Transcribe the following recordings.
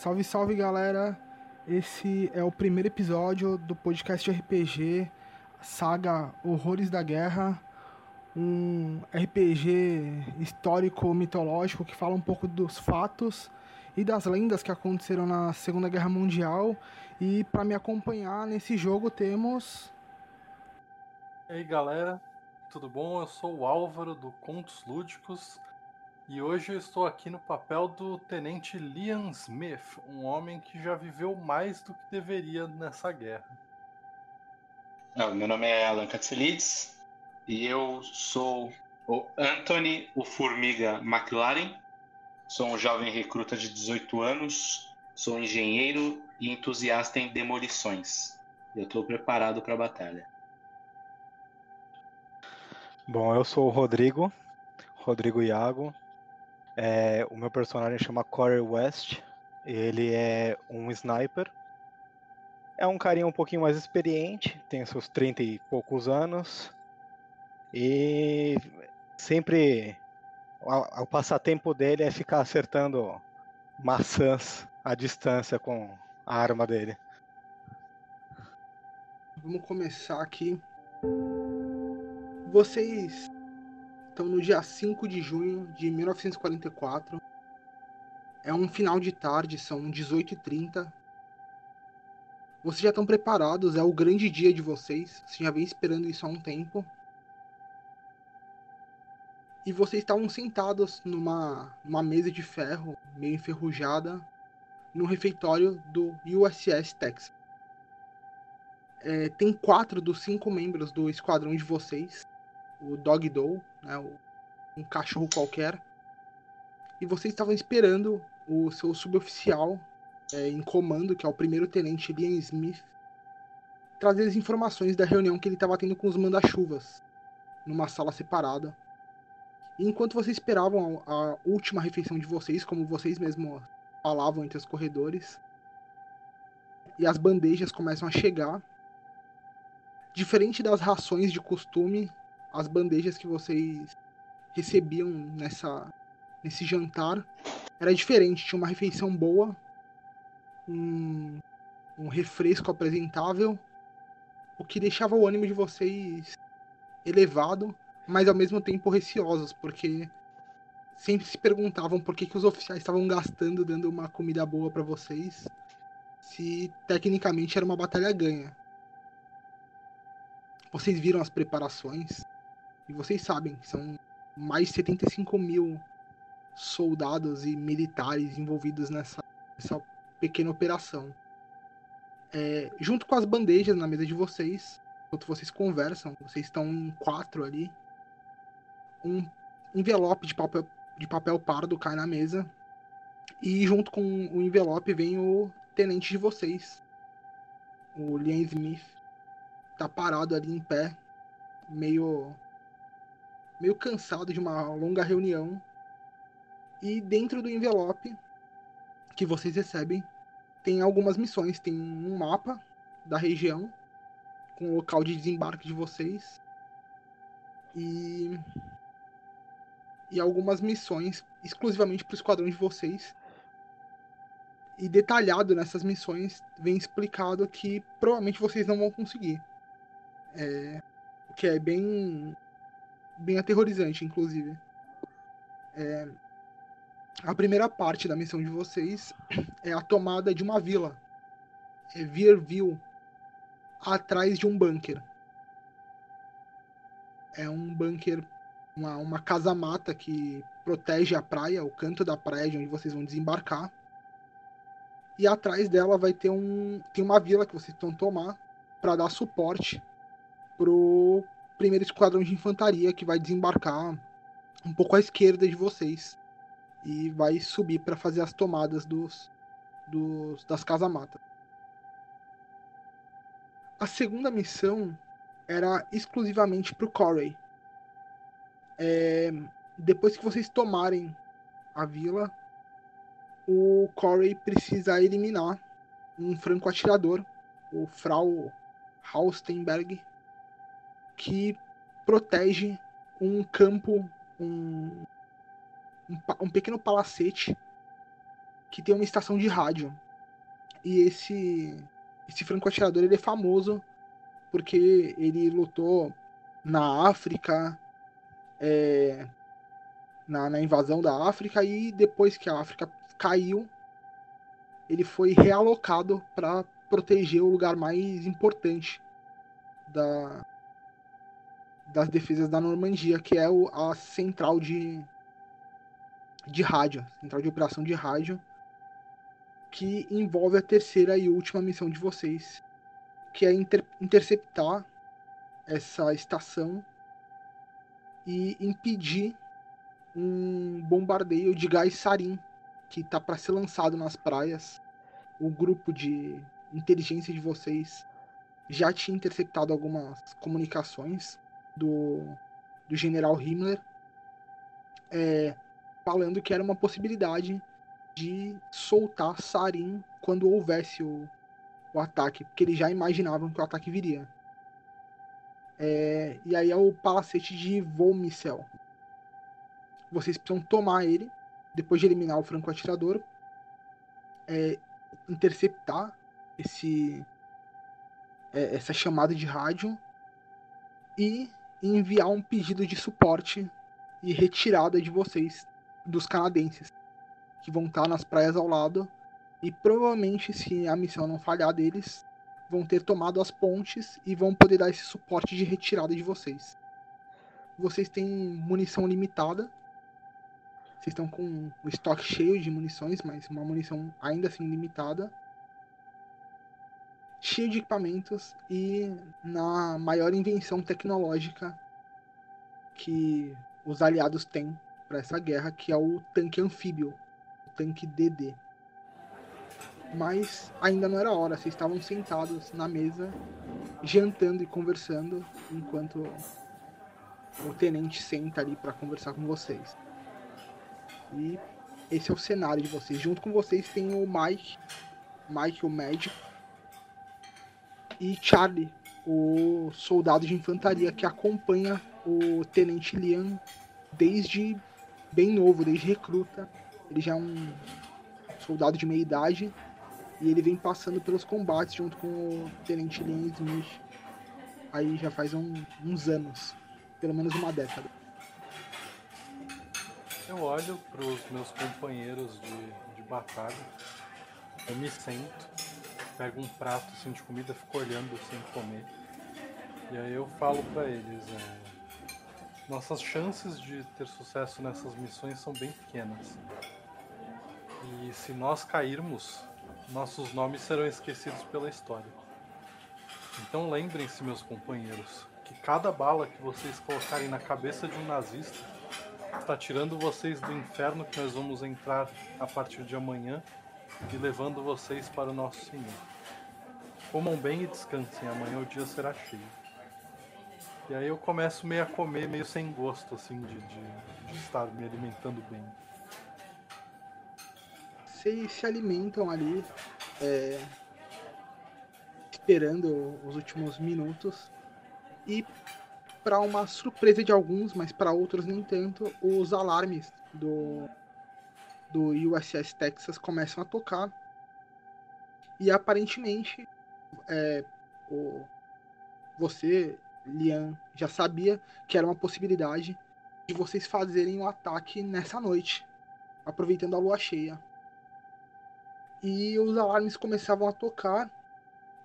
Salve, salve galera! Esse é o primeiro episódio do podcast RPG Saga Horrores da Guerra, um RPG histórico mitológico que fala um pouco dos fatos e das lendas que aconteceram na Segunda Guerra Mundial. E para me acompanhar nesse jogo temos. E aí galera, tudo bom? Eu sou o Álvaro do Contos Lúdicos e hoje eu estou aqui no papel do Tenente Liam Smith, um homem que já viveu mais do que deveria nessa guerra. Não, meu nome é Alan Katselides e eu sou o Anthony, o Formiga McLaren. Sou um jovem recruta de 18 anos, sou engenheiro e entusiasta em demolições. Eu estou preparado para a batalha. Bom, eu sou o Rodrigo, Rodrigo Iago, é, o meu personagem chama Corey West. Ele é um sniper. É um carinha um pouquinho mais experiente, tem seus 30 e poucos anos. E sempre o, passatempo dele é ficar acertando maçãs à distância com a arma dele. Vamos começar aqui. Vocês então, no dia 5 de junho de 1944, é um final de tarde, são 18h30. Vocês já estão preparados, é o grande dia de vocês. Vocês já vem esperando isso há um tempo. E vocês estavam sentados numa, numa mesa de ferro, meio enferrujada, no refeitório do USS Texas. É, tem quatro dos cinco membros do esquadrão de vocês o Dog Doe, né, um cachorro qualquer, e vocês estavam esperando o seu suboficial é, em comando, que é o primeiro tenente Liam Smith, trazer as informações da reunião que ele estava tendo com os manda-chuvas, numa sala separada. E enquanto vocês esperavam a, a última refeição de vocês, como vocês mesmos falavam entre os corredores, e as bandejas começam a chegar, diferente das rações de costume, as bandejas que vocês recebiam nessa nesse jantar era diferente, tinha uma refeição boa, um, um refresco apresentável, o que deixava o ânimo de vocês elevado, mas ao mesmo tempo receosos, porque sempre se perguntavam por que, que os oficiais estavam gastando dando uma comida boa para vocês, se tecnicamente era uma batalha ganha. Vocês viram as preparações, e vocês sabem, são mais de 75 mil soldados e militares envolvidos nessa, nessa pequena operação. É, junto com as bandejas na mesa de vocês, enquanto vocês conversam, vocês estão em quatro ali, um envelope de papel, de papel pardo cai na mesa, e junto com o envelope vem o tenente de vocês, o Liam Smith, tá parado ali em pé, meio meio cansado de uma longa reunião. E dentro do envelope que vocês recebem, tem algumas missões. Tem um mapa da região, com o local de desembarque de vocês. E. E algumas missões exclusivamente para o esquadrão de vocês. E detalhado nessas missões, vem explicado que provavelmente vocês não vão conseguir. É, o que é bem bem aterrorizante, inclusive. É, a primeira parte da missão de vocês é a tomada de uma vila, é Vierville, atrás de um bunker. É um bunker, uma, uma casa-mata que protege a praia, o canto da praia de onde vocês vão desembarcar. E atrás dela vai ter um tem uma vila que vocês vão tomar para dar suporte pro primeiro esquadrão de infantaria que vai desembarcar um pouco à esquerda de vocês e vai subir para fazer as tomadas dos, dos das casamatas. A segunda missão era exclusivamente para o Corey. É, depois que vocês tomarem a vila, o Corey precisa eliminar um franco atirador, o Frau Haustenberg, que protege um campo, um, um, um pequeno palacete que tem uma estação de rádio. E esse esse franco-atirador ele é famoso porque ele lutou na África, é, na, na invasão da África e depois que a África caiu, ele foi realocado para proteger o lugar mais importante da, das defesas da Normandia, que é o, a central de, de rádio, central de operação de rádio, que envolve a terceira e última missão de vocês, que é inter, interceptar essa estação e impedir um bombardeio de gás sarin que está para ser lançado nas praias. O grupo de inteligência de vocês já tinha interceptado algumas comunicações do, do general Himmler é, falando que era uma possibilidade de soltar sarin quando houvesse o, o ataque, porque eles já imaginavam que o ataque viria. É, e aí é o palacete de Vomicel. Vocês precisam tomar ele, depois de eliminar o franco-atirador, é, interceptar esse, é, essa chamada de rádio e enviar um pedido de suporte e retirada de vocês dos canadenses que vão estar nas praias ao lado e provavelmente se a missão não falhar deles vão ter tomado as pontes e vão poder dar esse suporte de retirada de vocês. Vocês têm munição limitada. Vocês estão com o estoque cheio de munições, mas uma munição ainda assim limitada. Cheio de equipamentos e na maior invenção tecnológica que os aliados têm para essa guerra, que é o tanque anfíbio, o tanque DD mas ainda não era hora. Vocês estavam sentados na mesa, jantando e conversando, enquanto o tenente senta ali para conversar com vocês. E esse é o cenário de vocês. Junto com vocês tem o Mike, Mike o médico, e Charlie, o soldado de infantaria que acompanha o tenente Liam desde bem novo, desde recruta. Ele já é um soldado de meia idade e ele vem passando pelos combates junto com o Tenente Liam Smith. Aí já faz um, uns anos. Pelo menos uma década. Eu olho para os meus companheiros de, de batalha. Eu me sento, pego um prato assim, de comida, fico olhando sem comer. E aí eu falo para eles, é, nossas chances de ter sucesso nessas missões são bem pequenas. E se nós cairmos, nossos nomes serão esquecidos pela história. Então lembrem-se, meus companheiros, que cada bala que vocês colocarem na cabeça de um nazista está tirando vocês do inferno que nós vamos entrar a partir de amanhã e levando vocês para o nosso Senhor. Comam bem e descansem, amanhã o dia será cheio. E aí eu começo meio a comer, meio sem gosto, assim, de, de, de estar me alimentando bem vocês se alimentam ali, é, esperando os últimos minutos. E, para uma surpresa de alguns, mas para outros nem tanto, os alarmes do, do USS Texas começam a tocar. E aparentemente, é, o, você, Lian, já sabia que era uma possibilidade de vocês fazerem o um ataque nessa noite, aproveitando a lua cheia e os alarmes começavam a tocar.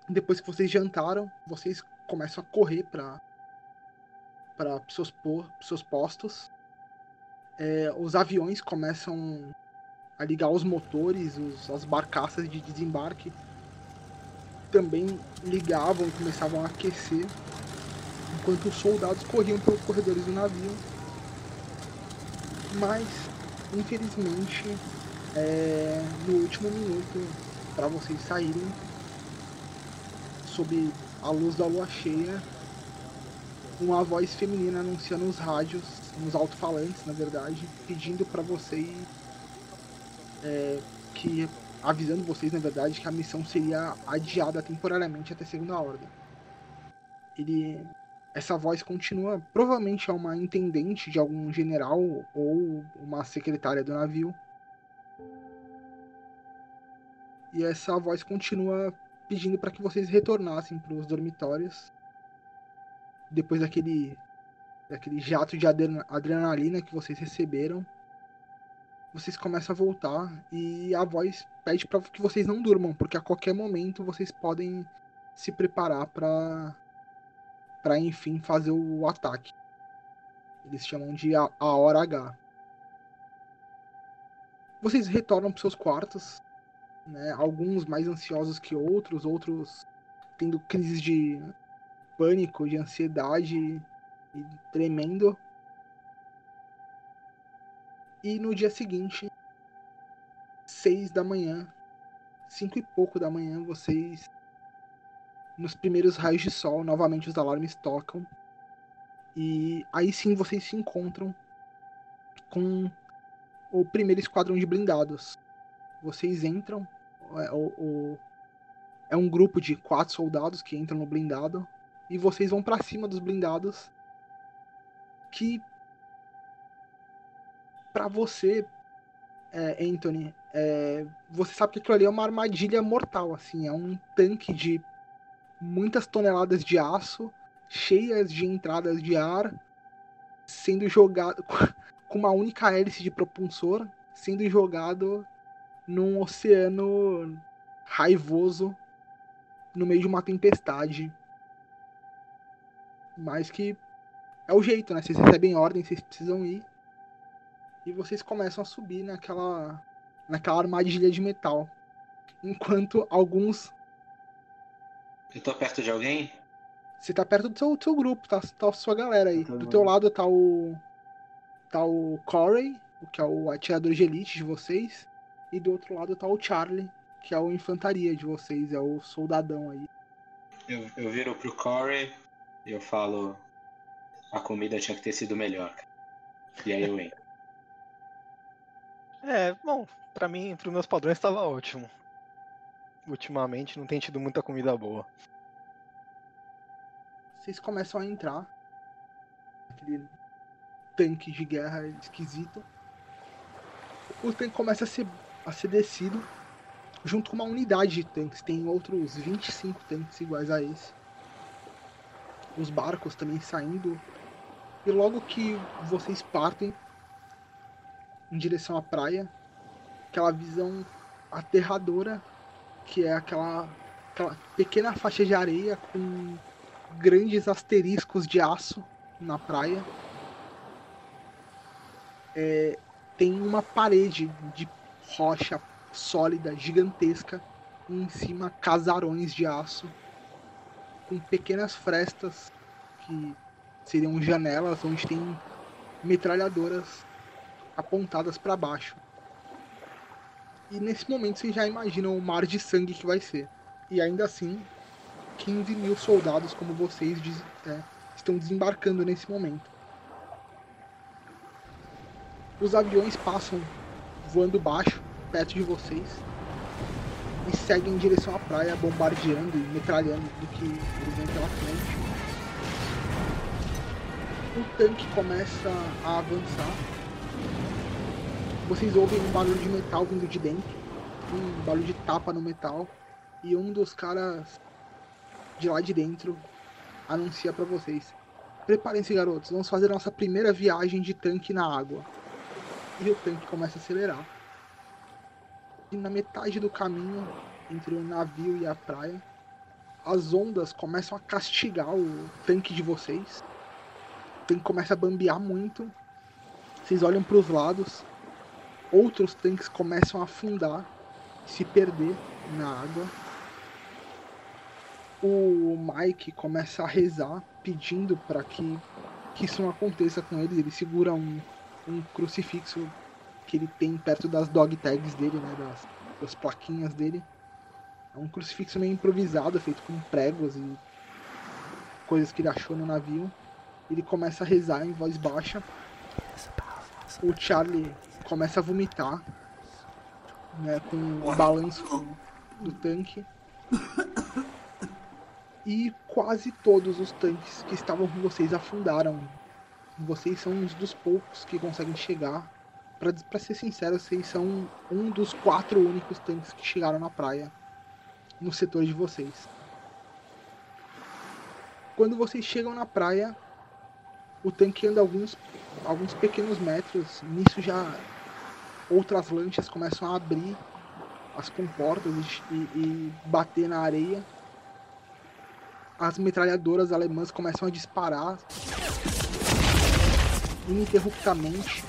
Depois que vocês jantaram, vocês começam a correr para para seus, seus postos. É, os aviões começam a ligar os motores, os, as barcaças de desembarque também ligavam começavam a aquecer, enquanto os soldados corriam pelos corredores do navio. Mas, infelizmente, é, no último minuto para vocês saírem sob a luz da lua cheia uma voz feminina anunciando nos rádios, nos alto-falantes, na verdade, pedindo para vocês é, que avisando vocês, na verdade, que a missão seria adiada temporariamente até segunda ordem. Ele essa voz continua, provavelmente é uma intendente de algum general ou uma secretária do navio E essa voz continua pedindo para que vocês retornassem para os dormitórios. Depois daquele, daquele jato de adrenalina que vocês receberam, vocês começam a voltar e a voz pede para que vocês não durmam, porque a qualquer momento vocês podem se preparar para para enfim fazer o ataque. Eles chamam de a, a hora H. Vocês retornam para seus quartos, né? Alguns mais ansiosos que outros, outros tendo crises de pânico, de ansiedade e tremendo. E no dia seguinte, seis da manhã, cinco e pouco da manhã, vocês nos primeiros raios de sol, novamente os alarmes tocam. E aí sim vocês se encontram com o primeiro esquadrão de blindados. Vocês entram, é, o, o, é um grupo de quatro soldados que entram no blindado e vocês vão para cima dos blindados. Que para você, é, Anthony, é, você sabe que aquilo ali é uma armadilha mortal, assim, é um tanque de muitas toneladas de aço, cheias de entradas de ar, sendo jogado com uma única hélice de propulsor, sendo jogado num oceano raivoso no meio de uma tempestade. Mas que é o jeito, né? Vocês recebem ordem, vocês precisam ir. E vocês começam a subir naquela naquela armadilha de metal. Enquanto alguns eu tô perto de alguém? Você tá perto do seu, do seu grupo, tá, tá a sua galera aí. do teu lado tá o. Tá o Corey, que é o atirador de elite de vocês. E do outro lado tá o Charlie, que é o infantaria de vocês, é o soldadão aí. Eu, eu viro pro Corey e eu falo. A comida tinha que ter sido melhor. E aí eu entro. É, bom, pra mim, pros meus padrões tava ótimo ultimamente não tem tido muita comida boa. Vocês começam a entrar. Aquele tanque de guerra esquisito. O tanque começa a ser, a ser descido junto com uma unidade de tanques. Tem outros 25 tanques iguais a esse. Os barcos também saindo. E logo que vocês partem em direção à praia, aquela visão aterradora que é aquela, aquela pequena faixa de areia com grandes asteriscos de aço na praia. É, tem uma parede de rocha sólida, gigantesca, e em cima casarões de aço com pequenas frestas que seriam janelas onde tem metralhadoras apontadas para baixo. E nesse momento vocês já imaginam o mar de sangue que vai ser. E ainda assim, 15 mil soldados como vocês é, estão desembarcando nesse momento. Os aviões passam voando baixo, perto de vocês, e seguem em direção à praia, bombardeando e metralhando do que eles vêm pela frente. O tanque começa a avançar vocês ouvem um barulho de metal vindo de dentro, um barulho de tapa no metal, e um dos caras de lá de dentro anuncia para vocês: Preparem-se, garotos, vamos fazer nossa primeira viagem de tanque na água. E o tanque começa a acelerar. E na metade do caminho entre o navio e a praia, as ondas começam a castigar o tanque de vocês. O tanque começa a bambear muito. Vocês olham para os lados outros tanques começam a afundar, se perder na água. O Mike começa a rezar, pedindo para que, que isso não aconteça com eles. Ele segura um, um crucifixo que ele tem perto das dog tags dele, né, das, das plaquinhas dele. É um crucifixo meio improvisado, feito com pregos e coisas que ele achou no navio. Ele começa a rezar em voz baixa. O Charlie começa a vomitar, né, com o balanço do tanque. E quase todos os tanques que estavam com vocês afundaram. Vocês são uns dos poucos que conseguem chegar pra ser sincero, vocês são um dos quatro únicos tanques que chegaram na praia no setor de vocês. Quando vocês chegam na praia, o tanque anda alguns, alguns pequenos metros. Nisso já outras lanchas começam a abrir as comportas e, e bater na areia. As metralhadoras alemãs começam a disparar ininterruptamente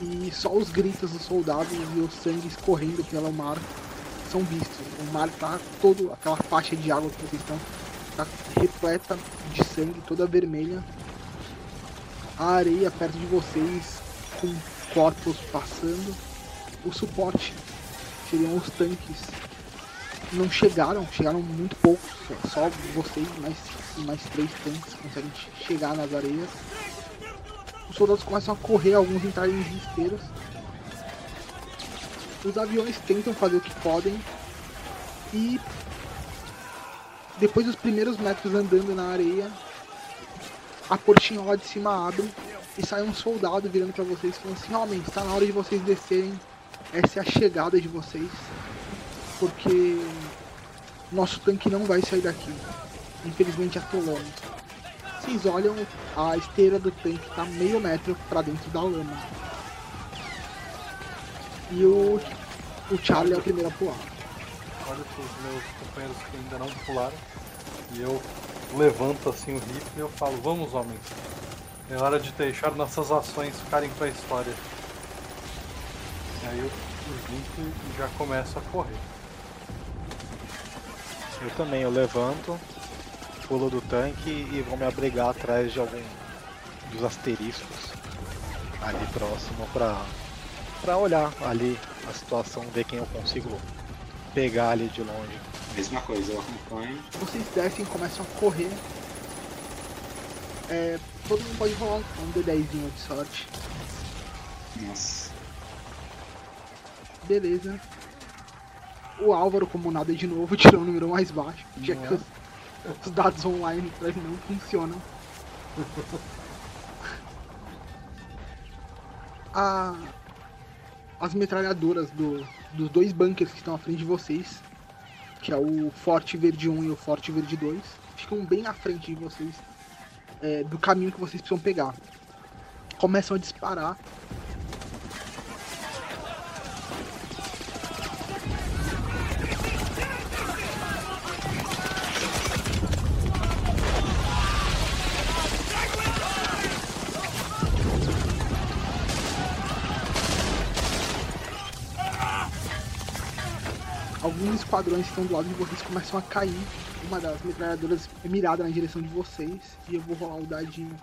e só os gritos dos soldados e o sangue escorrendo pelo mar são vistos. O mar tá todo, aquela faixa de água que vocês estão, tá repleta de sangue, toda vermelha. A areia perto de vocês com corpos passando. O suporte seriam os tanques. Não chegaram, chegaram muito poucos, só vocês mais, mais três tanques conseguem chegar nas areias os soldados começam a correr, alguns entrarem em desesperos. Os aviões tentam fazer o que podem. E depois dos primeiros metros andando na areia, a portinha lá de cima abre e sai um soldado virando para vocês falando assim, homens, está na hora de vocês descerem. Essa é a chegada de vocês. Porque nosso tanque não vai sair daqui. Infelizmente atolamos vocês olham, a esteira do tanque tá meio metro para dentro da lama. E o, o Charlie é o primeiro a pular. Olha os meus companheiros que ainda não pularam. E eu levanto assim o rifle e eu falo, vamos homens. É hora de deixar nossas ações ficarem para a história. E aí eu limpo e já começo a correr. Eu também, eu levanto, pulo do tanque e vou me abrigar atrás de algum dos asteriscos ali próximo pra, pra olhar ali a situação, ver quem eu consigo pegar ali de longe. Mesma coisa, eu acompanho. Vocês descem e começam a correr. É, todo mundo pode rolar um D10 de sorte. Nossa. Beleza. O Álvaro, como nada de novo, tirou o número mais baixo. Já que os, os dados online pra ele não funcionam. A, as metralhadoras do, dos dois bunkers que estão à frente de vocês, que é o Forte Verde 1 e o Forte Verde 2, ficam bem à frente de vocês, é, do caminho que vocês precisam pegar. Começam a disparar esquadrões que estão do lado de vocês começam a cair. Uma das metralhadoras é mirada na direção de vocês. E eu vou rolar o dadinho.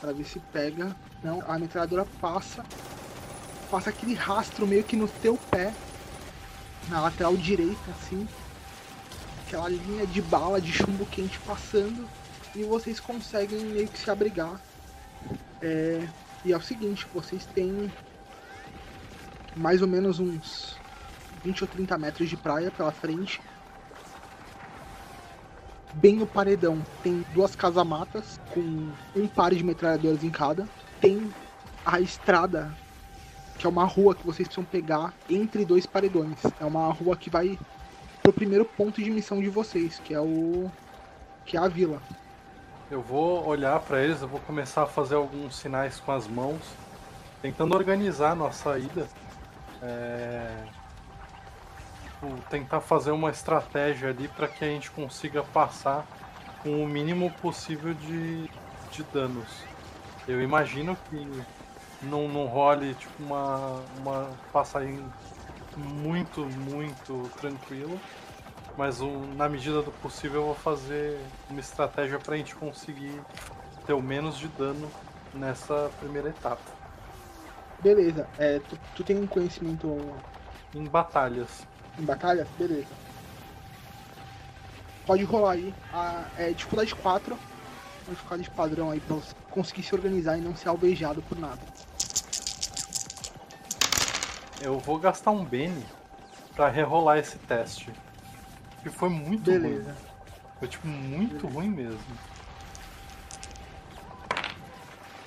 Pra ver se pega. Não, a metralhadora passa. Passa aquele rastro meio que no teu pé. Na lateral direita, assim. Aquela linha de bala de chumbo quente passando. E vocês conseguem meio que se abrigar. É, e é o seguinte, vocês têm mais ou menos uns 20 ou 30 metros de praia pela frente. Bem no paredão tem duas casamatas com um par de metralhadoras em cada. Tem a estrada, que é uma rua que vocês precisam pegar entre dois paredões. É uma rua que vai pro primeiro ponto de missão de vocês, que é o que é a vila. Eu vou olhar para eles, eu vou começar a fazer alguns sinais com as mãos, tentando organizar a nossa ida é, tipo, tentar fazer uma estratégia ali para que a gente consiga passar com o mínimo possível de, de danos. Eu imagino que não, não role tipo uma, uma passagem muito, muito tranquila, mas um, na medida do possível eu vou fazer uma estratégia para a gente conseguir ter o menos de dano nessa primeira etapa. Beleza, é, tu, tu tem um conhecimento. Em batalhas. Em batalhas? Beleza. Pode rolar aí. A, é dificuldade 4. Dificuldade padrão aí pra você conseguir se organizar e não ser alvejado por nada. Eu vou gastar um Bene pra rerolar esse teste. Que foi muito Beleza. ruim. Foi tipo muito Beleza. ruim mesmo.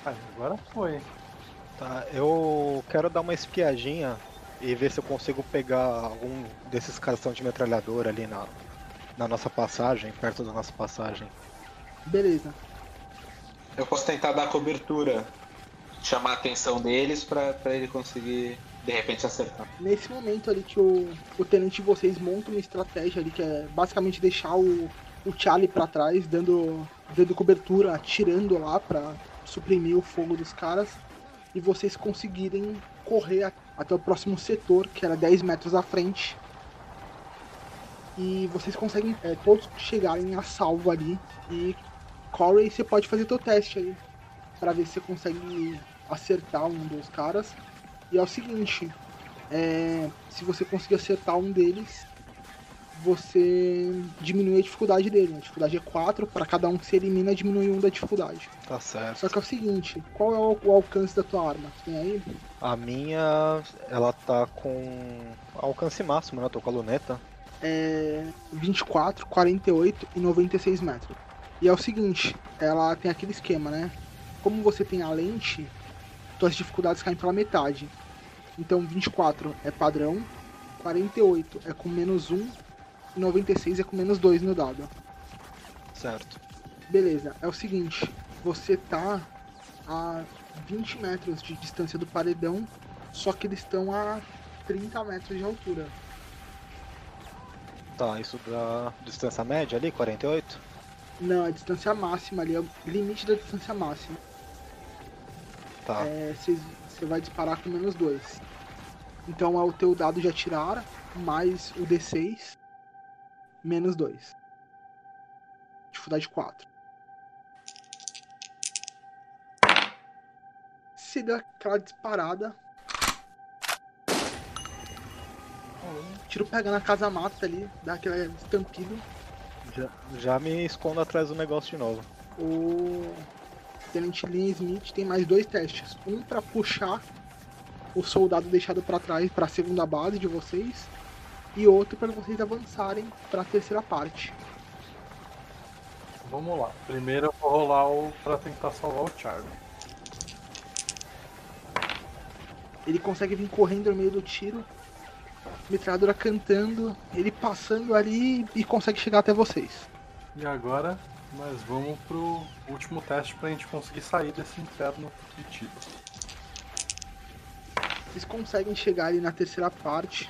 Aí, agora foi. Tá, eu quero dar uma espiadinha e ver se eu consigo pegar algum desses caras que estão de metralhadora ali na, na nossa passagem, perto da nossa passagem. Beleza. Eu posso tentar dar cobertura, chamar a atenção deles pra, pra ele conseguir de repente acertar. Nesse momento ali que o, o tenente de vocês monta uma estratégia ali que é basicamente deixar o, o Charlie pra trás, dando, dando cobertura, atirando lá pra suprimir o fogo dos caras e vocês conseguirem correr até o próximo setor, que era 10 metros à frente. E vocês conseguem é, todos chegarem a salvo ali. E Corey, você pode fazer teu teste aí. Pra ver se você consegue acertar um dos caras. E é o seguinte, é, se você conseguir acertar um deles, você diminui a dificuldade dele. né? A dificuldade é 4, para cada um que você elimina, diminui um da dificuldade. Tá certo. Só que é o seguinte, qual é o, o alcance da tua arma? Tem aí? A minha, ela tá com alcance máximo, né? Eu tô com a luneta. É 24, 48 e 96 metros. E é o seguinte, ela tem aquele esquema, né? Como você tem a lente, suas dificuldades caem pela metade. Então 24 é padrão, 48 é com menos 1 e 96 é com menos 2 no dado. Certo. Beleza, é o seguinte, você tá a 20 metros de distância do paredão, só que eles estão a 30 metros de altura. Tá, isso dá distância média ali, 48? Não, a distância máxima ali, é o limite da distância máxima. Tá. É, Você vai disparar com menos 2. Então é o teu dado de atirar, mais o D6, menos 2. Dificuldade 4. Se dá aquela disparada. O tiro pega na casa mata ali, dá aquele estampido. Já, já me escondo atrás do negócio de novo. O Tenente Lynn Smith tem mais dois testes. Um pra puxar o soldado deixado pra trás pra segunda base de vocês e outro para vocês avançarem pra terceira parte. Vamos lá. Primeiro eu vou rolar o pra tentar salvar o Charlie. Ele consegue vir correndo no meio do tiro, metralhadora cantando, ele passando ali e consegue chegar até vocês. E agora nós vamos pro último teste pra gente conseguir sair desse inferno de tiro. Vocês conseguem chegar ali na terceira parte.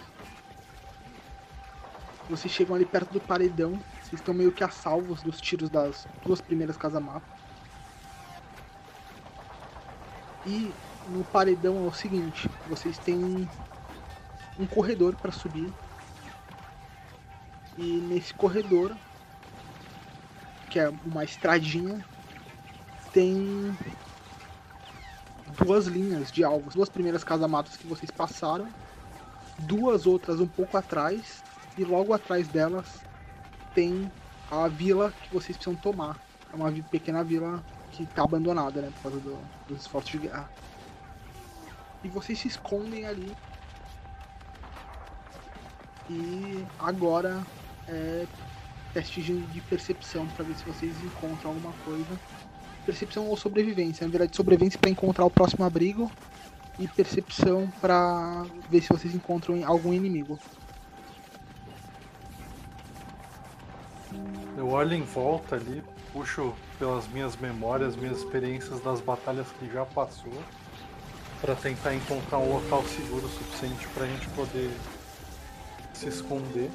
Vocês chegam ali perto do paredão. Vocês estão meio que a salvos dos tiros das duas primeiras casamatas. E no paredão é o seguinte: vocês têm um corredor para subir. E nesse corredor, que é uma estradinha, tem duas linhas de alvos. Duas primeiras casamatas que vocês passaram, duas outras um pouco atrás, e logo atrás delas tem a vila que vocês precisam tomar. É uma pequena vila que está abandonada, né? Por causa do- dos esforços de guerra. E vocês se escondem ali. E agora é teste de percepção para ver se vocês encontram alguma coisa. Percepção ou sobrevivência. Na verdade, sobrevivência para encontrar o próximo abrigo e percepção para ver se vocês encontram algum inimigo. Eu olho em volta ali, puxo pelas minhas memórias, minhas experiências das batalhas que já passou, pra tentar encontrar um local seguro suficiente pra gente poder se esconder.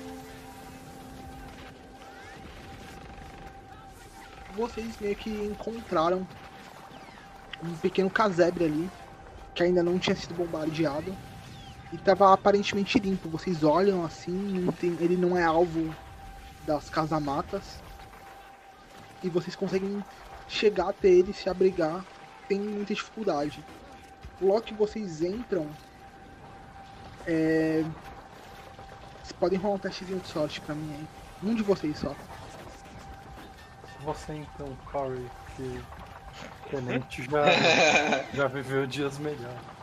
Vocês meio que encontraram um pequeno casebre ali que ainda não tinha sido bombardeado e estava aparentemente limpo. Vocês olham assim, ele não é alvo das casamatas e vocês conseguem chegar até ele, se abrigar sem muita dificuldade. Logo que vocês entram, é... vocês podem rolar um testezinho de sorte pra mim aí. Um de vocês só. Você então, Corey, que tenente já, já viveu dias melhores.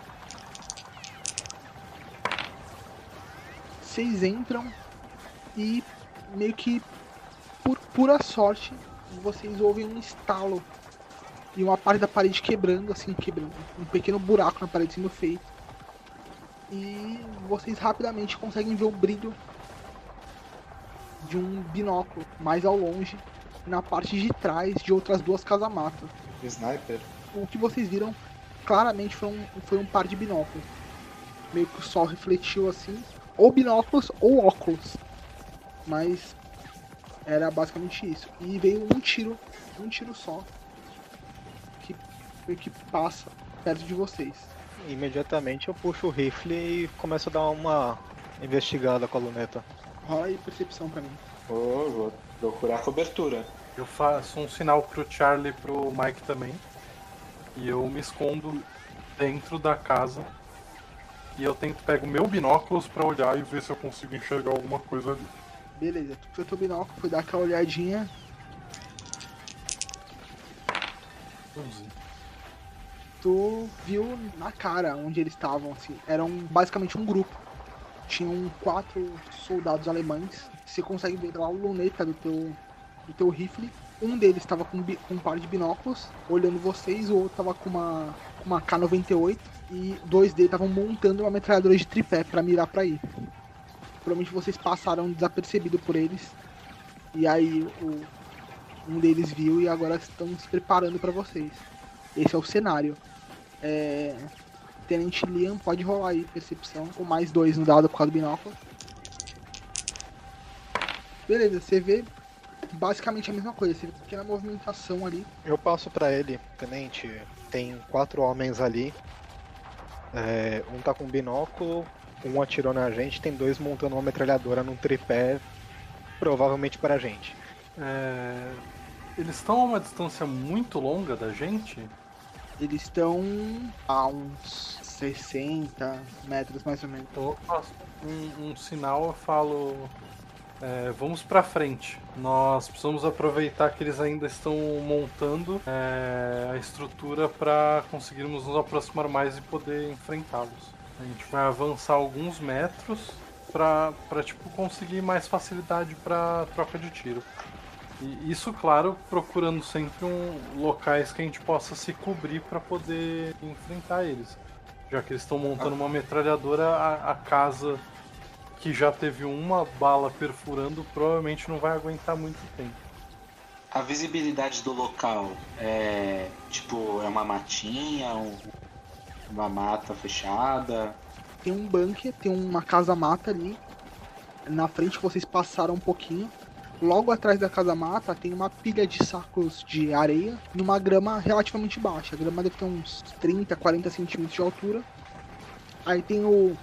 vocês entram e meio que por pura sorte vocês ouvem um estalo e uma parte da parede quebrando, assim, quebrando. Um pequeno buraco na parede sendo feito. E vocês rapidamente conseguem ver o brilho de um binóculo mais ao longe, na parte de trás de outras duas casamatas. Sniper? O que vocês viram claramente foi um, foi um par de binóculos. Meio que o sol refletiu assim, ou binóculos ou óculos. Mas era basicamente isso. E veio um tiro, um tiro só, que, que passa perto de vocês. Imediatamente eu puxo o rifle e começo a dar uma investigada com a luneta. Rola aí percepção pra mim. Oh, vou procurar cobertura. Eu faço um sinal pro Charlie e pro Mike também. E eu me escondo dentro da casa. E eu tento pego meu binóculos pra olhar e ver se eu consigo enxergar alguma coisa ali. Beleza, tu foi teu binóculo, foi dar aquela olhadinha. 11. Tu viu na cara onde eles estavam, assim. Eram basicamente um grupo. Tinham quatro soldados alemães. Você consegue ver lá a luneta do teu, do teu rifle. Um deles estava com, com um par de binóculos, olhando vocês, o outro tava com uma, uma K-98 e dois deles estavam montando uma metralhadora de tripé para mirar para ir. Provavelmente vocês passaram desapercebido por eles. E aí o, um deles viu e agora estão se preparando para vocês. Esse é o cenário. É, Tenente Liam, pode rolar aí percepção com mais dois no dado por causa do binóculo. Beleza, você vê basicamente a mesma coisa, você vê pequena movimentação ali. Eu passo pra ele, tenente, tem quatro homens ali. É, um tá com binóculo, um atirou na gente, tem dois montando uma metralhadora num tripé, provavelmente pra gente. É, Eles estão a uma distância muito longa da gente. Eles estão a uns 60 metros mais ou menos. Eu faço um, um sinal, eu falo. é, vamos pra frente. Nós precisamos aproveitar que eles ainda estão montando é, a estrutura para conseguirmos nos aproximar mais e poder enfrentá-los. A gente vai avançar alguns metros para tipo conseguir mais facilidade para troca de tiro. E isso, claro, procurando sempre um, locais que a gente possa se cobrir para poder enfrentar eles. Já que eles estão montando uma metralhadora, a, a casa que já teve uma bala perfurando provavelmente não vai aguentar muito tempo. A visibilidade do local é tipo, é uma matinha, um- uma mata fechada. Tem um bunker, tem uma casa-mata ali. Na frente vocês passaram um pouquinho. Logo atrás da casa-mata tem uma pilha de sacos de areia numa grama relativamente baixa. A grama deve ter uns 30, 40 centímetros de altura. Aí tem o,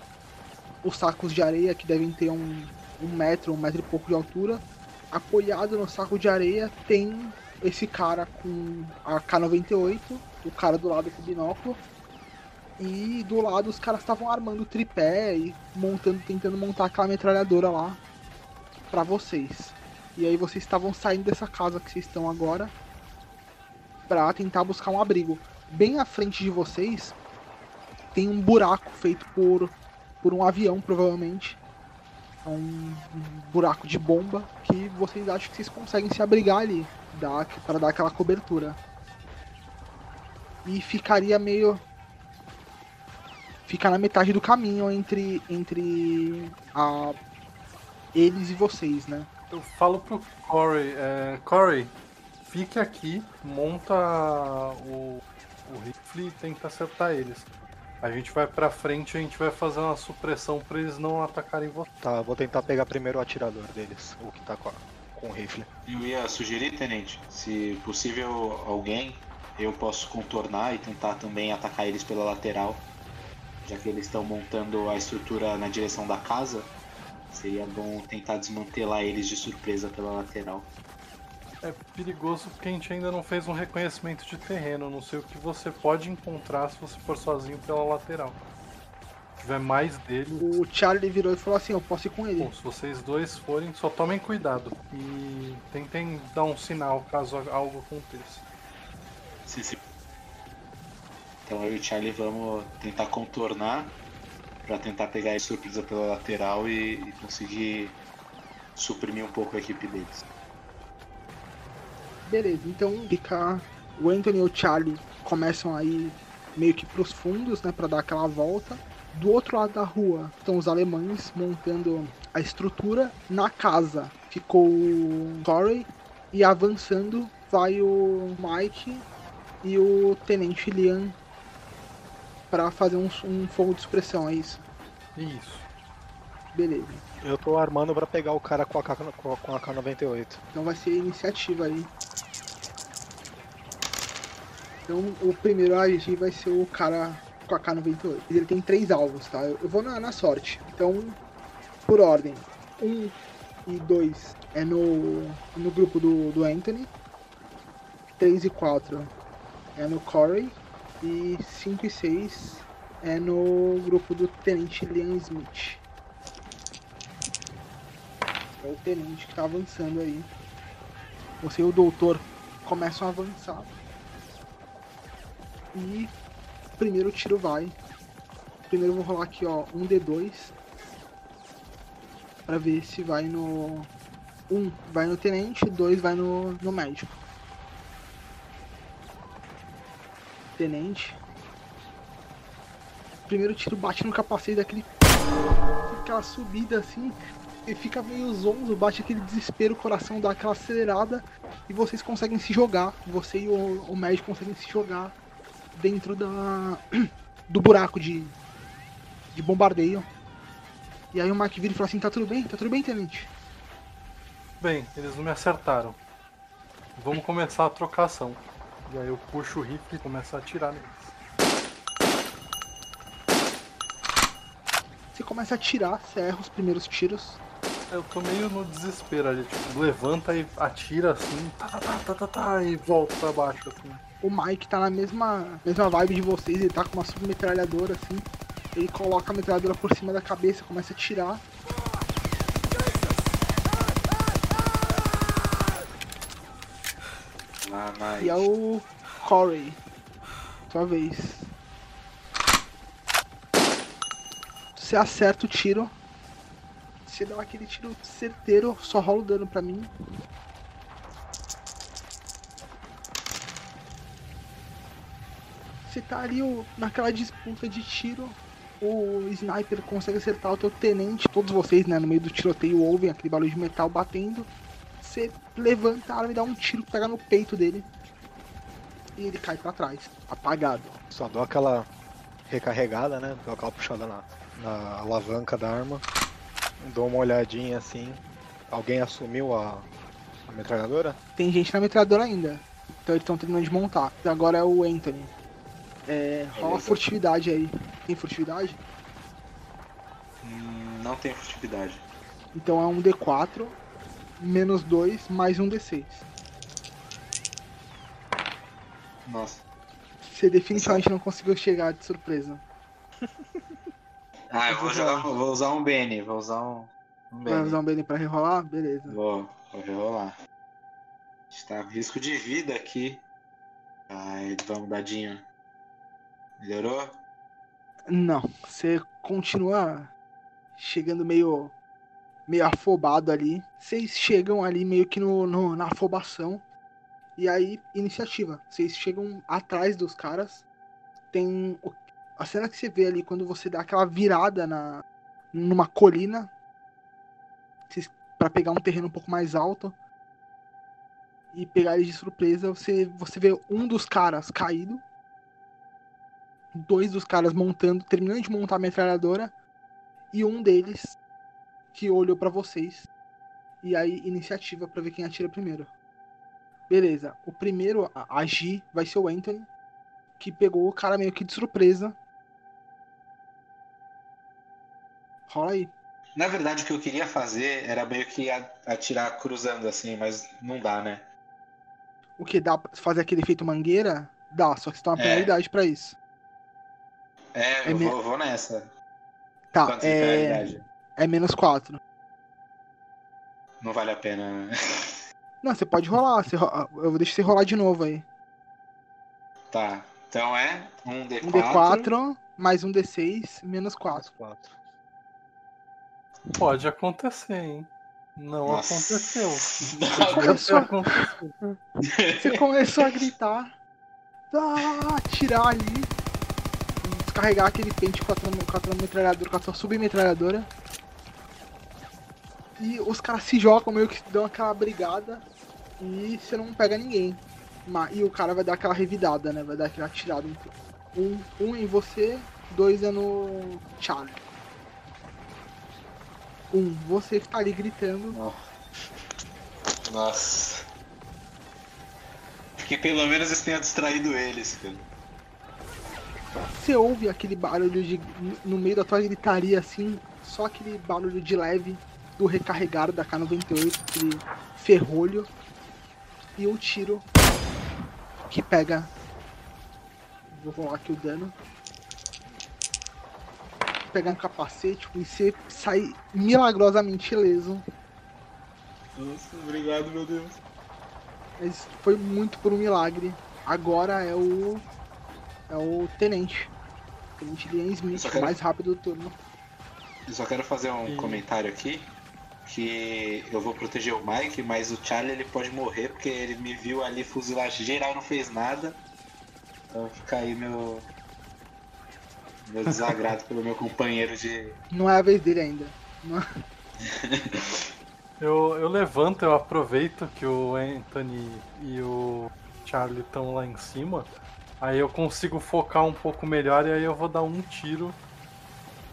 os sacos de areia que devem ter um, um metro, um metro e pouco de altura. Apoiado no saco de areia tem esse cara com a K98, o cara do lado com o binóculo. E do lado os caras estavam armando tripé e montando, tentando montar aquela metralhadora lá pra vocês. E aí vocês estavam saindo dessa casa que vocês estão agora pra tentar buscar um abrigo. Bem à frente de vocês tem um buraco feito por por um avião provavelmente. É um, buraco de bomba que vocês acham que vocês conseguem se abrigar ali, para dar aquela cobertura. E ficaria meio fica na metade do caminho entre entre a eles e vocês, né? Eu falo pro Corey, é, Corey, fique aqui, monta o, o rifle e tenta acertar eles. A gente vai pra frente e a gente vai fazer uma supressão pra eles não atacarem você. Tá, vou tentar pegar primeiro o atirador deles, o que tá com, a- com o rifle. Eu ia sugerir, tenente, se possível alguém, eu posso contornar e tentar também atacar eles pela lateral, já que eles estão montando a estrutura na direção da casa. Seria bom tentar desmantelar eles de surpresa pela lateral. É perigoso porque a gente ainda não fez um reconhecimento de terreno. Não sei o que você pode encontrar se você for sozinho pela lateral. Se tiver mais dele, O Charlie virou e falou assim, eu posso ir com ele. Bom, se vocês dois forem, só tomem cuidado e tentem dar um sinal caso algo aconteça. Sim, sim. Então eu e o Charlie vamos tentar contornar para tentar pegar de surpresa pela lateral e, e conseguir suprimir um pouco a equipe deles. Beleza, então o Anthony e o Charlie começam aí meio que pros fundos, né, para dar aquela volta. Do outro lado da rua estão os alemães montando a estrutura. Na casa ficou o Corey e avançando vai o Mike e o Tenente Liam para fazer um, um fogo de expressão, é isso? Isso. Beleza. Eu tô armando pra pegar o cara com a, com a, com a K98. Então vai ser iniciativa aí. Então o primeiro a agir vai ser o cara com a K98. Ele tem três alvos, tá? Eu eu vou na, na sorte. Então, por ordem. Um e dois é no, no grupo do, do Anthony. 3 e 4 é no Corey. E 5 e 6 é no grupo do Tenente Liam Smith. É o tenente que tá avançando aí. Você e o doutor começam a avançar. E primeiro tiro vai. Primeiro vou rolar aqui, ó, um D2. Pra ver se vai no. Um vai no tenente, dois vai no, no médico. Tenente. Primeiro tiro bate no capacete daquele. Aquela subida assim. Ele fica meio zonzo, bate aquele desespero, o coração dá aquela acelerada. E vocês conseguem se jogar. Você e o, o médico conseguem se jogar dentro da do buraco de, de bombardeio. E aí o Mark vira e fala assim, tá tudo bem? Tá tudo bem, tenente? Bem, eles não me acertaram. Vamos começar a trocação. E aí eu puxo o rifle e começo a atirar neles. Você começa a atirar, você erra os primeiros tiros. Eu tô meio no desespero ali, tipo, levanta e atira assim, tá, tá, tá, tá, tá, tá, e volta pra baixo assim. O Mike tá na mesma, mesma vibe de vocês, ele tá com uma submetralhadora assim. Ele coloca a metralhadora por cima da cabeça, começa a atirar. Ah. E é o Corey. Sua vez. Você acerta o tiro. Você dá aquele tiro certeiro, só rola o dano pra mim. Você tá ali naquela disputa de tiro. O sniper consegue acertar o teu tenente. Todos vocês, né, no meio do tiroteio, ouvem aquele barulho de metal batendo. Você levanta a arma e dá um tiro que pega no peito dele. E ele cai pra trás, apagado. Só dou aquela recarregada, né? Dou aquela puxada na, na alavanca da arma. Dou uma olhadinha assim. Alguém assumiu a, a metralhadora? Tem gente na metralhadora ainda. Então eles estão terminando de montar. Agora é o Anthony. É, rola Beleza. furtividade aí. Tem furtividade? Hum, não tem furtividade. Então é um D4, menos 2, mais um D6. Nossa. Você definitivamente não conseguiu chegar de surpresa. Ah, eu vou, jogar, vou usar um Benny, vou usar um, um Vai usar um Benny pra rerolar? Beleza. Vou, vou rerolar. Está risco de vida aqui. Ai, vamos, dadinho. Melhorou? Não, você continua chegando meio meio afobado ali. Vocês chegam ali meio que no, no- na afobação. E aí, iniciativa. Vocês chegam atrás dos caras. Tem a cena que você vê ali quando você dá aquela virada na numa colina pra pegar um terreno um pouco mais alto e pegar eles de surpresa. Você você vê um dos caras caído dois dos caras montando, terminando de montar a metralhadora, e um deles que olhou pra vocês. E aí, iniciativa pra ver quem atira primeiro. Beleza, o primeiro a agir vai ser o Anthony, que pegou o cara meio que de surpresa. Rola aí. Na verdade, o que eu queria fazer era meio que atirar cruzando assim, mas não dá, né? O que dá pra fazer aquele efeito mangueira? Dá, só que você tem uma É. penalidade pra isso. É, É eu me- vou, vou nessa. Tá, Quanto é? É menos 4. Não vale a pena. né? Não, você pode rolar. Você ro- eu vou deixar você rolar de novo aí. Tá. Então é um D4. Um D4 mais um D6 menos 4. Quatro. Pode acontecer, hein? Não Nossa. aconteceu. Não. Acontecido. Você começou a gritar ah, atirar ali, descarregar aquele pente com a, com a metralhadora, com a sua submetralhadora. E os caras se jogam, meio que dão aquela brigada e você não pega ninguém. Ma- E o cara vai dar aquela revidada, né? Vai dar aquela atirada. Um, um em você, dois é no Charlie. Um, você que tá ali gritando. Nossa. Que pelo menos eu tenha distraído eles, cara. Você ouve aquele barulho de. no meio da tua gritaria assim, só aquele barulho de leve do recarregar da K98, aquele ferrolho. E um tiro que pega. Vou rolar aqui o dano. Pegar um capacete e você sai milagrosamente ileso. Nossa, obrigado, meu Deus. Mas foi muito por um milagre. Agora é o. É o Tenente. Tenente Liam Smith, o quero- mais rápido do turno. Eu só quero fazer um E- comentário aqui. Que eu vou proteger o Mike, mas o Charlie ele pode morrer porque ele me viu ali fuzilar geral não fez nada. Então fica aí meu. Meu desagrado pelo meu companheiro de. Não é a vez dele ainda. Eu, eu levanto, eu aproveito que o Anthony e o Charlie estão lá em cima. Aí eu consigo focar um pouco melhor e aí eu vou dar um tiro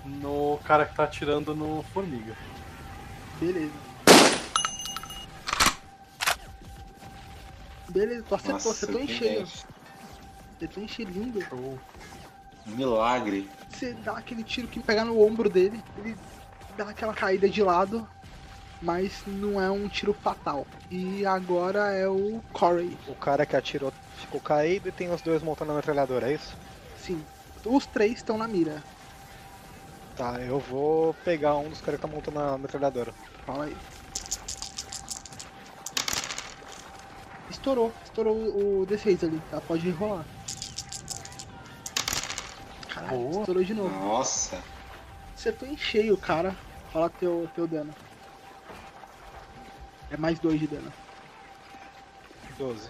no cara que tá atirando no formiga. Beleza. Beleza, tu acertou, Nossa, acertou em cheio. Acertou em cheio lindo. Show. Milagre. Você dá aquele tiro que pega no ombro dele, ele dá aquela caída de lado, mas não é um tiro fatal. E agora é o Corey. O cara que atirou ficou caído e tem os dois montando a metralhadora, é isso? Sim. Os três estão na mira. Tá, eu vou pegar um dos caras que tá montando a metralhadora. Fala aí. Estourou, estourou o o D6 ali, tá? Pode rolar. Caralho, Boa. estourou de novo. Nossa. Acertou em cheio, cara. Rola teu, teu dano. É mais dois de dano. 12.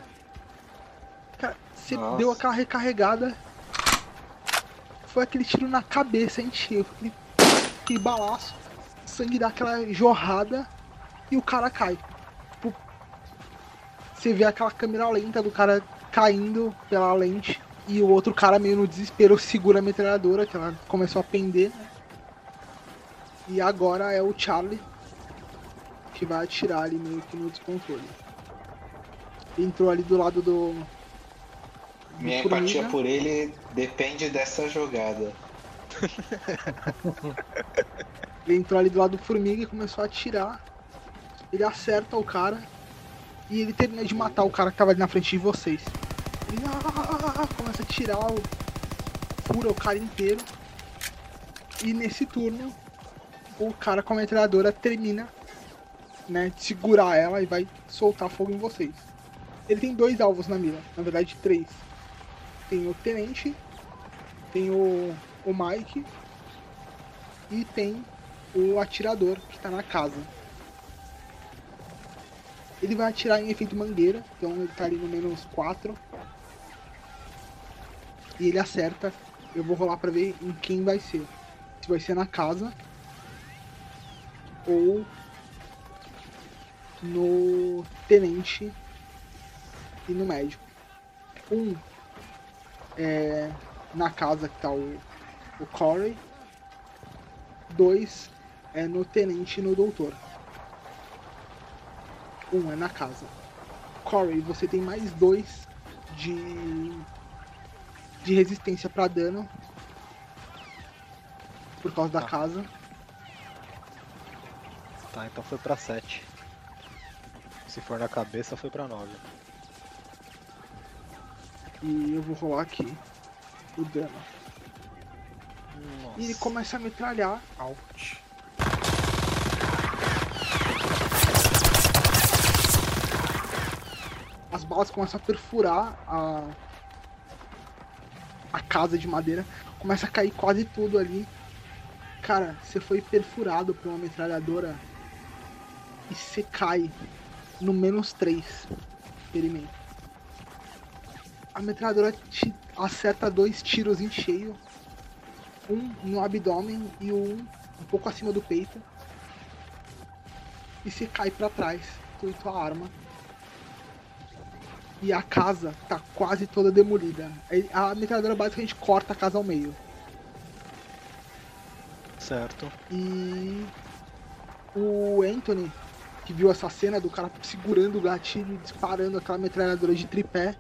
Cara, você Nossa. deu aquela recarregada. Foi aquele tiro na cabeça em cheio. Aquele, aquele balaço. Sangue dá aquela jorrada. E o cara cai. Tipo, Você vê aquela câmera lenta do cara caindo pela lente. E o outro cara meio no desespero segura a metralhadora, que ela começou a pender. né? E agora é o Charlie que vai atirar ali meio que no descontrole. Entrou ali do lado do. Minha Formiga. empatia por ele depende dessa jogada. Ele entrou ali do lado do formiga e começou a atirar. Ele acerta o cara. E ele termina de matar o cara que tava ali na frente de vocês. Ele ah, começa a tirar o. Fura o cara inteiro. E nesse turno, o cara com a metralhadora termina né, de segurar ela e vai soltar fogo em vocês. Ele tem dois alvos na mira, na verdade três. Tem o tenente, tem o, o Mike e tem o atirador que tá na casa. Ele vai atirar em efeito mangueira, então ele tá ali no menos 4. E ele acerta. Eu vou rolar pra ver em quem vai ser. Se vai ser na casa ou no tenente e no médico. Um é na casa que tá o, o Corey. Dois é no tenente e no doutor. Um é na casa. Corey, você tem mais dois de de resistência pra dano por causa da Tá. casa. Tá, então foi pra 7. Se for na cabeça, foi pra 9. E eu vou rolar aqui o dano. Nossa. E ele começa a metralhar. Ouch. As balas começam a perfurar a. a casa de madeira. Começa a cair quase tudo ali. Cara, você foi perfurado por uma metralhadora. E você cai no menos 3 experimento. A metralhadora te acerta dois tiros em cheio. Um no abdômen e um um pouco acima do peito. E você cai para trás com tua arma. E a casa tá quase toda demolida. A metralhadora basicamente corta a casa ao meio. Certo. E o Anthony, que viu essa cena do cara segurando o gatilho e disparando aquela metralhadora de tripé,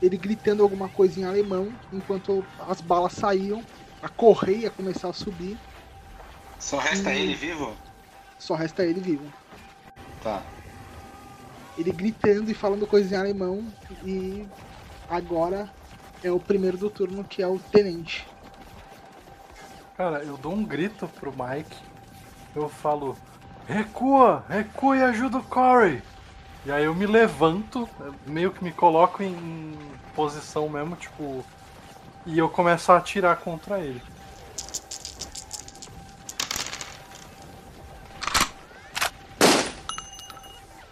ele gritando alguma coisa em alemão, enquanto as balas saíam, a correia começar a subir. Só resta E- ele vivo? Só resta ele vivo. Tá. Ele gritando e falando coisas em alemão. E agora é o primeiro do turno, que é o tenente. Cara, eu dou um grito pro Mike. Eu falo: recua, recua e ajuda o Corey. E aí eu me levanto, meio que me coloco em posição mesmo, tipo. E eu começo a atirar contra ele.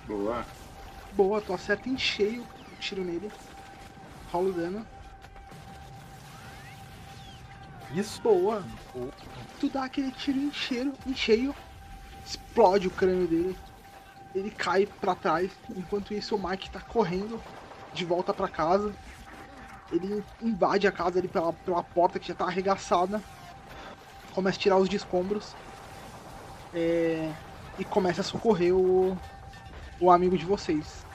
Boa. Boa, tu acerta em cheio o tiro nele. Rola o dano. Isso? Boa. Tu dá aquele tiro em cheio, em cheio. Explode o crânio dele. Ele cai pra trás. Enquanto isso, o Mike tá correndo de volta pra casa. Ele invade a casa ali pela, pela porta que já tá arregaçada. Começa a tirar os escombros. É, e começa a socorrer o, o amigo de vocês.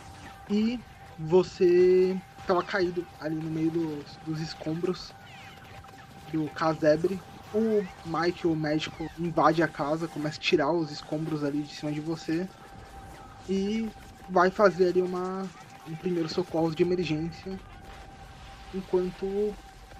E você tava caído ali no meio dos, dos escombros do casebre. O Mike, o médico, invade a casa, começa a tirar os escombros ali de cima de você e vai fazer ali uma um primeiro socorro de emergência, enquanto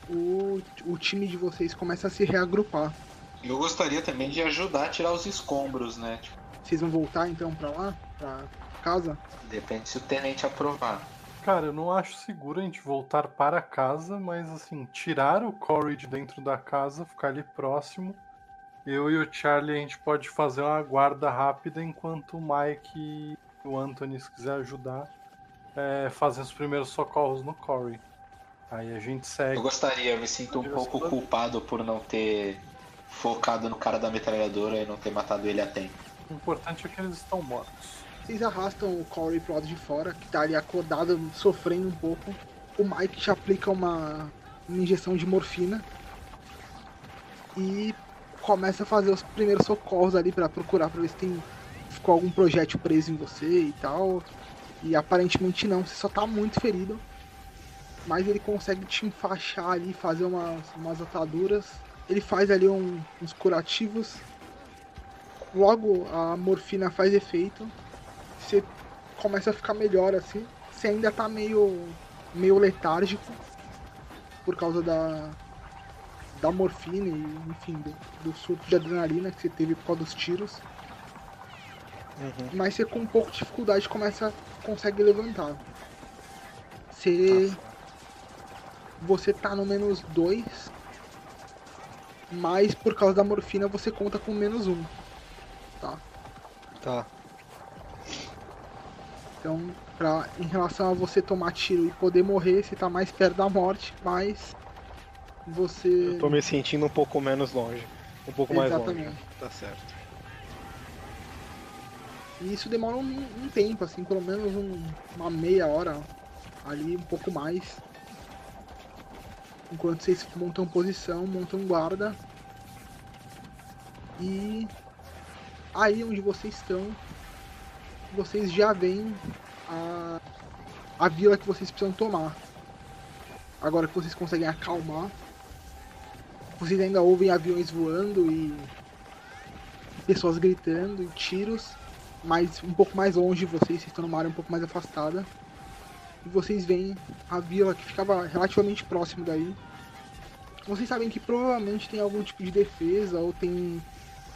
o, o time de vocês começa a se reagrupar. Eu gostaria também de ajudar a tirar os escombros, né? Tipo, Vocês vão voltar então pra lá, pra casa? depende se o tenente aprovar. Cara, eu não acho seguro a gente voltar para casa, mas assim, tirar o Corey de dentro da casa, ficar ali próximo. Eu e o Charlie a gente pode fazer uma guarda rápida enquanto o Mike e o Anthony, se quiser ajudar, é, fazem os primeiros socorros no Corey. Aí a gente Eu segue. gostaria, eu me sinto um pouco culpado por não ter focado no cara da metralhadora e não ter matado ele a tempo. O importante é que eles estão mortos. Vocês arrastam o Corey pro lado de fora, que tá ali acordado, sofrendo um pouco. O Mike te aplica uma, uma injeção de morfina. E começa a fazer os primeiros socorros ali pra procurar pra ver se tem ficou algum projétil preso em você e tal. E aparentemente não, você só tá muito ferido. Mas ele consegue te enfaixar ali, fazer umas, umas ataduras. Ele faz ali um- uns curativos. Logo a morfina faz efeito você começa a ficar melhor assim. Você ainda tá meio meio letárgico por causa da da morfina e enfim do, do surto de adrenalina que você teve por causa dos tiros. Uhum. Mas você com um pouco de dificuldade começa consegue levantar. Você você tá no menos dois, mas por causa da morfina você conta com menos um. Tá? Tá. Então, pra, em relação a você tomar tiro e poder morrer, você tá mais perto da morte, mas você. Eu tô me sentindo um pouco menos longe. Um pouco mais longe. Exatamente. Tá certo. E isso demora um, um tempo, assim, pelo menos um- uma meia hora ali, um pouco mais. Enquanto vocês montam posição, montam guarda. E aí onde vocês estão, vocês já veem a, a vila que vocês precisam tomar. Agora que vocês conseguem acalmar. Vocês ainda ouvem aviões voando e pessoas gritando e tiros mais um pouco mais longe vocês, vocês estão numa área um pouco mais afastada. E vocês veem a vila que ficava relativamente próximo daí. Vocês sabem que provavelmente tem algum tipo de defesa ou tem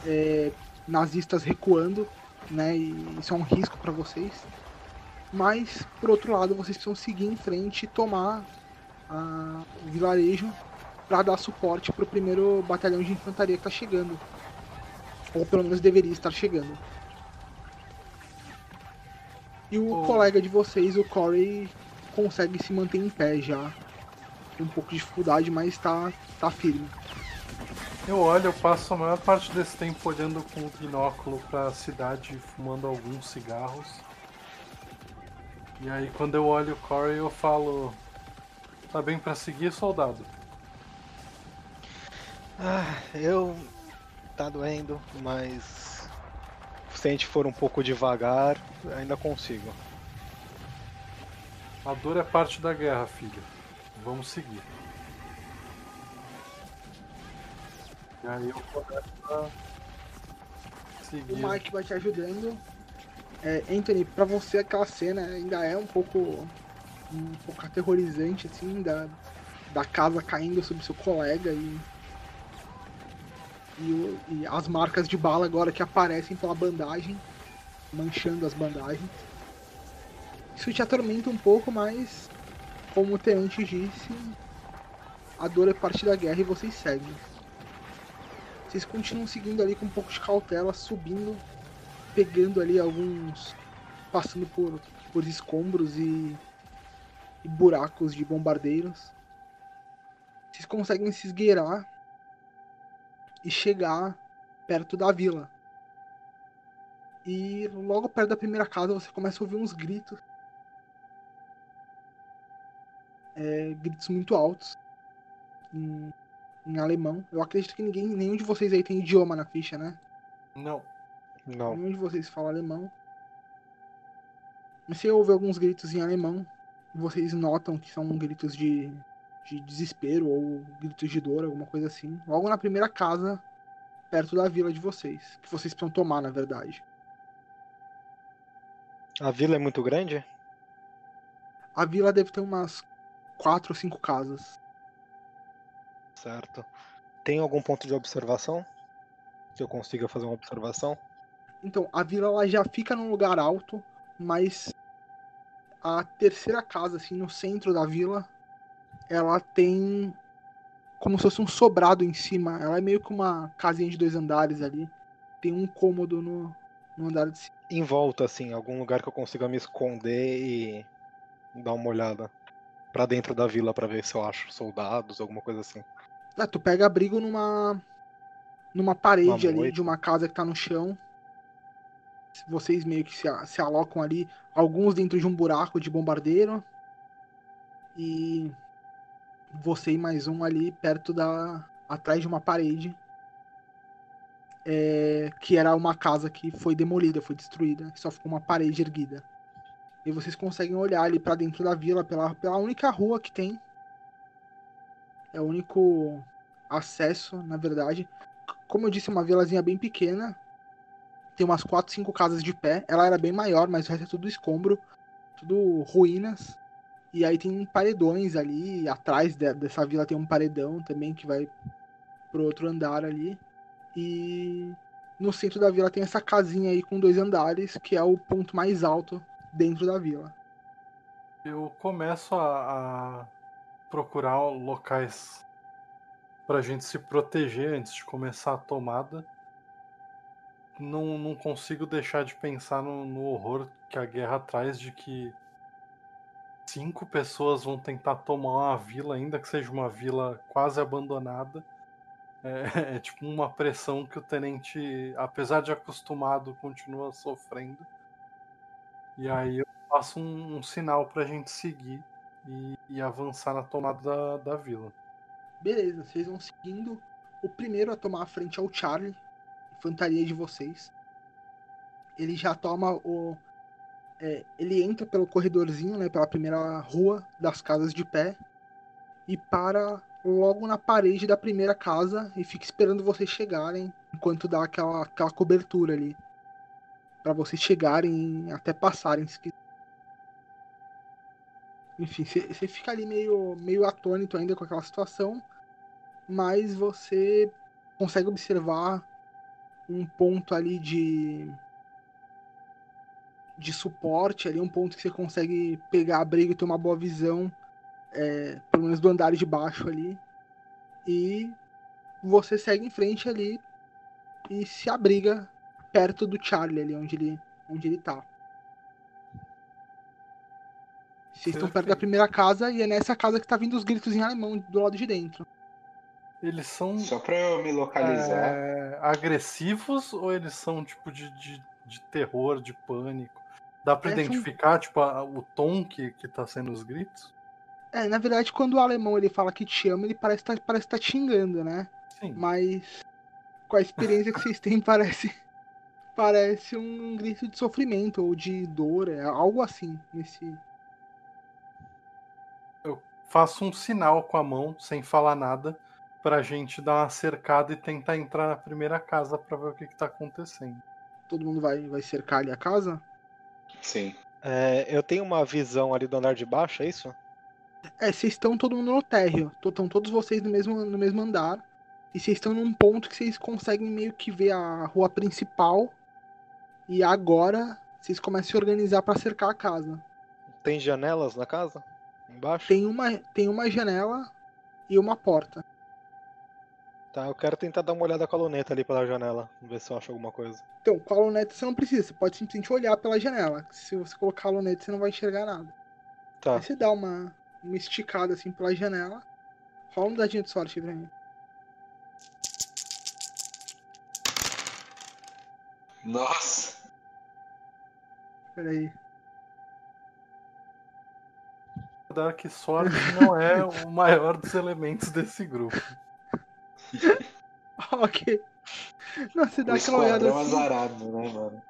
é, nazistas recuando, né? E isso é um risco para vocês. Mas por outro lado, vocês precisam seguir em frente e tomar a- o vilarejo para dar suporte para o primeiro batalhão de infantaria que está chegando. Ou pelo menos deveria estar chegando. E o Oh. colega de vocês, o Corey, consegue se manter em pé já. com um pouco de dificuldade, mas tá, tá firme. Eu olho, eu passo a maior parte desse tempo olhando com o binóculo para a cidade, fumando alguns cigarros. E aí quando eu olho o Corey eu falo, tá bem para seguir, soldado? Ah, eu tá doendo, mas se a gente for um pouco devagar, ainda consigo. A dor é parte da guerra, filho. Vamos seguir. E aí eu começo a seguir. O Mike vai te ajudando. É, Anthony, pra você aquela cena ainda é um pouco um pouco aterrorizante, assim, da, da casa caindo sobre seu colega e, e, o- e as marcas de bala agora que aparecem pela bandagem, manchando as bandagens. Isso te atormenta um pouco, mas como o tenente disse, a dor é parte da guerra e vocês seguem. Vocês continuam seguindo ali com um pouco de cautela, subindo, pegando ali alguns. passando por, por escombros e, e buracos de bombardeiros. Vocês conseguem se esgueirar e chegar perto da vila. E logo perto da primeira casa você começa a ouvir uns gritos. É, gritos muito altos. Em, em alemão. Eu acredito que ninguém, nenhum de vocês aí tem idioma na ficha, né? Não. Não. Nenhum de vocês fala alemão. Mas você ouve alguns gritos em alemão. Vocês notam que são gritos de, de desespero ou gritos de dor, alguma coisa assim. Logo na primeira casa, perto da vila de vocês. Que vocês precisam tomar, na verdade. A vila é muito grande? A vila deve ter umas quatro ou cinco casas. Certo. Tem algum ponto de observação? Que eu consiga fazer uma observação? Então, a vila ela já fica num lugar alto, mas a terceira casa, assim, no centro da vila, ela tem como se fosse um sobrado em cima. Ela é meio que uma casinha de dois andares ali. Tem um cômodo no, no andar de cima. Em volta, assim, algum lugar que eu consiga me esconder e dar uma olhada pra dentro da vila pra ver se eu acho soldados, alguma coisa assim. Ah, tu pega abrigo numa numa parede Uma ali de uma casa que tá no chão. Vocês meio que se, se alocam ali, alguns dentro de um buraco de bombardeiro. E você e mais um ali perto da atrás de uma parede. É, que era uma casa que foi demolida, foi destruída, só ficou uma parede erguida. E vocês conseguem olhar ali pra dentro da vila pela, pela única rua que tem. É o único acesso, na verdade. Como eu disse, é uma vilazinha bem pequena. Tem umas 4, 5 casas de pé. Ela era bem maior, mas o resto é tudo escombro, tudo ruínas. E aí tem paredões ali. Atrás de- dessa vila tem um paredão também que vai pro outro andar ali. E no centro da vila tem essa casinha aí com dois andares, que é o ponto mais alto dentro da vila. Eu começo a, a procurar locais pra gente se proteger antes de começar a tomada. Não, não consigo deixar de pensar no, no horror que a guerra traz de que cinco pessoas vão tentar tomar uma vila, ainda que seja uma vila quase abandonada. É, é tipo uma pressão que o tenente, apesar de acostumado, continua sofrendo. E aí eu faço um, um sinal pra gente seguir e, e avançar na tomada da, da vila. Beleza, vocês vão seguindo. O primeiro a tomar a frente é o Charlie, infantaria de vocês. Ele já toma o. é, ele entra pelo corredorzinho, né, pela primeira rua das casas de pé e para logo na parede da primeira casa e fica esperando vocês chegarem enquanto dá aquela, aquela cobertura ali Pra vocês chegarem até passarem. se quiser. Enfim, você fica ali meio, meio atônito ainda com aquela situação, mas você consegue observar um ponto ali de de suporte ali, um ponto que você consegue pegar abrigo e ter uma boa visão, é, pelo menos do andar de baixo ali. E você segue em frente ali e se abriga perto do Charlie ali, onde ele, onde ele tá. Vocês estão perto da primeira casa e é nessa casa que tá vindo os gritos em alemão do lado de dentro. Eles são Só pra eu me localizar. é, agressivos ou eles são tipo de, de, de terror, de pânico? Dá pra identificar, tipo, a- o tom que, que tá sendo os gritos? É, na verdade, quando o alemão ele fala que te ama, ele parece tá, parece tá te xingando, né? Sim. Mas com a experiência que vocês têm, parece parece um grito de sofrimento ou de dor, é algo assim nesse. Faço um sinal com a mão, sem falar nada, pra gente dar uma cercada e tentar entrar na primeira casa pra ver o que, que tá acontecendo. Todo mundo vai, vai cercar ali a casa. Sim. É, eu tenho uma visão ali do andar de baixo, é isso? É, vocês estão todo mundo no térreo. Estão todos vocês no mesmo, no mesmo andar. E vocês estão num ponto que vocês conseguem meio que ver a rua principal. E agora vocês começam a se organizar pra cercar a casa. Tem janelas na casa? Embaixo? Tem uma, tem uma janela e uma porta. Tá, eu quero tentar dar uma olhada com a luneta ali pela janela. Ver se eu acho alguma coisa. Então, com a luneta você não precisa, você pode simplesmente olhar pela janela. Se você colocar a luneta, você não vai enxergar nada. Tá. Aí você dá uma, uma esticada assim pela janela. Rola um dadinho de sorte pra mim. Nossa! Pera aí. Dar que sorte não é o maior dos elementos desse grupo. ok. Não, você dá O aquela olhada assim. azarado, né, mano?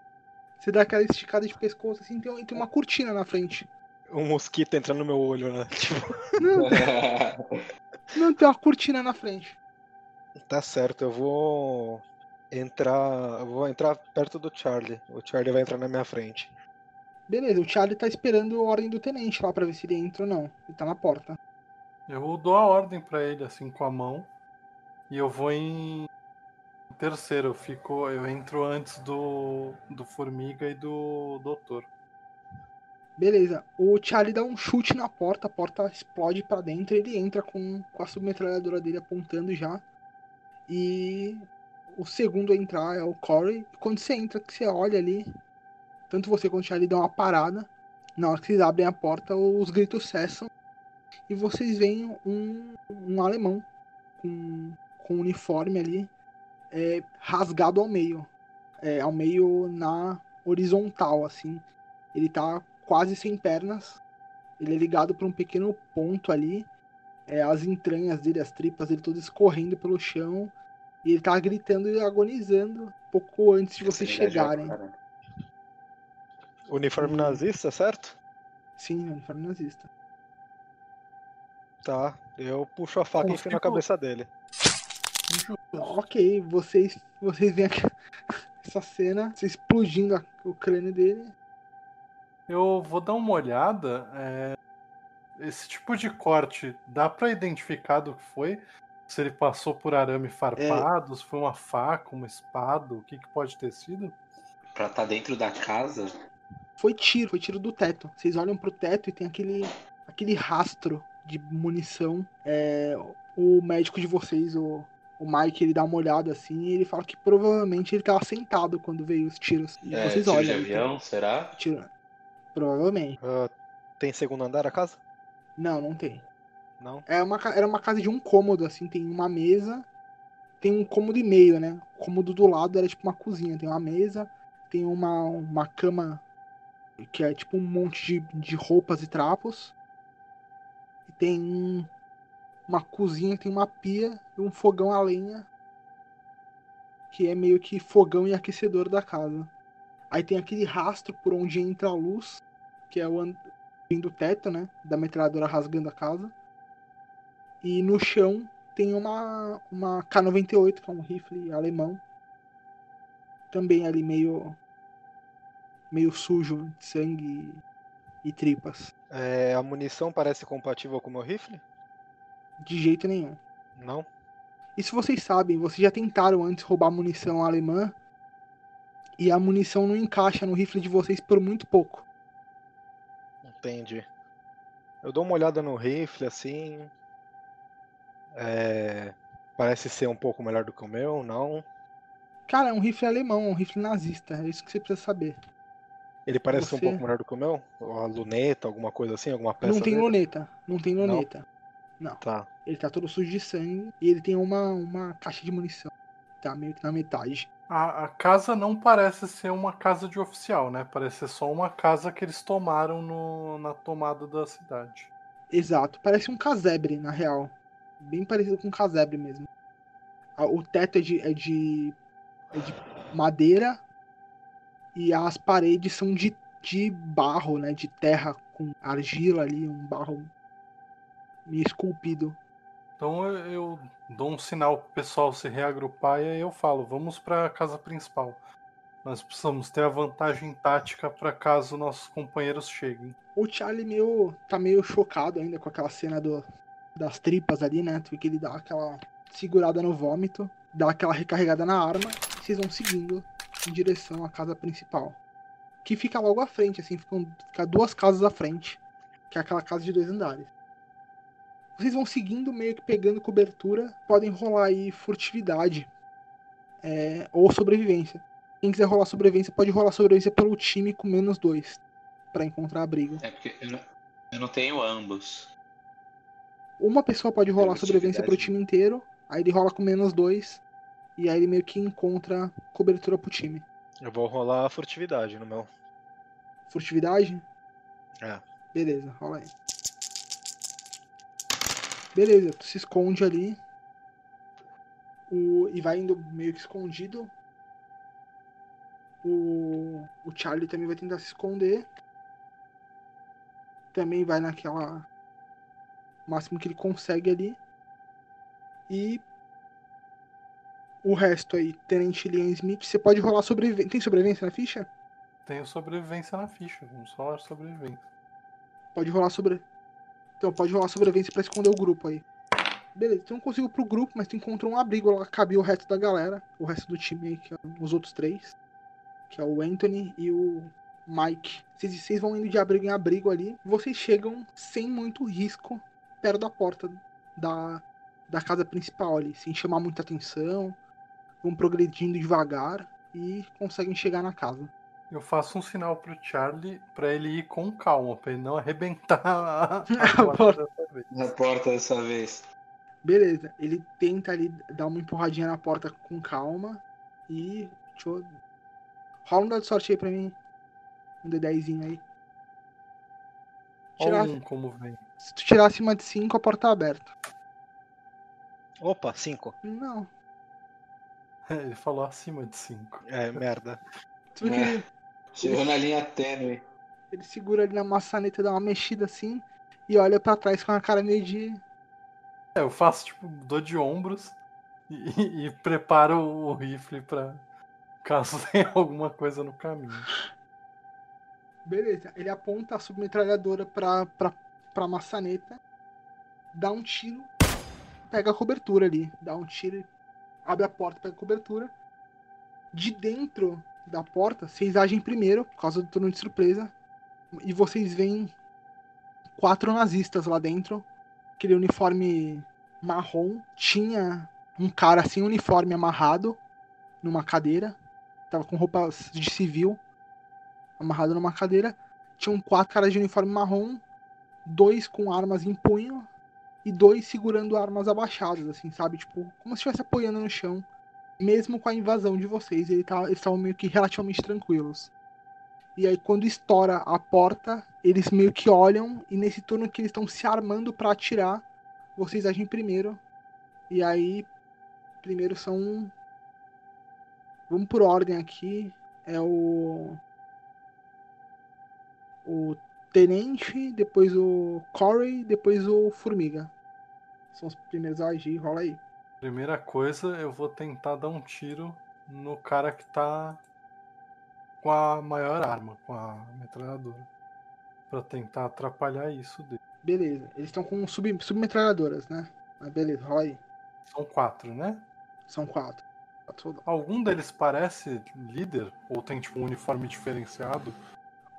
Você dá aquela esticada de pescoço assim, tem, tem uma cortina na frente. Um mosquito entrando no meu olho, né? Tipo, Não, não tem uma cortina na frente. tá certo, eu vou entrar. Eu vou entrar perto do Charlie. O Charlie vai entrar na minha frente. Beleza, o Charlie tá esperando a ordem do tenente lá pra ver se ele entra ou não. Ele tá na porta. Eu dou a ordem pra ele assim com a mão e eu vou em terceiro. Eu fico, eu entro antes do do formiga e do doutor. Beleza, o Charlie dá um chute na porta, a porta explode pra dentro, ele entra com, com a submetralhadora dele apontando já. E o segundo a entrar é o Corey. Quando você entra, que você olha ali, tanto você quanto o Charlie dão uma parada. Na hora que vocês abrem a porta, os gritos cessam. E vocês veem um, um alemão com, com uniforme ali, é, rasgado ao meio. É, ao meio na horizontal, assim. Ele tá quase sem pernas. Ele é ligado por um pequeno ponto ali. É, as entranhas dele, as tripas dele todas escorrendo pelo chão. E ele tá gritando e agonizando pouco antes de vocês jogo, chegarem. Uniforme Hum. nazista, certo? Sim, uniforme nazista. Tá. Eu puxo a faca e enfio na cabeça dele. Ok, vocês, vocês veem aqui- essa cena, explodindo a- o crânio dele. Eu vou dar uma olhada. é, Esse tipo de corte dá pra identificar do que foi? Se ele passou por arame farpado, se foi uma faca, uma espada, o que, que pode ter sido? Pra estar dentro da casa, Foi tiro, foi tiro do teto. Vocês olham pro teto e tem aquele, aquele rastro de munição. É, o médico de vocês, o, o Mike, ele dá uma olhada assim e ele fala que provavelmente ele tava sentado quando veio os tiros. E é, vocês tiro olham. de avião, será? Tiro. Provavelmente. Ah, tem segundo andar a casa? Não, não tem. Não? É uma, era uma casa de um cômodo, assim, tem uma mesa, tem um cômodo e meio, né? O cômodo do lado era tipo uma cozinha, tem uma mesa, tem uma, uma cama que é tipo um monte de, de roupas e trapos. E tem uma cozinha, tem uma pia e um fogão a lenha, que é meio que fogão e aquecedor da casa. Aí tem aquele rastro por onde entra a luz, que é o an- do teto, né? Da metralhadora rasgando a casa. E no chão tem uma, uma K-98, que é um rifle alemão. Também ali meio. meio sujo de sangue e tripas. É, a munição parece compatível com o meu rifle? De jeito nenhum. Não? Isso vocês sabem, vocês já tentaram antes roubar munição alemã. E a munição não encaixa no rifle de vocês por muito pouco. Entendi. Eu dou uma olhada no rifle assim. É, Parece ser um pouco melhor do que o meu, não? Cara, é um rifle alemão, é um rifle nazista. É isso que você precisa saber. Ele parece ser um Você- pouco melhor do que o meu? Ou a luneta, alguma coisa assim, alguma peça não tem dele? luneta. Não tem luneta. Não. Tá. Ele tá todo sujo de sangue e ele tem uma, uma caixa de munição. Tá meio que na metade. A, a casa não parece ser uma casa de oficial, né? Parece ser só uma casa que eles tomaram no- na tomada da cidade. Exato. Parece um casebre, na real. Bem parecido com um casebre mesmo. O teto é de, é de, é de madeira e as paredes são de, de barro, né? De terra com argila ali, um barro esculpido. Então eu, eu dou um sinal pro pessoal se reagrupar e aí eu falo, vamos pra casa principal. Nós precisamos ter a vantagem tática para caso nossos companheiros cheguem. O Charlie meio, tá meio chocado ainda com aquela cena do, das tripas ali, né? Tu vê que ele dá aquela segurada no vômito, dá aquela recarregada na arma e vocês vão seguindo em direção à casa principal. Que fica logo à frente, assim, ficam, fica duas casas à frente, que é aquela casa de dois andares. Vocês vão seguindo, meio que pegando cobertura, podem rolar aí furtividade é, ou sobrevivência. Quem quiser rolar sobrevivência, pode rolar sobrevivência pelo time com menos dois, pra encontrar abrigo. É porque eu não, eu não tenho ambos. Uma pessoa pode rolar sobrevivência pro time inteiro, aí ele rola com menos dois, e aí ele meio que encontra cobertura pro time. Eu vou rolar a furtividade no meu. Furtividade? É. Beleza, rola aí. Beleza, tu se esconde ali. O... E vai indo meio que escondido. O... o Charlie também vai tentar se esconder. Também vai naquela. máximo que ele consegue ali. E. O resto aí, Tenente Liam Smith, você pode rolar sobrevivência. Tem sobrevivência na ficha? Tenho sobrevivência na ficha, vamos rolar sobrevivência. Pode rolar sobre. Então, pode rolar sobrevivência pra esconder o grupo aí. Beleza, tu não conseguiu pro grupo, mas tu encontrou um abrigo lá, cabia o resto da galera, o resto do time aí, que é os outros três. Que é o Anthony e o Mike. Vocês, vocês vão indo de abrigo em abrigo ali. Vocês chegam sem muito risco perto da porta da, da casa principal ali, sem chamar muita atenção. Vão progredindo devagar e conseguem chegar na casa. Eu faço um sinal pro Charlie pra ele ir com calma, pra ele não arrebentar a, a porta dessa vez. Na porta dessa vez. Beleza, ele tenta ali dar uma empurradinha na porta com calma e. Deixa eu... Rola um dado de sorte aí pra mim. Um D10zinho aí. Olha Tirar- um como vem. Se tu tirar acima de 5, a porta tá aberta. Opa, 5. Não. Ele falou acima de 5. É, merda. Tu vê que Chegou na linha tênue. ele segura ali na maçaneta, dá uma mexida assim e olha pra trás com uma cara meio de. É, eu faço, tipo, dou de ombros e, e preparo o rifle pra caso tenha alguma coisa no caminho. Beleza, ele aponta a submetralhadora pra, pra, pra maçaneta, dá um tiro, pega a cobertura ali. Dá um tiro, abre a porta, pega a cobertura. De dentro da porta, vocês agem primeiro, por causa do turno de surpresa. E vocês veem quatro nazistas lá dentro. Aquele uniforme marrom. Tinha um cara sem uniforme amarrado numa cadeira. Tava com roupas de civil amarrado numa cadeira. Tinham quatro caras de uniforme marrom, dois com armas em punho e dois segurando armas abaixadas, assim, sabe? Tipo, como se estivesse apoiando no chão. Mesmo com a invasão de vocês, ele tá, eles estavam meio que relativamente tranquilos. E aí, quando estoura a porta, eles meio que olham e nesse turno que eles estão se armando pra atirar, vocês agem primeiro. E aí, primeiro são. Vamos por ordem aqui. É o o Tenente, depois o Corey, depois o Formiga. São os primeiros a agir, rola aí. Primeira coisa, eu vou tentar dar um tiro no cara que tá com a maior arma, com a metralhadora. Pra tentar atrapalhar isso dele. Beleza, eles estão com sub, submetralhadoras, né? Mas beleza, rola aí. São quatro, né? São quatro. Algum deles parece líder? Ou tem tipo um uniforme diferenciado?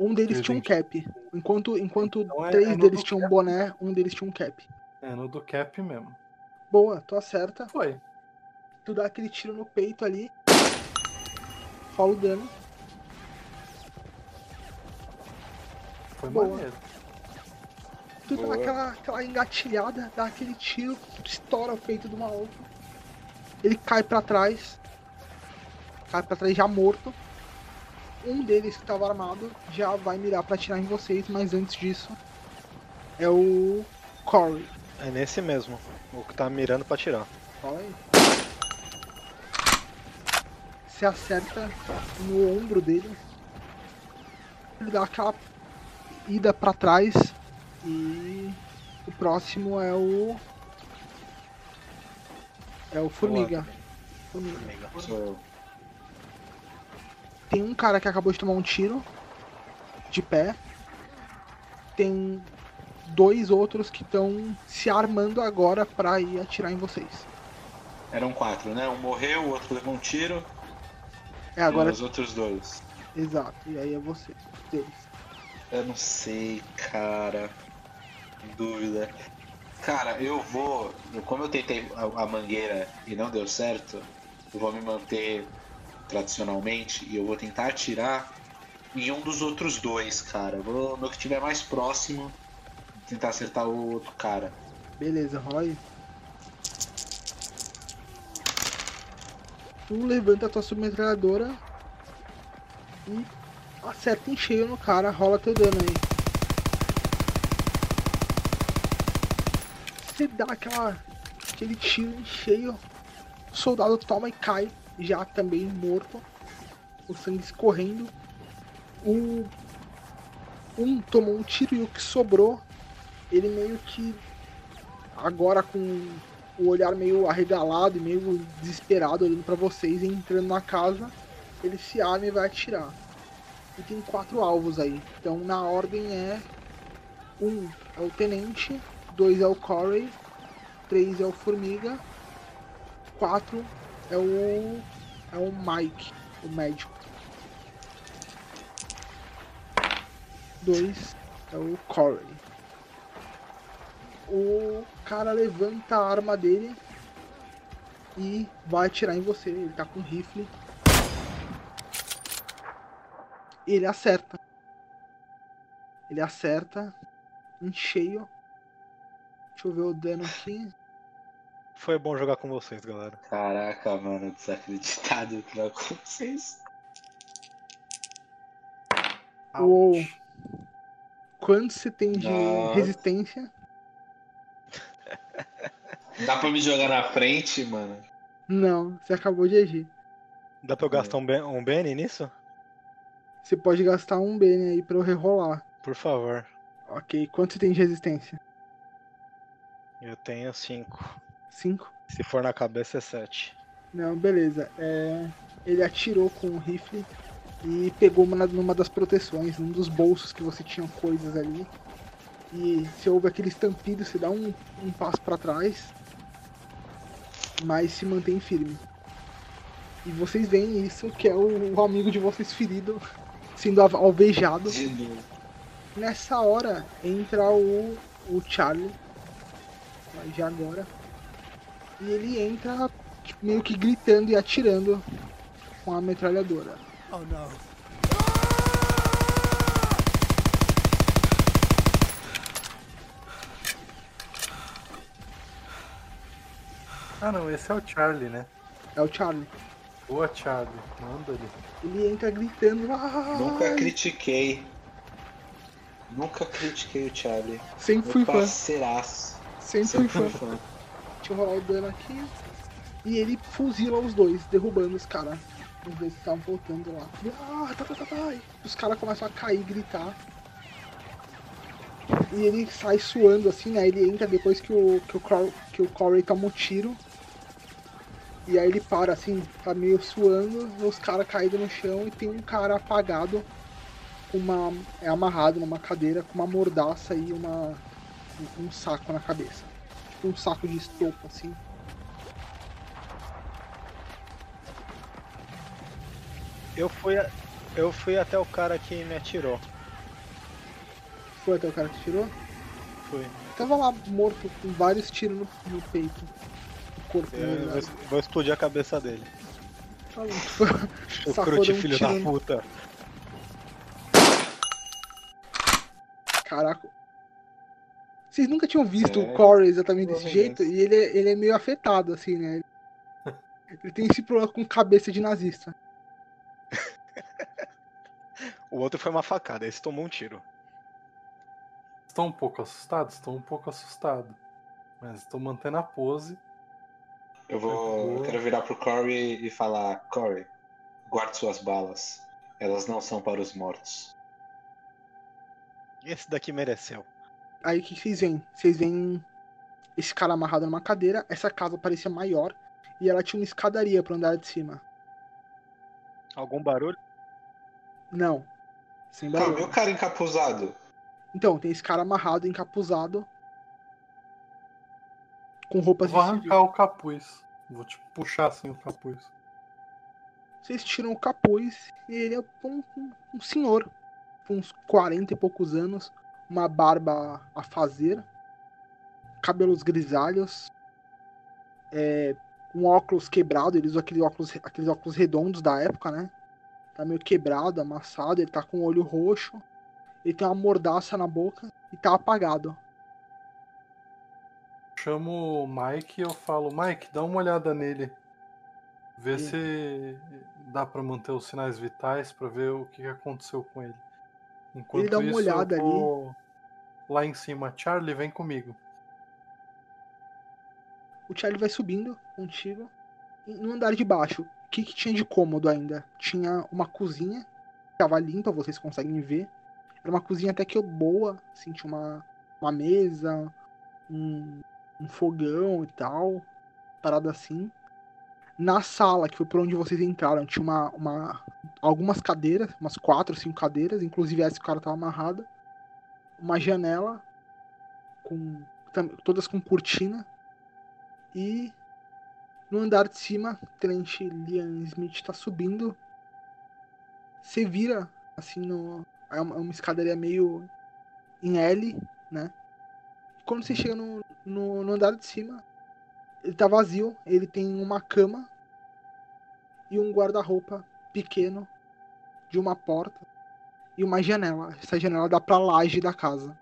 Um deles tinha um gente- cap. Enquanto, enquanto Então é- três é deles tinham um boné, um deles tinha um cap. É, no do cap mesmo. Boa, tu acerta. Foi. Tu dá aquele tiro no peito ali. Rola o dano. foi Boa. maneiro. Tu dá Boa. aquela, aquela engatilhada, dá aquele tiro, estoura o peito do maluco. Ele cai pra trás. Cai pra trás já morto. Um deles que tava armado já vai mirar pra atirar em vocês, mas antes disso é o Corey. É nesse mesmo. O que tá mirando pra tirar. Fala aí. Você acerta no ombro dele. Ele dá aquela ida pra trás. E o próximo é o. É o Formiga. Formiga. Eu. Tem um cara que acabou de tomar um tiro. De pé. Tem dois outros que estão se armando agora pra ir atirar em vocês. Eram quatro, né? Um morreu, o outro levou um tiro. É, agora. E os outros dois. Exato. E aí é você. Deles. Eu não sei, cara. Dúvida. Cara, eu vou. Como eu tentei a, a mangueira e não deu certo, eu vou me manter tradicionalmente e eu vou tentar atirar em um dos outros dois, cara. Vou no que tiver mais próximo tentar acertar o outro cara. Beleza, aí. Tu levanta a tua submetralhadora e acerta em cheio no cara, rola teu dano aí. Você dá aquela, aquele tiro em cheio, o soldado toma e cai, já também morto, o sangue escorrendo. O um tomou um tiro e o que sobrou ele meio que agora com o olhar meio arregalado e meio desesperado olhando pra vocês e entrando na casa, ele se arma e vai atirar. E tem quatro alvos aí. Então na ordem é um é o tenente, dois é o Corey, três é o Formiga, quatro é o é o Mike, o médico. Dois é o Corey o cara levanta a arma dele e vai atirar em você. Ele tá com rifle. Ele acerta. Ele acerta em cheio. Deixa eu ver o dano aqui. Foi bom jogar com vocês, galera. Caraca, mano, desacreditado que vai acontecer isso. Uou. Quanto você tem de Nossa. resistência? Dá pra me jogar na frente, mano? Não, você acabou de agir. Dá pra eu gastar um, ben, um Benny nisso? Você pode gastar um Bene aí pra eu rerolar. Por favor. Ok, quanto você tem de resistência? Eu tenho 5. 5? Se for na cabeça é 7. Não, beleza. É, ele atirou com o rifle e pegou uma, numa das proteções, num dos bolsos que você tinha coisas ali. E se houve aquele estampido, você dá um, um passo pra trás, mas se mantém firme. E vocês veem isso, que é o, o amigo de vocês ferido, sendo al- alvejado. Nessa hora entra o, o Charlie, já agora, e ele entra tipo, meio que gritando e atirando com a metralhadora. Oh no. Ah não, esse é o Charlie, né? É o Charlie. Boa, Charlie. Manda ele. Ele entra gritando. "Ai!" Nunca critiquei. Nunca critiquei o Charlie. Sempre fui Meu fã. parceiraço. Sempre fui Sempre fã. fui fã. Deixa eu rolar o dano aqui. E ele fuzila os dois, derrubando os caras. Os dois que estavam voltando lá. Ah, tá, tá, tá, tá. Os caras começam a cair, gritar. E ele sai suando assim, né? Ele entra depois que o, que o, Cor- que o Corey toma um tiro. E aí ele para assim, tá meio suando, os caras caídos no chão e tem um cara apagado, com uma. é amarrado numa cadeira com uma mordaça e uma. um- saco na cabeça. Tipo um saco de estopa assim. Eu fui, a- eu fui até o cara que me atirou. Foi até o cara que tirou? Fui. Tava lá morto com vários tiros no, no peito. Corpo, Eu vou, vou explodir a cabeça dele. O crute, um filho tiro da puta. Caraca. Vocês nunca tinham visto É, o Corey exatamente desse jeito? E ele, é- ele é meio afetado, assim, né? Ele tem esse problema com cabeça de nazista. O outro foi uma facada, esse tomou um tiro. Estou um pouco assustado? Estou um pouco assustado. Mas estou mantendo a pose. Eu vou. Eu quero virar pro Corey e falar: Corey, guarde suas balas. Elas não são para os mortos. Esse daqui mereceu. Aí o que vocês veem? Vocês veem esse cara amarrado numa cadeira. Essa casa parecia maior. E ela tinha uma escadaria pro andar de cima. Algum barulho? Não. Sem Calma, e barulho. o cara encapuzado? Então, tem esse cara amarrado, encapuzado. Com roupas Vou de civil. arrancar o capuz. Vou tipo puxar assim o capuz. Vocês tiram o capuz e ele é um, um- um senhor, com uns 40 e poucos anos, uma barba a fazer, cabelos grisalhos, é, um óculos quebrado, ele usa aquele óculos, aqueles óculos redondos da época, né? Tá meio quebrado, amassado, ele tá com o olho roxo, ele tem uma mordaça na boca e tá apagado. Chamo o Mike e eu falo, Mike, dá uma olhada nele. Vê Sim. se dá pra manter os sinais vitais pra ver o que aconteceu com ele. Enquanto dá uma isso, olhada eu vou lá em cima. Charlie, vem comigo. O Charlie vai subindo contigo. E no andar de baixo, o que, que tinha de cômodo ainda? Tinha uma cozinha, que tava limpa, vocês conseguem ver. Era uma cozinha até que boa, assim, tinha uma, uma mesa, um, um fogão e tal, parada assim. Na sala, que foi por onde vocês entraram, tinha uma, uma, algumas cadeiras, umas quatro, cinco cadeiras, inclusive essa que o cara tava amarrada. Uma janela, com todas com cortina. E no andar de cima, o tenente Liam Smith tá subindo. Você vira, assim, no. É uma, é uma escadaria meio em L, né? Quando você chega no, no, no andar de cima, ele tá vazio. Ele tem uma cama e um guarda-roupa pequeno de uma porta e uma janela. Essa janela dá pra laje da casa.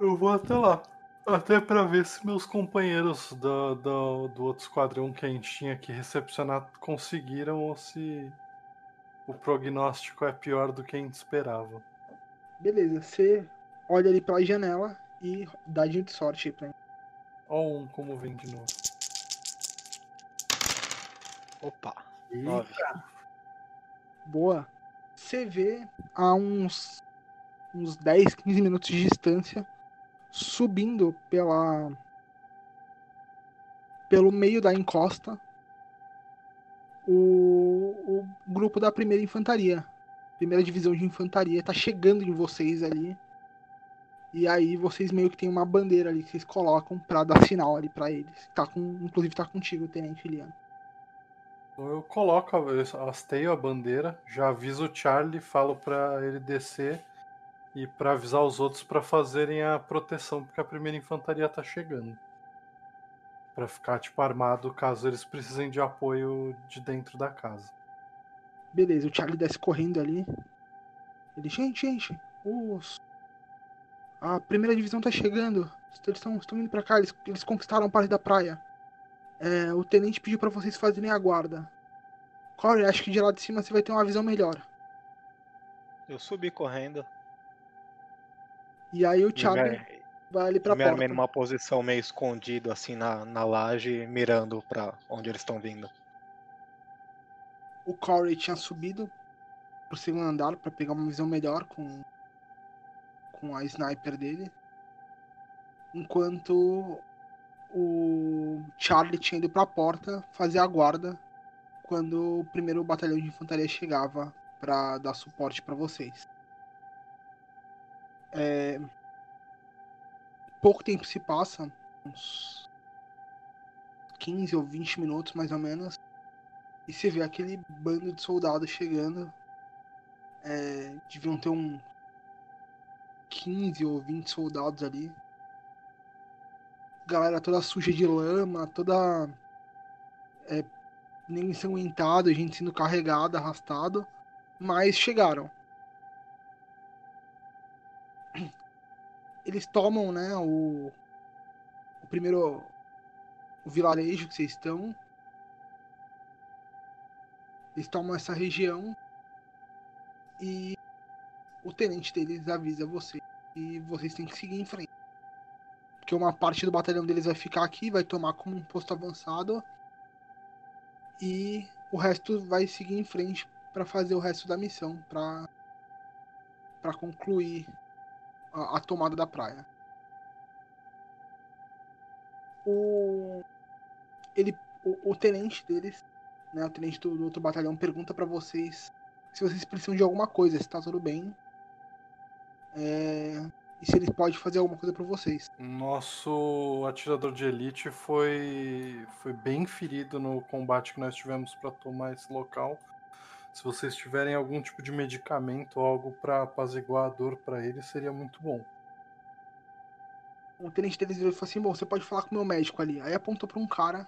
Eu vou até lá. Até pra ver se meus companheiros da, da- do outro esquadrão que a gente tinha que recepcionar conseguiram ou se o prognóstico é pior do que a gente esperava. Beleza, você olha ali pela janela e dá de sorte aí pra mim. Ó um como vem de novo. Opa, nove. Boa. Você vê a uns, uns 10, 15 minutos de distância, subindo pela pelo meio da encosta, o, o grupo da primeira infantaria. Primeira divisão de infantaria tá chegando em vocês ali. E aí vocês meio que tem uma bandeira ali que vocês colocam pra dar sinal ali pra eles. Tá com, inclusive tá contigo, Tenente Lian. Então eu coloco, eu hasteio a bandeira, já aviso o Charlie, falo pra ele descer e pra avisar os outros pra fazerem a proteção, porque a primeira infantaria tá chegando. Pra ficar tipo armado caso eles precisem de apoio de dentro da casa. Beleza, o Charlie desce correndo ali. Ele, gente, gente, os... a primeira divisão tá chegando. Eles estão indo pra cá, eles, eles conquistaram parte da praia. É, o tenente pediu pra vocês fazerem a guarda. Corey, acho que de lá de cima você vai ter uma visão melhor. Eu subi correndo. E aí o Charlie me- vai ali pra me armei porta. numa posição meio escondido, assim, na, na laje, mirando pra onde eles estão vindo. O Corey tinha subido pro segundo andar pra pegar uma visão melhor com, com a sniper dele. Enquanto o Charlie tinha ido pra porta fazer a guarda quando o primeiro batalhão de infantaria chegava pra dar suporte pra vocês. É, Pouco tempo se passa, uns 15 ou 20 minutos mais ou menos. E você vê aquele bando de soldados chegando. É, deviam ter um 15 ou 20 soldados ali. Galera toda suja de lama, toda é, nem ensanguentada, gente sendo carregada, arrastado. Mas chegaram. eles tomam, né, o, o primeiro o vilarejo que vocês estão. Eles tomam essa região e o tenente deles avisa você e vocês têm que seguir em frente. Porque uma parte do batalhão deles vai ficar aqui, vai tomar como um posto avançado e o resto vai seguir em frente para fazer o resto da missão, para para concluir a, a, tomada da praia. O ele o, o tenente deles, né, o tenente do, do outro batalhão pergunta para vocês se vocês precisam de alguma coisa, se tá tudo bem. É, e se ele pode fazer alguma coisa para vocês. Nosso atirador de elite foi foi bem ferido no combate que nós tivemos para tomar esse local. Se vocês tiverem algum tipo de medicamento ou algo para apaziguar a dor para ele, seria muito bom. O tenente deles falou assim: Bom, você pode falar com o meu médico ali. Aí apontou para um cara.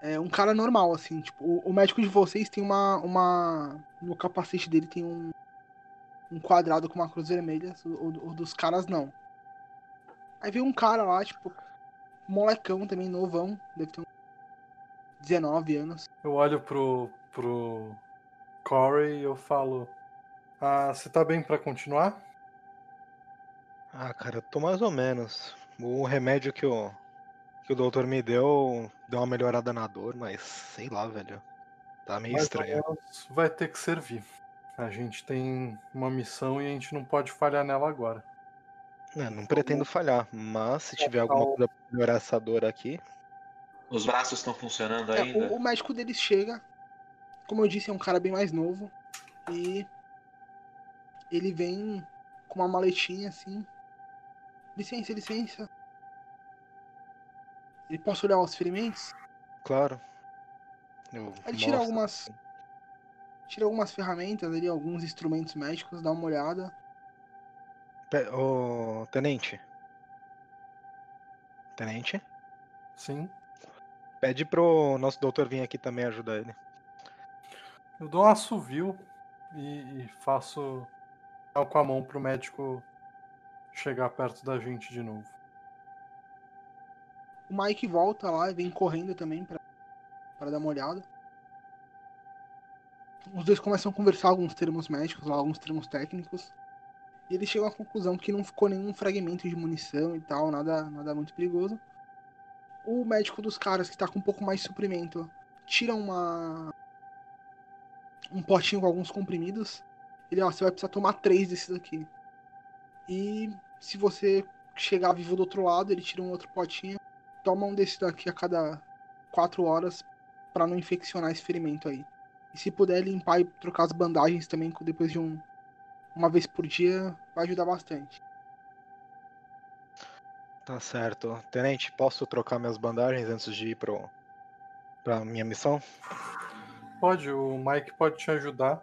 É um cara normal, assim. Tipo, o, o médico de vocês tem uma, uma. No capacete dele tem um, um quadrado com uma cruz vermelha, o, o dos caras não. Aí veio um cara lá, tipo, molecão também, novão, deve ter uns 19 anos. Eu olho pro, pro Corey e eu falo: Ah, você tá bem para continuar? Ah, cara, eu tô mais ou menos. O remédio que o, que o doutor me deu deu uma melhorada na dor, mas sei lá, velho. Tá meio estranho. Vai ter que servir. A gente tem uma missão e a gente não pode falhar nela agora. É, não pretendo falhar, mas se tiver alguma coisa pra melhorar essa dor aqui. Os braços estão funcionando é, ainda? O, o, médico deles chega. Como eu disse, é um cara bem mais novo. E ele vem com uma maletinha assim. Licença, licença. Ele posso olhar os ferimentos? Claro. Eu ele tira algumas tira algumas ferramentas ali, alguns instrumentos médicos, dá uma olhada. Ô, tenente. Tenente? Sim. Pede pro nosso doutor vir aqui também ajudar ele. Eu dou um assovio e, e faço com a mão pro médico chegar perto da gente de novo. O Mike volta lá e vem correndo também para dar uma olhada os dois começam a conversar alguns termos médicos, alguns termos técnicos. E eles chegam à conclusão que não ficou nenhum fragmento de munição e tal, nada, nada muito perigoso. O médico dos caras, que tá com um pouco mais de suprimento, tira uma. um potinho com alguns comprimidos. Ele, ó, você vai precisar tomar três desses aqui. E se você chegar vivo do outro lado, ele tira um outro potinho. Toma um desses daqui a cada quatro horas para não infeccionar esse ferimento aí. E se puder limpar e trocar as bandagens também depois de um uma vez por dia, vai ajudar bastante. Tá certo. Tenente, posso trocar minhas bandagens antes de ir pro pra minha missão? Pode, o Mike pode te ajudar.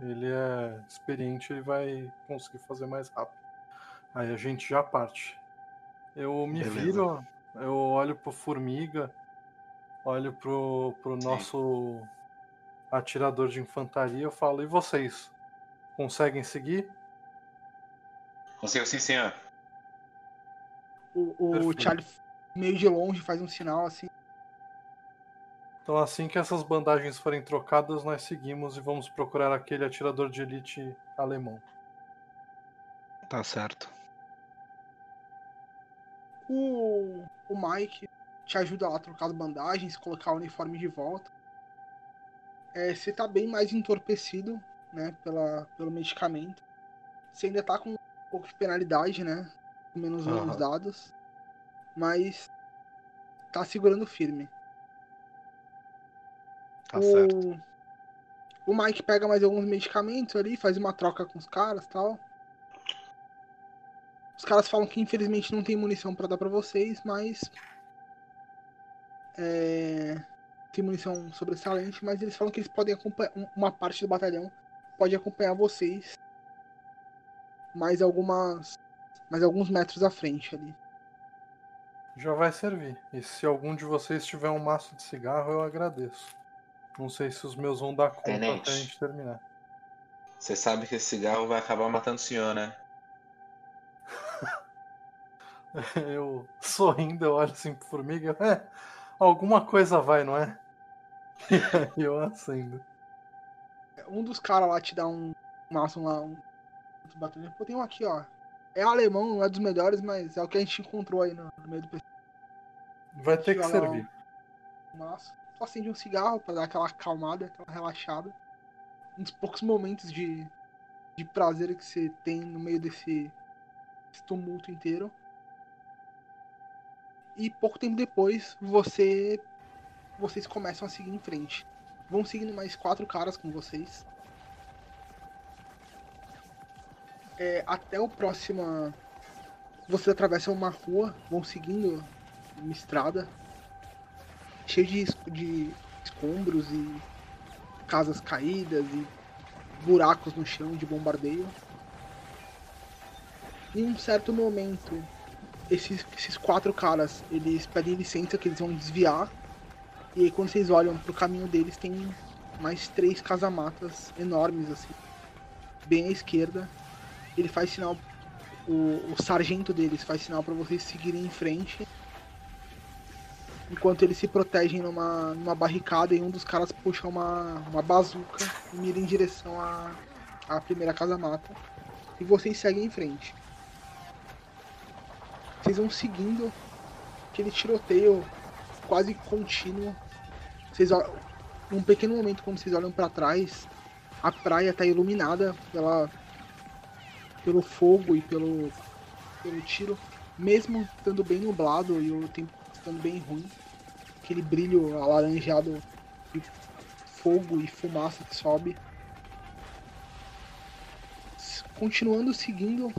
Ele é experiente e vai conseguir fazer mais rápido. Aí a gente já parte. Eu me Beleza. viro, eu olho pro Formiga, olho pro, pro nosso atirador de infantaria, eu falo, e vocês? Conseguem seguir? Consigo sim, senhor. O, o Charlie, meio de longe, faz um sinal assim. Então, assim que essas bandagens forem trocadas, nós seguimos e vamos procurar aquele atirador de elite alemão. Tá certo. O, o Mike te ajuda lá a trocar as bandagens, colocar o uniforme de volta é, você tá bem mais entorpecido, né, pela, pelo medicamento. Você ainda tá com um pouco de penalidade, né, com menos uhum. dados, mas tá segurando firme. Tá o... certo. O Mike pega mais alguns medicamentos ali, faz uma troca com os caras tal. Os caras falam que infelizmente não tem munição para dar para vocês, mas é, tem munição sobressalente, mas eles falam que eles podem acompanhar. Uma parte do batalhão pode acompanhar vocês mais algumas. mais alguns metros à frente ali. Já vai servir. E se algum de vocês tiver um maço de cigarro, eu agradeço. Não sei se os meus vão dar conta Tenente, até a gente terminar. Você sabe que esse cigarro vai acabar matando o senhor, né? Eu sorrindo, eu olho assim pro formiga. É, alguma coisa vai, não é? E aí eu acendo. Um dos caras lá te dá um máximo lá, um. Pô, tem um aqui, ó. É alemão, não é dos melhores, mas é o que a gente encontrou aí no, no meio do PC. Vai ter que servir. Massa. Só acende um cigarro pra dar aquela acalmada, aquela relaxada. Uns poucos momentos de, de prazer que você tem no meio desse, desse tumulto inteiro. E pouco tempo depois, você vocês começam a seguir em frente. Vão seguindo mais quatro caras com vocês. É, até o próximo. Vocês atravessam uma rua, vão seguindo uma estrada cheio de, de escombros e casas caídas e buracos no chão de bombardeio. Em um certo momento, esses, esses quatro caras, eles pedem licença que eles vão desviar. E aí quando vocês olham pro caminho deles tem mais três casamatas enormes assim. Bem à esquerda. Ele faz sinal. O, o sargento deles faz sinal para vocês seguirem em frente enquanto eles se protegem numa, numa barricada e um dos caras puxa uma, uma bazuca e mira em direção à, à primeira casa-mata. E vocês seguem em frente. Vocês vão seguindo aquele tiroteio quase contínuo. Vocês olham, num pequeno momento, quando vocês olham para trás, a praia está iluminada pela, pelo fogo e pelo, pelo tiro, mesmo estando bem nublado e o tempo estando bem ruim. Aquele brilho alaranjado de fogo e fumaça que sobe. Continuando seguindo,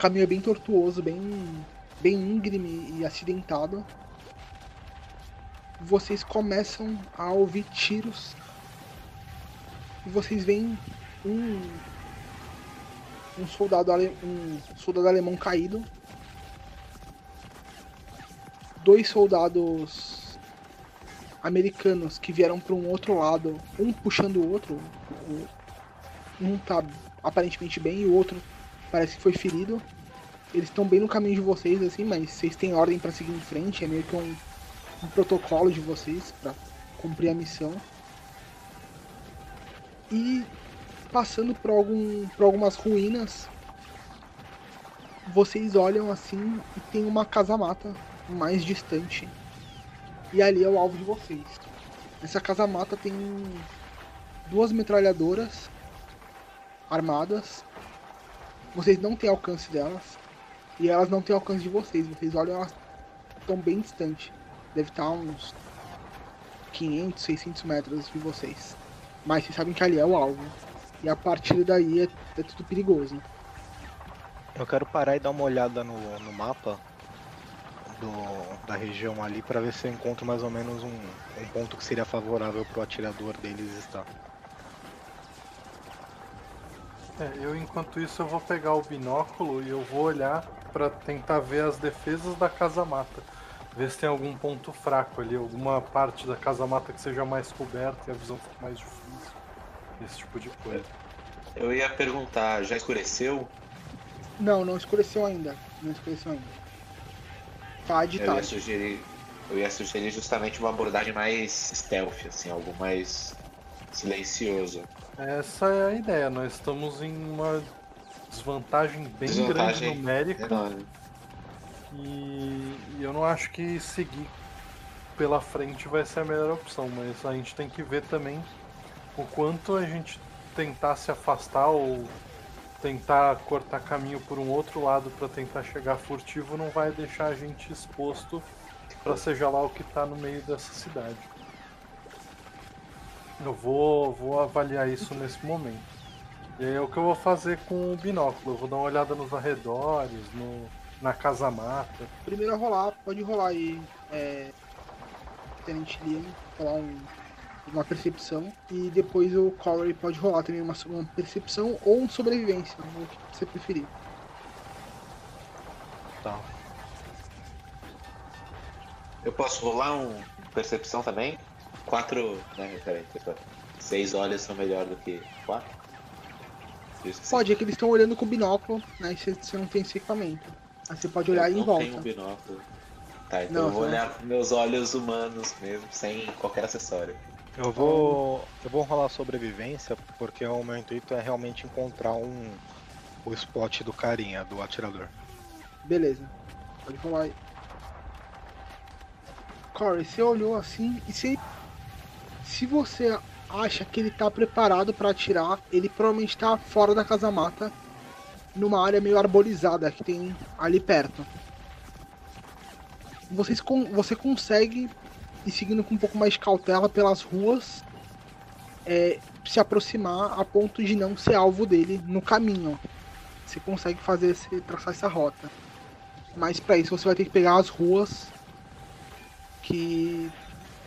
caminho é bem tortuoso, bem, bem íngreme e acidentado. Vocês começam a ouvir tiros e vocês veem um um soldado ale- um soldado alemão caído dois soldados americanos que vieram para um outro lado, um puxando o outro. Um tá aparentemente bem e o outro parece que foi ferido. Eles estão bem no caminho de vocês, assim, mas vocês têm ordem para seguir em frente. É meio que um, um protocolo de vocês para cumprir a missão. E passando por, algum, por algumas ruínas, vocês olham assim e tem uma casa-mata mais distante. E ali é o alvo de vocês. Essa casa-mata tem duas metralhadoras armadas. Vocês não têm alcance delas. E elas não têm alcance de vocês. Vocês olham, elas estão bem distante. Deve estar a uns 500, 600 metros de vocês. Mas vocês sabem que ali é o alvo. E a partir daí é, é tudo perigoso. Eu quero parar e dar uma olhada no, no mapa do, da região ali pra ver se eu encontro mais ou menos um, um ponto que seria favorável pro atirador deles estar. É, eu enquanto isso eu vou pegar o binóculo e eu vou olhar pra tentar ver as defesas da casa-mata. Ver se tem algum ponto fraco ali, alguma parte da casa-mata que seja mais coberta e a visão fique mais difícil. Esse tipo de coisa. Eu ia perguntar, já escureceu? Não, não escureceu ainda. Não escureceu ainda. Tá de Eu ia sugerir, eu ia sugerir justamente uma abordagem mais stealth, assim, algo mais silencioso. Essa é a ideia, nós estamos em uma desvantagem bem Desvantagem grande numérica Enorme. e, e eu não acho que seguir pela frente vai ser a melhor opção, mas a gente tem que ver também o quanto a gente tentar se afastar ou tentar cortar caminho por um outro lado para tentar chegar furtivo não vai deixar a gente exposto para seja lá o que tá no meio dessa cidade. Eu vou, vou avaliar isso nesse momento. E aí é o que eu vou fazer com o binóculo. Eu vou dar uma olhada nos arredores, no, na casa mata. Primeiro a rolar, pode rolar aí. É, Tenente Liam, rolar um, uma percepção. E depois o Corey pode rolar também uma, uma percepção ou um sobrevivência, o que você preferir. Tá. Eu posso rolar um percepção também? Quatro. Né, peraí. Seis olhos são melhor do que quatro? Pode, é que eles estão olhando com o binóculo, né? E você não tem esse equipamento. Aí você pode olhar eu em não volta. tenho um binóculo. Tá, então Não, eu vou você não- olhar com meus olhos humanos mesmo, sem qualquer acessório. Eu vou. Eu vou rolar sobrevivência, porque o meu intuito é realmente encontrar um. O spot do carinha, do atirador. Beleza. Pode rolar aí. Corey, você olhou assim e você. Se você acha que ele tá preparado pra atirar, ele provavelmente tá fora da casa mata, numa área meio arborizada que tem ali perto. Vocês você consegue ir seguindo com um pouco mais de cautela pelas ruas, é, se aproximar a ponto de não ser alvo dele no caminho. Você consegue fazer esse, traçar essa rota. Mas pra isso você vai ter que pegar as ruas que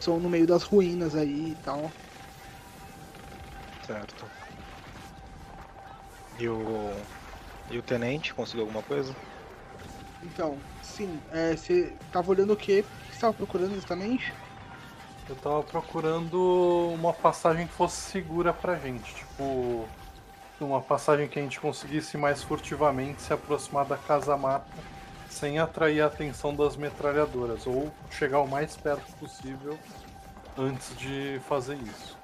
são no meio das ruínas aí e tal. Certo. E o. E o tenente conseguiu alguma coisa? Então, sim, é, você tava olhando o quê? O que você tava procurando exatamente? Eu tava procurando uma passagem que fosse segura pra gente. Tipo, uma passagem que a gente conseguisse mais furtivamente se aproximar da casa mata sem atrair a atenção das metralhadoras. Ou chegar o mais perto possível antes de fazer isso.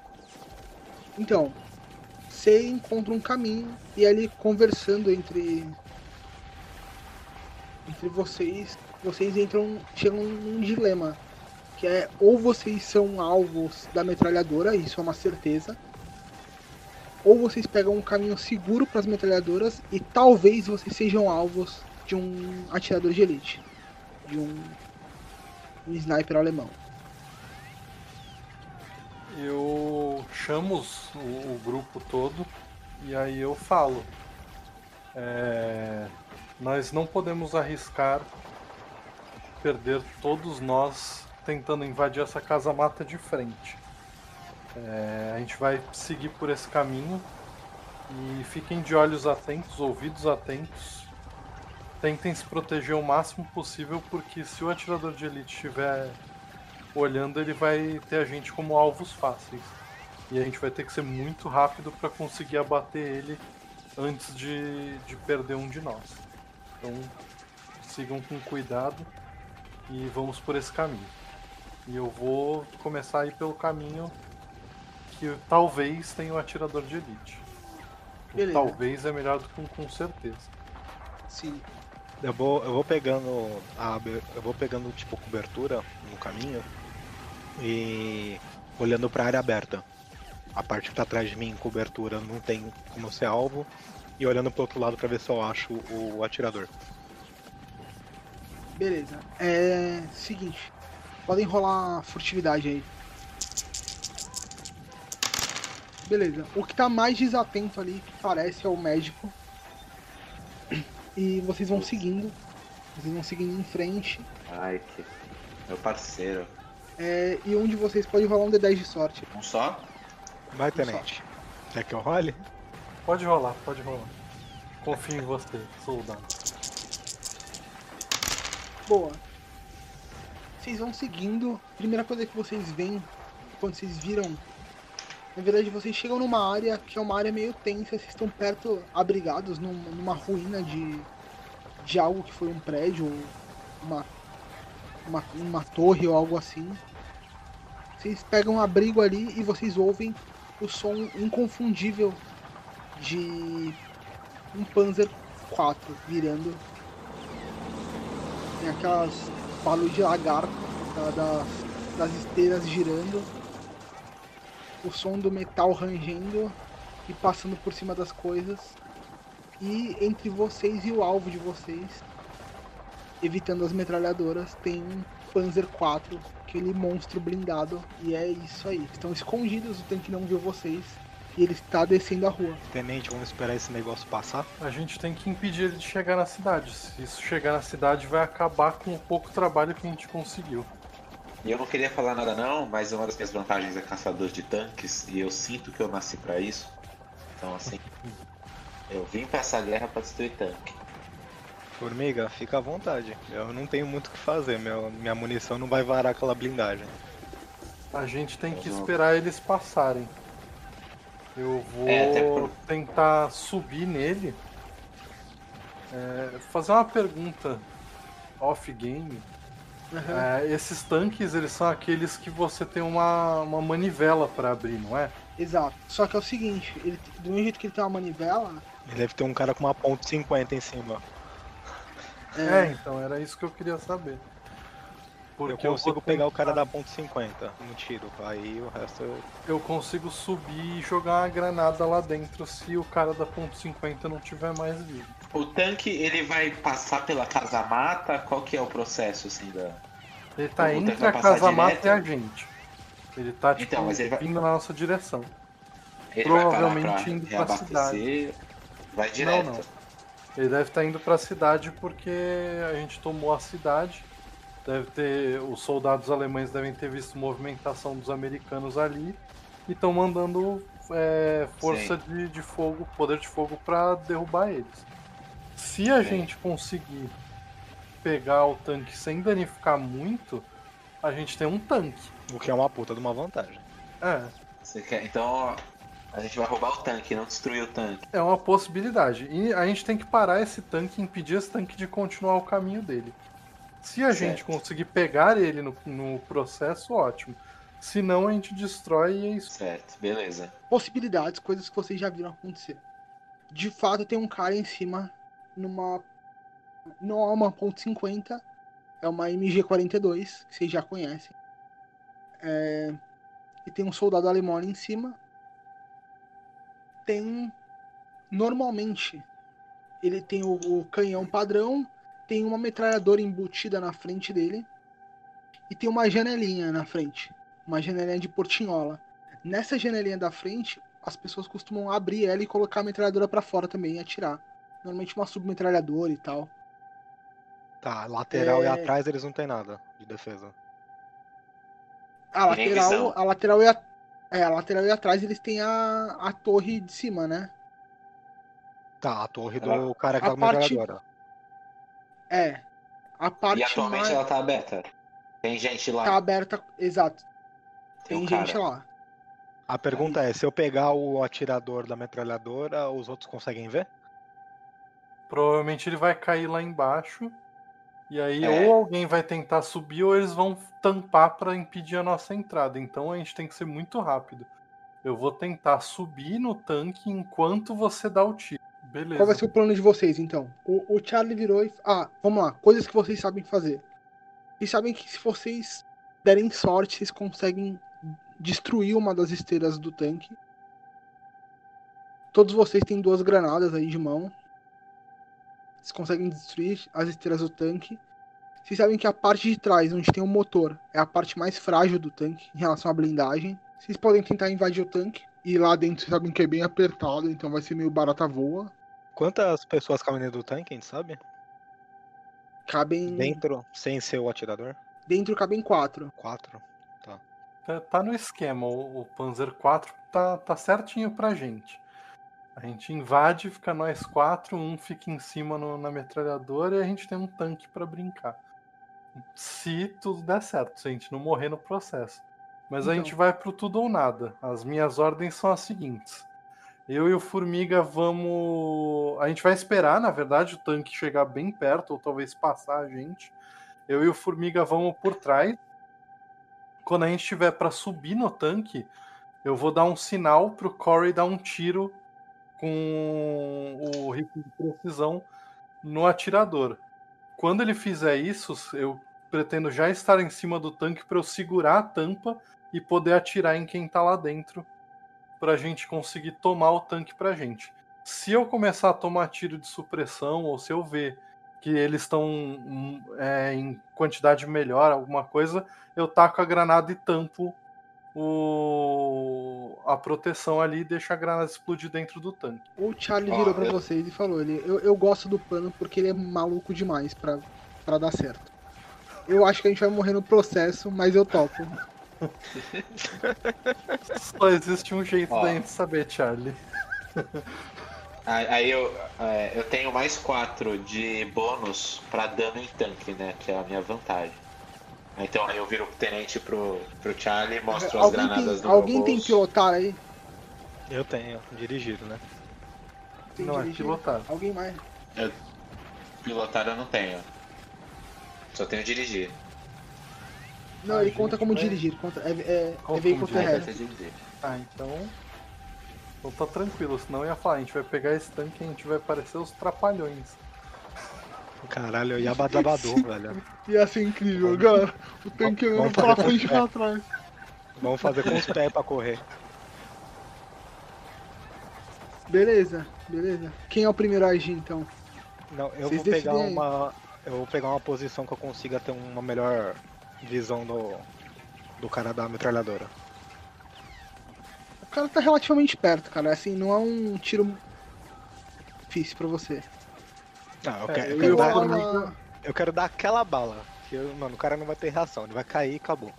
Então, você encontra um caminho e ali conversando entre entre vocês, vocês entram, chegam num dilema, que é ou vocês são alvos da metralhadora, isso é uma certeza, ou vocês pegam um caminho seguro para as metralhadoras e talvez vocês sejam alvos de um atirador de elite, de um, um sniper alemão. Eu chamo o, o grupo todo e aí eu falo. é, nós não podemos arriscar perder todos nós tentando invadir essa casa mata de frente. É, a gente vai seguir por esse caminho e fiquem de olhos atentos, ouvidos atentos. Tentem se proteger o máximo possível, porque se o atirador de elite estiver olhando, ele vai ter a gente como alvos fáceis. E a gente vai ter que ser muito rápido para conseguir abater ele antes de, de perder um de nós. Então sigam com cuidado e vamos por esse caminho. E eu vou começar a ir pelo caminho que talvez tenha o atirador de elite. Talvez é melhor do que um com certeza. Sim. Eu vou, eu vou pegando a, eu vou pegando tipo cobertura no caminho e olhando pra área aberta. A parte que tá atrás de mim, cobertura, não tem como ser alvo e olhando pro outro lado pra ver se eu acho o atirador. Beleza. É. Seguinte. Podem rolar furtividade aí. Beleza. O que tá mais desatento ali, parece, é o médico. E vocês vão seguindo. Vocês vão seguindo em frente. Ai, que. Meu parceiro. É, e um de vocês pode rolar um D10 de sorte. Um só? Vai, tenente. Quer que eu role? Pode rolar, pode rolar. Confio em você, soldado. Boa. Vocês vão seguindo. Primeira coisa que vocês veem quando vocês viram. Na verdade, vocês chegam numa área que é uma área meio tensa. Vocês estão perto, abrigados num- numa ruína de, de algo que foi um prédio, uma, uma, uma torre ou algo assim. Vocês pegam um abrigo ali e vocês ouvem o som inconfundível de um Panzer 4 virando tem aquelas barulho de lagarto da- das, das esteiras girando, o som do metal rangendo e passando por cima das coisas, e entre vocês e o alvo de vocês, evitando as metralhadoras, tem um Panzer 4, aquele monstro blindado, e é isso aí. Estão escondidos, o tanque não viu vocês, e ele está descendo a rua. Tenente, vamos esperar esse negócio passar. A gente tem que impedir ele de chegar na cidade. Se isso chegar na cidade, vai acabar com o pouco trabalho que a gente conseguiu. E eu não queria falar nada não, mas uma das minhas vantagens é caçador de tanques e eu sinto que eu nasci pra isso. Então assim, eu vim pra essa guerra pra destruir tanque. Formiga, fica à vontade. Eu não tenho muito o que fazer. Meu, minha munição não vai varar aquela blindagem. A gente tem que esperar eles passarem. Eu vou É, tentar subir nele É, fazer uma pergunta off-game. Aham. É, esses tanques, eles são aqueles que você tem uma, uma manivela pra abrir, não é? Exato. Só que é o seguinte, ele, do mesmo jeito que ele tem uma manivela, Ele deve ter um cara com uma ponto 50 em cima. É, é, então era isso que eu queria saber. eu Porque consigo vou pegar o cara tentar- da ponto 50 no tiro. Aí o resto eu. Eu consigo subir e jogar uma granada lá dentro se o cara da ponto .50 não tiver mais vivo. O tanque, ele vai passar pela casa-mata? Qual que é o processo, assim, da... Ele tá entre a casa mata direto? e a gente. Ele tá tipo Então, mas ele vai- vindo na nossa direção. Ele Provavelmente pra indo pra reabastecer, vai direto. Não, não. Ele deve estar indo pra cidade porque a gente tomou a cidade. Deve ter. Os soldados alemães devem ter visto movimentação dos americanos ali e estão mandando é, força de, de fogo, poder de fogo pra derrubar eles. Se a gente conseguir pegar o tanque sem danificar muito, a gente tem um tanque. O que é uma puta de uma vantagem. É, Você quer... Então, a gente vai roubar o tanque, não destruir o tanque. É uma possibilidade. E a gente tem que parar esse tanque e impedir esse tanque de continuar o caminho dele. Se a gente Certo. conseguir pegar ele no, no processo, ótimo. Se não, a gente destrói e é isso. Certo, beleza. possibilidades, coisas que vocês já viram acontecer. De fato, tem um cara em cima numa. Não é uma ponto .50, é uma MG42, que vocês já conhecem. É, E tem um soldado alemão ali em cima. Tem. Normalmente, ele tem o, o canhão padrão, tem uma metralhadora embutida na frente dele. E tem uma janelinha na frente. Uma janelinha de portinhola. Nessa janelinha da frente, as pessoas costumam abrir ela e colocar a metralhadora pra fora também e atirar. Normalmente uma submetralhadora e tal. Tá, lateral e É. atrás eles não tem nada de defesa. A E lateral, a lateral e a, é, a lateral e atrás eles têm a, a torre de cima, né? Tá, a torre do Ela- cara que a tá com parte- agora. É. A parte E atualmente mais ela tá aberta. Tem gente lá. tá aberta, exato. tem Tem um cara. gente lá. A pergunta é, se eu pegar o atirador da metralhadora, os outros conseguem ver? Provavelmente ele vai cair lá embaixo. E aí, É. ou alguém vai tentar subir, ou eles vão tampar pra impedir a nossa entrada. Então a gente tem que ser muito rápido. Eu vou tentar subir no tanque enquanto você dá o tiro. Beleza. Qual vai ser o plano de vocês, então? O, o Charlie virou e. Ah, vamos lá. Coisas que vocês sabem fazer. Vocês sabem que se vocês derem sorte, vocês conseguem destruir uma das esteiras do tanque. Todos vocês têm duas granadas aí de mão. Vocês conseguem destruir as esteiras do tanque. Vocês sabem que a parte de trás, onde tem o motor, é a parte mais frágil do tanque em relação à blindagem. Vocês podem tentar invadir o tanque. E lá dentro vocês sabem que é bem apertado, então vai ser meio barata voa. Quantas pessoas cabem dentro do tanque, a gente sabe? Cabem. Dentro, sem ser o atirador? Dentro cabem quatro. Quatro. Tá, tá no esquema. O, o Panzer 4 tá, tá certinho pra gente. A gente invade, fica nós quatro, um fica em cima no- na metralhadora e a gente tem um tanque pra brincar. Se tudo der certo, se a gente não morrer no processo. Mas a Então. gente vai pro tudo ou nada. As minhas ordens são as seguintes. Eu e o Formiga vamos. A gente vai esperar, na verdade, o tanque chegar bem perto, ou talvez passar a gente. Eu e o Formiga vamos por trás. Quando a gente estiver para subir no tanque, eu vou dar um sinal pro Corey dar um tiro com o rifle de precisão no atirador. Quando ele fizer isso, eu pretendo já estar em cima do tanque para eu segurar a tampa e poder atirar em quem tá lá dentro pra gente conseguir tomar o tanque pra gente. Se eu começar a tomar tiro de supressão ou se eu ver que eles estão hum, é, em quantidade melhor, alguma coisa, eu taco a granada e tampo o... a proteção ali e deixo a granada explodir dentro do tanque. O Charlie Ó, virou pra eu- vocês e falou: ele, eu, eu gosto do plano porque ele é maluco demais pra, pra dar certo. Eu acho que a gente vai morrer no processo, mas eu topo. Só existe um jeito Ó. da gente saber, Charlie. Aí eu, é, eu tenho mais 4 de bônus pra dano em tanque, né? Que é a minha vantagem. Então aí eu viro tenente pro, pro Charlie, mostro as alguém granadas tem, no alguém meu tem pilotar aí? Eu tenho, dirigido, né? Tem Não, é dirigir? pilotar. Alguém mais? Pilotar eu não tenho. Só tenho dirigir. Não, Ah, ele conta como vai- dirigir. Conta, é, é, é Confunde, veículo terrestre. Ah, então. Então tá tranquilo, senão eu ia falar, a gente vai pegar esse tanque e a gente vai parecer os trapalhões. Caralho, eu ia badabadu, velho. Ia ser incrível, galera. O tanque andando pra frente e pra trás. Vamos fazer com os pés pra correr. Beleza, beleza. Quem é o primeiro a agir então? Não, eu Vocês vou pegar decidem uma. Eu vou pegar uma posição que eu consiga ter uma melhor visão do, do cara da metralhadora. O cara tá relativamente perto, cara. Assim, não é um tiro difícil pra você. Não, eu, É, quero, eu eu quero eu quero dar aquela bala. Que eu- mano, o cara não vai ter reação, ele vai cair e acabou.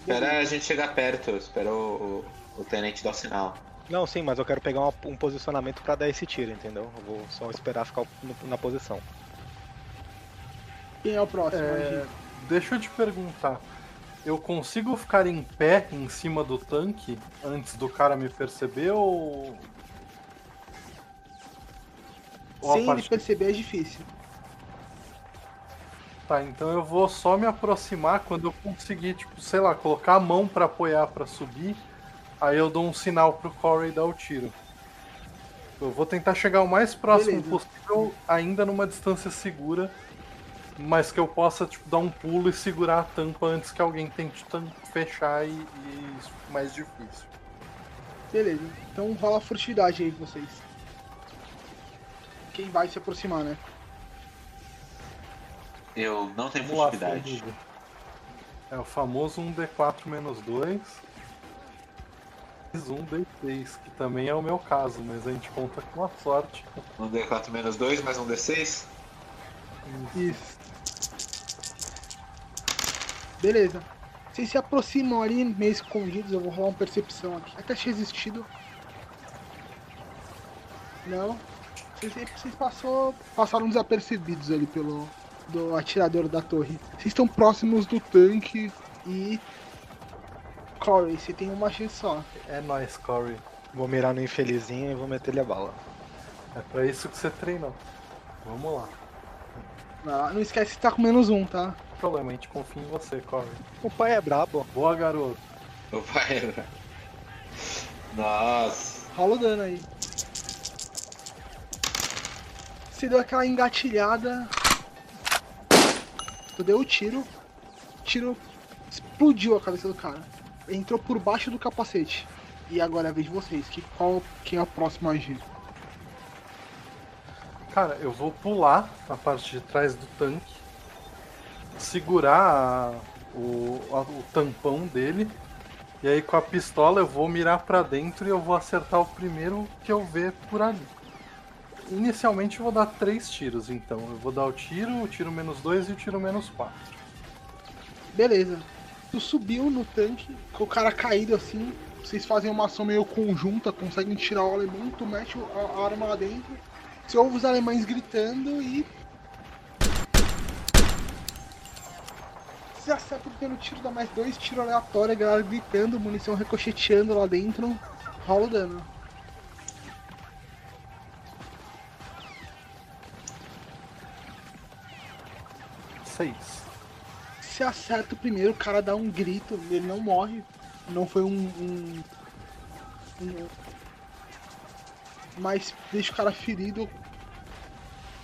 Espera a gente chegar perto, espera o, o, o tenente dar o sinal. Não, sim, mas eu quero pegar uma- um posicionamento pra dar esse tiro, entendeu? Eu vou só esperar ficar no- na posição. Quem é o próximo? É, deixa eu te perguntar. Eu consigo ficar em pé em cima do tanque antes do cara me perceber ou. ou Sem ele partir- perceber é difícil. Tá, então eu vou só me aproximar quando eu conseguir, tipo, sei lá, colocar a mão pra apoiar pra subir. Aí eu dou um sinal pro Corey dar o tiro. Eu vou tentar chegar o mais próximo Beleza. possível, ainda numa distância segura, mas que eu possa, tipo, dar um pulo e segurar a tampa antes que alguém tente fechar e, e isso fique mais difícil. Beleza. Então rola a furtividade aí, vocês. Quem vai se aproximar, né? Eu não tenho furtividade. É o famoso 1D4 menos 2. Mais um D6, que também é o meu caso, mas a gente conta com a sorte. Um D4 menos 2, mais um D6. Isso. Beleza. Vocês se aproximam ali, meio escondidos. Eu vou rolar uma percepção aqui. Até tinha existido. Não. Vocês, vocês passou, passaram desapercebidos ali pelo do atirador da torre. Vocês estão próximos do tanque e. Corey, você tem uma chance só. É nóis, Corey. Vou mirar no infelizinho e vou meter ele a bala. É pra isso que você treinou. Vamos lá. Ah, não esquece que tá com menos um, tá? Não tem problema, a gente confia em você, Corey. O pai é brabo. Boa, garoto. O pai. Nossa. Rola o dano aí. Você deu aquela engatilhada. Tu deu o tiro. Tiro explodiu a cabeça do cara. Entrou por baixo do capacete. E agora é a vez de vocês. Que, qual, quem é a agir? Cara, eu vou pular a parte de trás do tanque, segurar a- o, a- o tampão dele, e aí com a pistola eu vou mirar pra dentro e eu vou acertar o primeiro que eu ver por ali. Inicialmente eu vou dar três tiros, então. Eu vou dar o tiro, o tiro menos dois e o tiro menos quatro. Beleza. Tu subiu no tanque, com o cara caído assim. Vocês fazem uma ação meio conjunta, conseguem tirar o alemão, tu mete a, arma lá dentro. Você ouve os alemães gritando e. Você acerta o primeiro tiro, dá mais dois tiros aleatórios, a galera gritando, munição ricocheteando lá dentro. Rola o dano. Seis. Você acerta o primeiro, o cara dá um grito, ele não morre. Não foi um. um, um- mas deixa o cara ferido.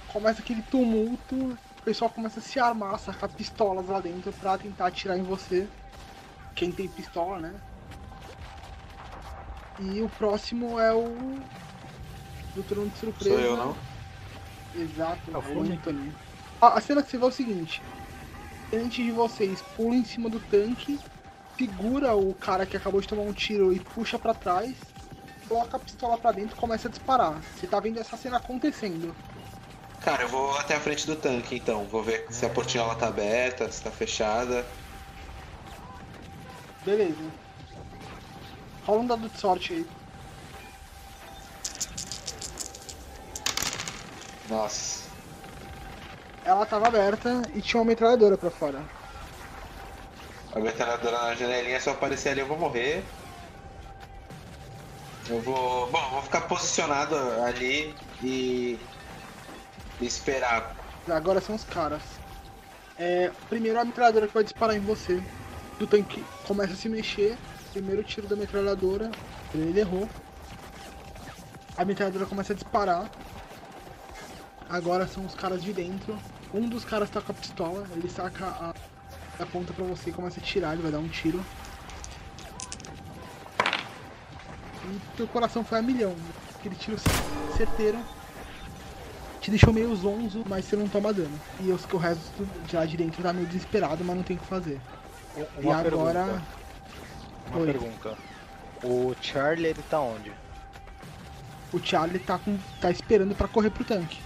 Começa aquele tumulto, o pessoal começa a se armar, sacar pistolas lá dentro pra tentar atirar em você. Quem tem pistola, né? E o próximo é o. Do turno de surpresa. Sou eu, não? Exato, É o Formiga. Anthony. A, a cena que você vê é o seguinte: antes de vocês, pula em cima do tanque, segura o cara que acabou de tomar um tiro e puxa pra trás, coloca a pistola pra dentro e começa a disparar. Você tá vendo essa cena acontecendo. Cara, eu vou até a frente do tanque então. Vou ver se a portinhola tá aberta, se tá fechada. Beleza. Rola um dado de sorte aí. Nossa. Ela tava aberta e tinha uma metralhadora pra fora. A metralhadora na janelinha, se eu aparecer ali eu vou morrer. Eu vou. Bom, eu vou ficar posicionado ali e. esperar. Agora são os caras. É, primeiro a metralhadora que vai disparar em você. Do tanque começa a se mexer. Primeiro tiro da metralhadora. Ele errou. A metralhadora começa a disparar. Agora são os caras de dentro. Um dos caras tá com a pistola. Ele saca a, aponta pra você e começa a tirar. Ele vai dar um tiro. E teu coração foi a milhão. Aquele tiro certeiro te deixou meio zonzo, mas você não toma dano. E os, o resto de lá de dentro tá meio desesperado, mas não tem o que fazer. Uma e agora. Pergunta. Uma Oi. pergunta. O Charlie, ele tá onde? O Charlie tá, com, tá esperando pra correr pro tanque.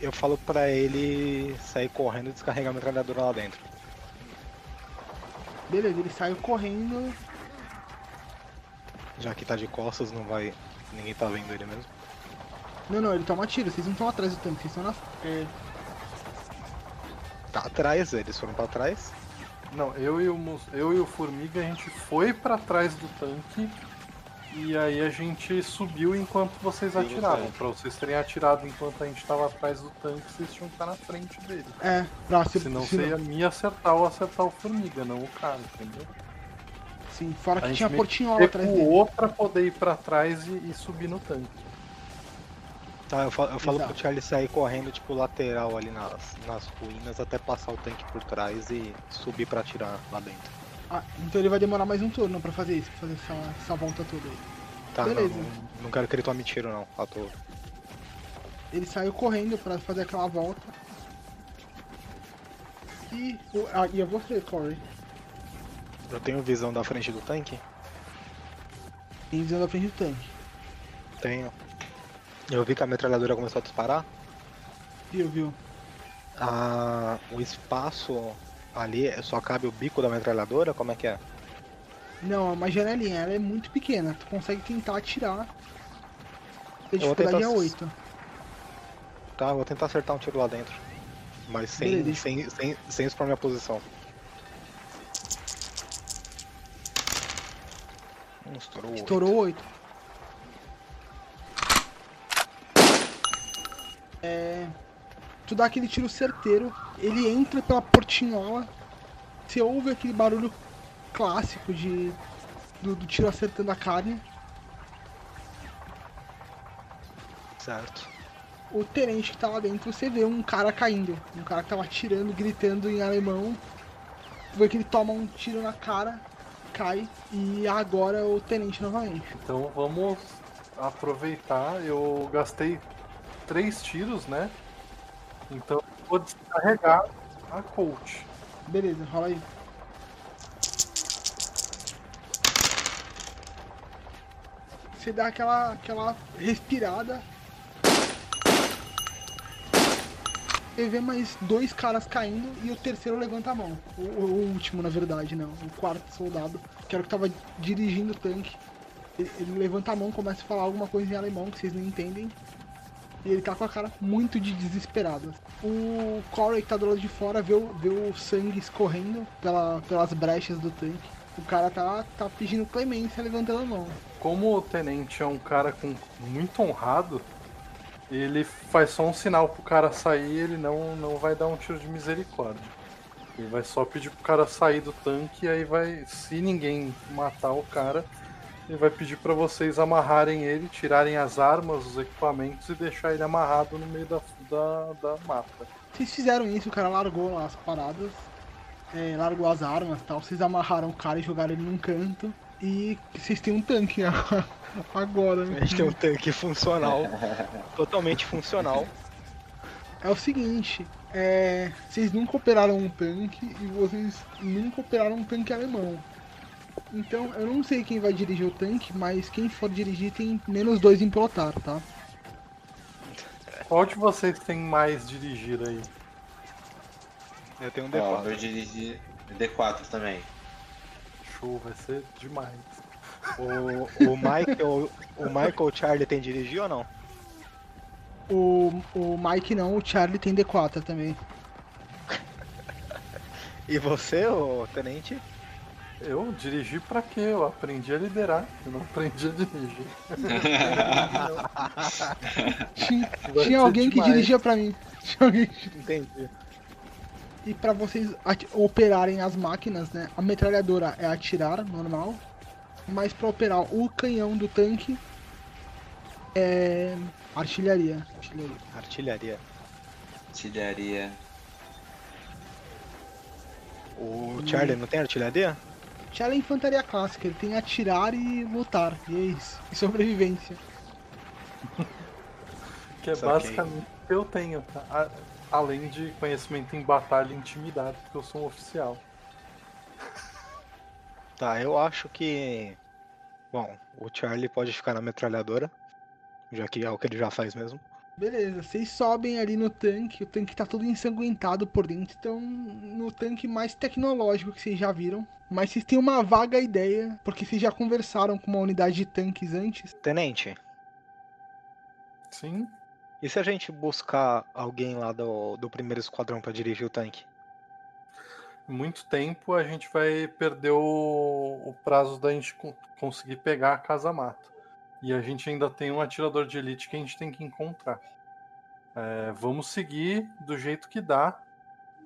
Eu falo pra ele sair correndo e descarregar a metralhadora lá dentro. Beleza, ele saiu correndo. Já que tá de costas, não vai. Ninguém tá vendo ele mesmo. Não, não, ele toma tiro. Vocês não estão atrás do tanque, vocês estão na. É, Tá atrás, eles foram pra trás. Não, eu e o, eu e o Formiga a gente foi pra trás do tanque e aí a gente subiu enquanto vocês Sim, atiravam. Pra vocês terem atirado enquanto a gente tava atrás do tanque, vocês tinham que estar na frente dele. é, pra se, Senão se- você ia me acertar ou acertar o Formiga, não o cara, entendeu? Sim, fora A que gente tinha portinhola atrás dele. Recuou pra poder ir pra trás e, e subir no tanque. Tá, eu falo, eu falo Exato. pro Charlie sair correndo, tipo, lateral ali nas, nas ruínas até passar o tanque por trás e subir pra atirar lá dentro. Ah, então ele vai demorar mais um turno pra fazer isso, pra fazer essa, essa volta toda aí. Tá, não, Beleza. não, não quero que ele tome tiro não, à toa. Ele saiu correndo pra fazer aquela volta. E, ah, e é você, Corey. Eu tenho visão da frente do tanque? Tem visão da frente do tanque. Tenho. Eu vi que a metralhadora começou a disparar. Viu, viu? Ah, o espaço ali só cabe o bico da metralhadora? Como é que é? Não, é uma janelinha, ela é muito pequena. Tu consegue tentar atirar. A dificuldade tentar é s- 8. Tá, vou tentar acertar um tiro lá dentro. Mas sem, Beleza. sem, sem, sem expor minha posição. Estourou. Estourou 8. É. Tu dá aquele tiro certeiro, ele entra pela portinhola. Você ouve aquele barulho clássico de. Do, do tiro acertando a carne. Certo. O tenente que tá lá dentro, você vê um cara caindo. Um cara que tava atirando, gritando em alemão. Tu vê que ele toma um tiro na cara, cai. E agora é o tenente novamente. Então vamos aproveitar. Eu gastei três tiros, né? Então eu vou descarregar a Colt. Beleza, rola aí. Você dá aquela, aquela respirada. Você vê mais dois caras caindo e o terceiro levanta a mão. O, o último, na verdade, não. O quarto soldado, que era o que tava dirigindo o tanque. Ele, ele levanta a mão, começa a falar alguma coisa em alemão que vocês não entendem. E ele tá com a cara muito de desesperado. O Corey que tá do lado de fora vê o, vê o sangue escorrendo pela, pelas brechas do tanque. O cara tá, tá pedindo clemência levantando a mão. Como o tenente é um cara com muito honrado, ele faz só um sinal pro cara sair ele não, não vai dar um tiro de misericórdia. Ele vai só pedir pro cara sair do tanque e aí vai. Se ninguém matar o cara, ele vai pedir pra vocês amarrarem ele, tirarem as armas, os equipamentos e deixar ele amarrado no meio da, da, da mata. Vocês fizeram isso, o cara largou lá as paradas, é, largou as armas e tal. Vocês amarraram o cara e jogaram ele num canto. E vocês têm um tanque agora. A gente tem um tanque funcional. totalmente funcional. É o seguinte, é, vocês nunca operaram um tanque e vocês nunca operaram um tanque alemão. Então eu não sei quem vai dirigir o tanque, mas quem for dirigir tem menos dois em pilotar, tá? Qual de vocês tem mais dirigir aí? Eu tenho um Ó, D4. eu dirigi D4 também. Show, vai ser demais. O, o Michael. O Michael Charlie tem dirigir ou não? O, o Mike não, o Charlie tem D4 também. E você, ô tenente? Eu dirigi pra quê? Eu aprendi a liderar, eu não aprendi a dirigir. Tinha, tinha alguém que demais. dirigia pra mim. Tinha alguém que... Entendi. E pra vocês operarem as máquinas, né? A metralhadora é atirar, normal. Mas pra operar o canhão do tanque é artilharia. artilharia. Artilharia. Artilharia. O Charlie não tem artilharia? Ela é infantaria clássica, ele tem atirar e lutar. E é isso. E sobrevivência. Que é Saquei. basicamente o que eu tenho, tá? A- Além de conhecimento em batalha e intimidade, porque eu sou um oficial. Tá, eu acho que. Bom, o Charlie pode ficar na metralhadora. Já que é o que ele já faz mesmo. Beleza, vocês sobem ali no tanque, o tanque tá todo ensanguentado por dentro, então no tanque mais tecnológico que vocês já viram. Mas vocês têm uma vaga ideia, porque vocês já conversaram com uma unidade de tanques antes. Tenente, Sim, e se a gente buscar alguém lá do, do primeiro esquadrão pra dirigir o tanque? muito tempo a gente vai perder o, o prazo da gente con- conseguir pegar a casa-mata. E a gente ainda tem um atirador de elite que a gente tem que encontrar. É, vamos seguir do jeito que dá.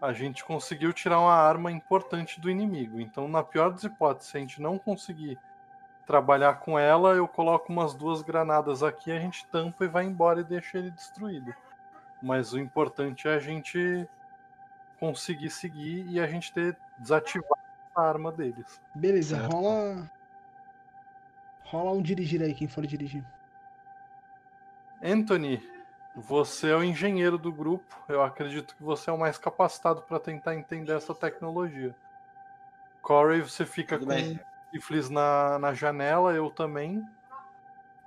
A gente conseguiu tirar uma arma importante do inimigo. Então, na pior das hipóteses, se a gente não conseguir trabalhar com ela, eu coloco umas duas granadas aqui, a gente tampa e vai embora e deixa ele destruído. Mas o importante é a gente conseguir seguir e a gente ter desativado a arma deles. Beleza, Certo. rola. Rola um dirigir aí, quem for dirigir. Anthony, você é o engenheiro do grupo. Eu acredito que você é o mais capacitado para tentar entender essa tecnologia. Corey, você fica Tudo com bem. rifles na, na janela, eu também.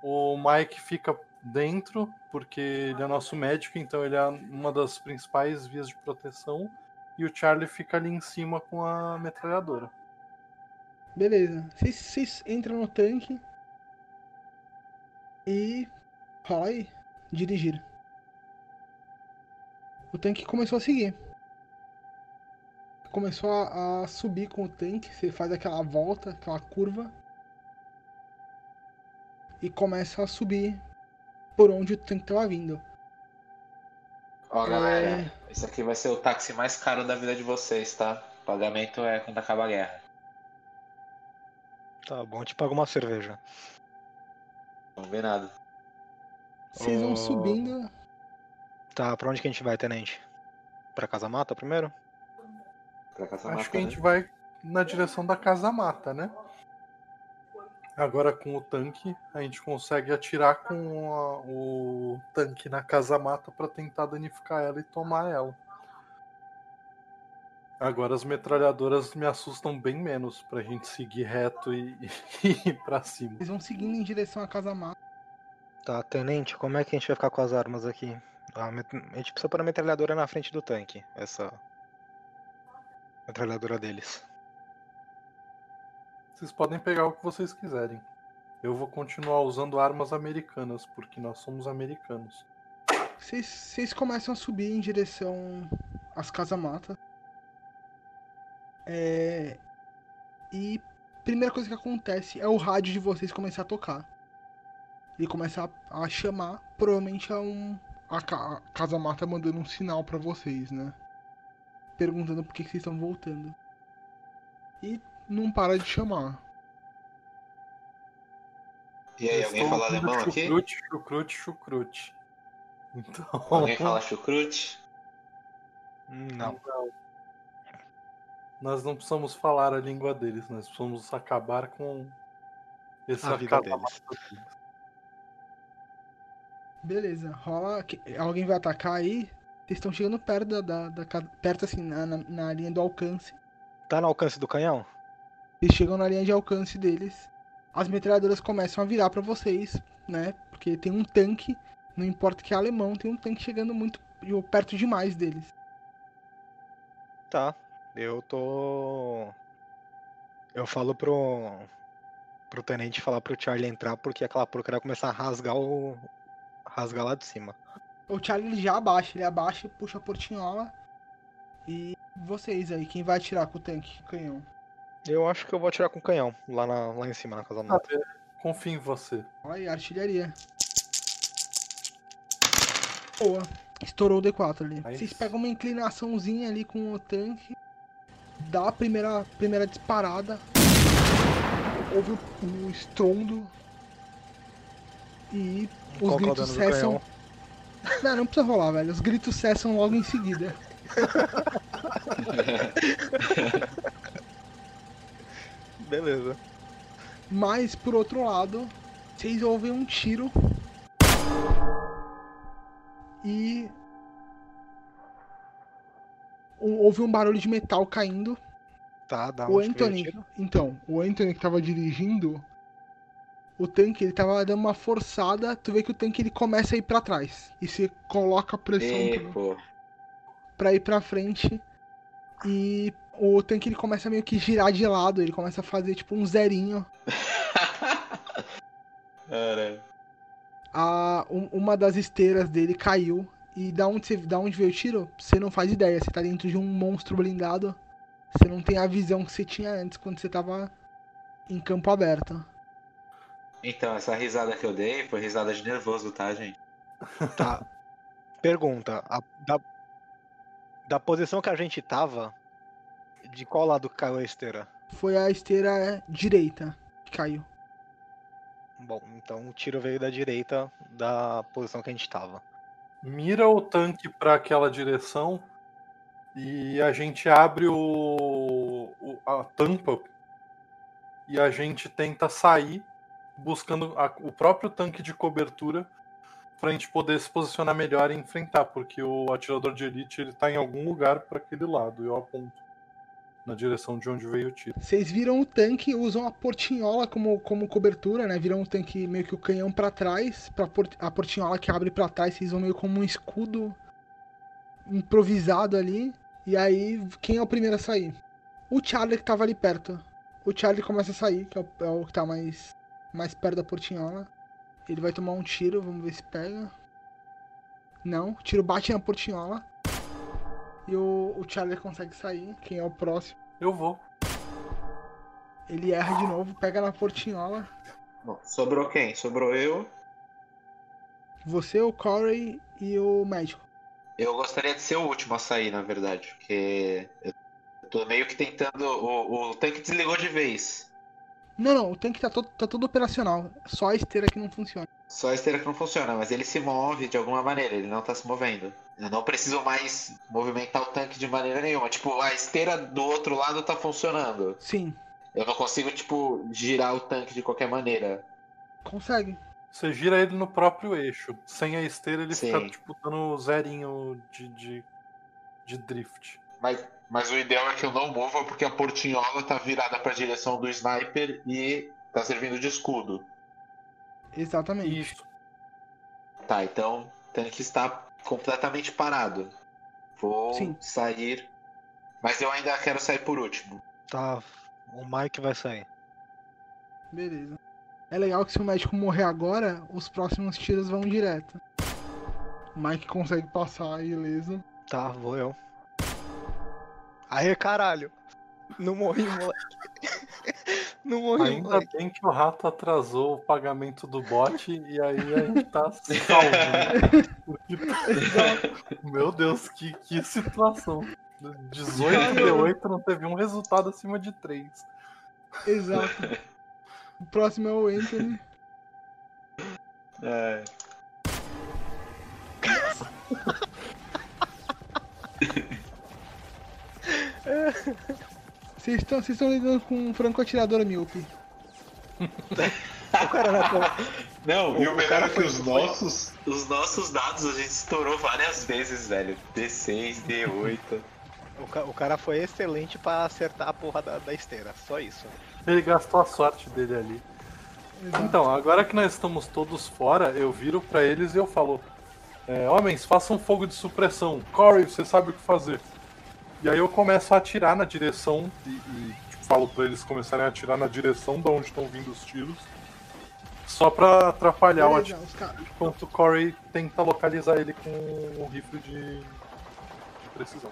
O Mike fica dentro, porque ele é nosso médico, então ele é uma das principais vias de proteção. E o Charlie fica ali em cima com a metralhadora. Beleza, vocês, vocês entram no tanque. E. Rola aí. Dirigir. O tanque começou a seguir. Começou a, a subir com o tanque. Você faz aquela volta, aquela curva. E começa a subir por onde o tanque tava vindo. Ó, É. galera, esse aqui vai ser o táxi mais caro da vida de vocês, tá? O pagamento é quando acaba a guerra. Tá bom, eu te pago uma cerveja. Combinado. Vocês vão subindo. Tá, pra onde que a gente vai, tenente? Pra Casa Mata primeiro? Pra Acho mata, que a né? gente vai na direção da casa mata, né? Agora com o tanque, a gente consegue atirar com a- o tanque na casa mata para tentar danificar ela e tomar ela. Agora as metralhadoras me assustam bem menos pra gente seguir reto e, e ir pra cima. Vocês vão seguindo em direção à casa mata. Tá, tenente, como é que a gente vai ficar com as armas aqui? A, met- a gente precisa pôr a metralhadora na frente do tanque. Essa. Metralhadora deles. Vocês podem pegar o que vocês quiserem. Eu vou continuar usando armas americanas, porque nós somos americanos. Vocês, começam a subir em direção às casa-mata. É... E primeira coisa que acontece é o rádio de vocês começar a tocar. Ele começa a, a chamar, provavelmente é um. A, a casa-mata mandando um sinal pra vocês, né? Perguntando por que, que vocês estão voltando. E não para de chamar. E aí, alguém fala alemão aqui? Chucrute, chucrute, chucrute. Então. Alguém fala chucrute? Hum, Não. Nós não precisamos falar a língua deles, nós precisamos acabar com esse A vida deles. Beleza, rola. Alguém vai atacar aí? Vocês estão chegando perto da, da, da. Perto assim, na, na, na linha do alcance. Tá no alcance do canhão? Vocês chegam na linha de alcance deles. As metralhadoras começam a virar pra vocês, né? Porque tem um tanque, não importa que é alemão, tem um tanque chegando muito perto demais deles. Tá. Eu tô. Eu falo pro. pro tenente falar pro Charlie entrar porque aquela porcaria vai começar a rasgar o. rasgar lá de cima. O Charlie ele já abaixa, ele abaixa, puxa a portinhola. E vocês aí, quem vai atirar com o tanque, com o canhão? Eu acho que eu vou atirar com canhão lá, na- lá em cima, na casa Ah, nova. é, confio em você. Olha aí, artilharia. Boa. Estourou o D4 ali. Aí Vocês pegam uma inclinaçãozinha ali com o tanque. Dá a primeira, primeira disparada. Houve o, o estrondo. E os Qual é gritos cessam. Não, não precisa rolar, velho. Os gritos cessam logo em seguida. Beleza. Mas, por outro lado, vocês ouvem um tiro. E. houve um barulho de metal caindo. Tá, dá o Anthony. Então, o Anthony que tava dirigindo. O tanque, ele tava dando uma forçada. Tu vê que o tanque ele começa a ir pra trás. E você coloca pressão E, pô. pra ir pra frente. E o tanque ele começa a meio que girar de lado. Ele começa a fazer tipo um zerinho. Caralho. a, um- uma das esteiras dele caiu. E da onde, você, da onde veio o tiro, você não faz ideia. Você tá dentro de um monstro blindado. Você não tem a visão que você tinha antes quando você tava em campo aberto. Então, essa risada que eu dei foi risada de nervoso, tá, gente? Tá. Pergunta. a- da, da posição que a gente tava, de qual lado caiu a esteira? Foi a esteira direita que caiu. Bom, então o tiro veio da direita da posição que a gente tava. Mira o tanque para aquela direção e a gente abre o, o- a tampa e a gente tenta sair buscando a- o próprio tanque de cobertura para a gente poder se posicionar melhor e enfrentar, porque o atirador de elite ele tá em algum lugar para aquele lado. Eu aponto na direção de onde veio o tiro. Vocês viram o tanque, usam a portinhola como, como cobertura, né? Viram o tanque meio que o canhão pra trás, pra por- a portinhola que abre pra trás, vocês vão meio como um escudo improvisado ali. E aí, quem é o primeiro a sair? O Charlie que tava ali perto. O Charlie começa a sair, que é o, é o que tá mais, mais perto da portinhola. Ele vai tomar um tiro, vamos ver se pega. Não, o tiro bate na portinhola. E o, o Charlie consegue sair. Quem é o próximo? Eu vou. Ele erra de novo, pega na portinhola. Bom, sobrou quem? Sobrou eu. Você, o Corey e o médico. Eu gostaria de ser o último a sair, na verdade, porque eu tô meio que tentando. O, o tanque desligou de vez. Não, não, o tanque tá todo, tá todo operacional. Só a esteira que não funciona. Só a esteira que não funciona, mas ele se move de alguma maneira, ele não tá se movendo. Eu não preciso mais movimentar o tanque de maneira nenhuma. Tipo, a esteira do outro lado tá funcionando. Sim, Eu não consigo, tipo, girar o tanque de qualquer maneira. consegue. Você gira ele no próprio eixo. Sem a esteira, ele Sim. fica tipo, dando zerinho de, de, de drift. Mas, mas o ideal é que eu não mova porque a portinhola tá virada pra direção do sniper e tá servindo de escudo. Exatamente. Isso. Tá, então o tanque está completamente parado. Vou Sim. sair. Mas eu ainda quero sair por último. Tá, o Mike vai sair. Beleza. É legal que se o médico morrer agora, os próximos tiros vão direto. O Mike consegue passar ileso. Tá, vou eu. Aê, caralho! Não morri, moleque. Não morri, Ainda moleque. bem que o rato atrasou o pagamento do bot e aí a gente tá salvo. né? Meu Deus, que, que situação. 18 de 8 não teve um resultado acima de 3. Exato. O próximo é o Anthony. É. Vocês estão vocês estão lidando com um franco-atirador míope. O cara não é tão- Não, e o O melhor é que foi- os nossos. Os nossos dados a gente estourou várias vezes, velho. D6, D8. O, ca- o cara foi excelente pra acertar a porra da, da esteira. Só isso. Ele gastou a sorte dele ali. Exato. Então, agora que nós estamos todos fora, eu viro pra eles e eu falo: é, Homens, façam fogo de supressão. Corey, você sabe o que fazer. E aí eu começo a atirar na direção e, e, tipo, falo pra eles começarem a atirar na direção de onde estão vindo os tiros. Só pra atrapalhar o Beleza, os caras. Enquanto o Corey tenta localizar ele com o rifle de, de precisão.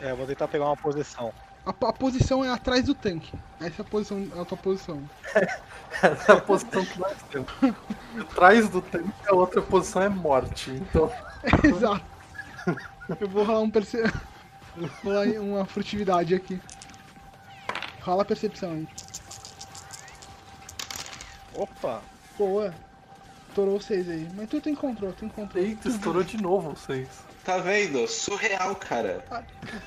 É, eu vou tentar pegar uma posição. A, a posição é atrás do tanque. Essa é a posição, a tua posição. Essa é a posição que nós temos. Atrás do tanque, a outra posição é morte. Então, Exato. Eu vou rolar um perce... Vou rolar uma furtividade aqui. Rola a percepção aí. Opa! Boa. Estourou vocês aí. Mas tu, tu encontrou, tu encontrou. eita, estourou de novo vocês. Tá vendo? Surreal, cara.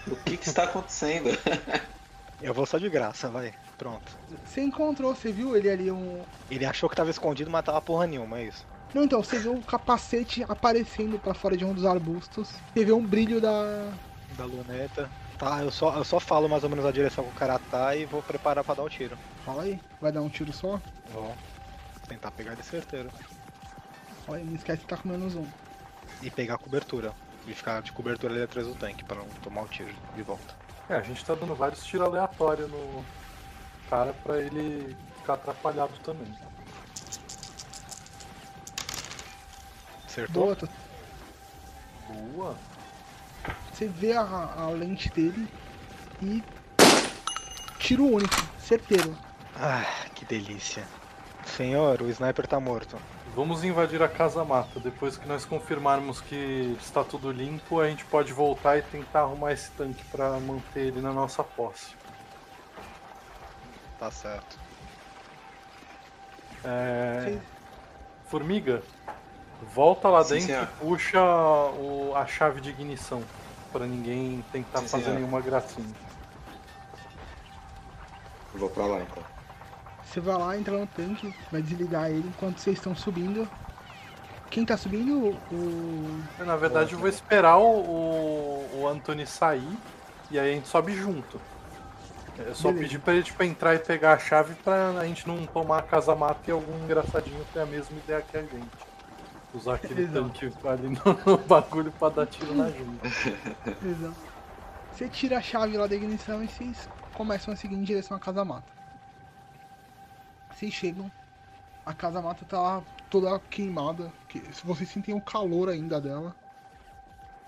O que que está acontecendo? Eu vou só de graça, vai. Pronto. Você encontrou, você viu ele ali um. Ele achou que tava escondido, mas tava porra nenhuma, é isso. Não, então, você viu o capacete aparecendo pra fora de um dos arbustos. Você vê um brilho da. Da luneta. Tá, eu só, eu só falo mais ou menos a direção que o cara tá e vou preparar pra dar o tiro. Fala aí. Vai dar um tiro só? Vou tentar pegar de certeiro. Olha não esquece que tá com menos um. E pegar a cobertura. E ficar de cobertura ali atrás do tanque pra não tomar o tiro de volta. É, a gente tá dando vários tiros aleatórios no cara pra ele ficar atrapalhado também. Acertou? Boa, tu- Boa. você vê a, a lente dele e. Tiro único, certeiro. Ah, que delícia. Senhor, o sniper tá morto. Vamos invadir a casa mata. Depois que nós confirmarmos que está tudo limpo, a gente pode voltar e tentar arrumar esse tanque pra manter ele na nossa posse. Tá certo. É... Sim. Formiga, volta lá Sim, dentro senhor. e puxa o- a chave de ignição pra ninguém tentar Sim, fazer senhor. nenhuma gracinha. Vou pra lá então. Você vai lá, entra no tanque, vai desligar ele enquanto vocês estão subindo. Quem tá subindo? O. Na verdade, eu vou esperar o, o, o Anthony sair e aí a gente sobe junto. É só Beleza. pedir pra ele tipo, entrar e pegar a chave pra a gente não tomar a casa mata e algum engraçadinho ter a mesma ideia que a gente. Usar aquele Exato. tanque ali no, no bagulho pra dar tiro na gente. Exato. Você tira a chave lá da ignição e vocês começam a seguir em direção à casa mata. Vocês chegam, a casa mata tá toda queimada. Que, se vocês sentem o calor ainda dela,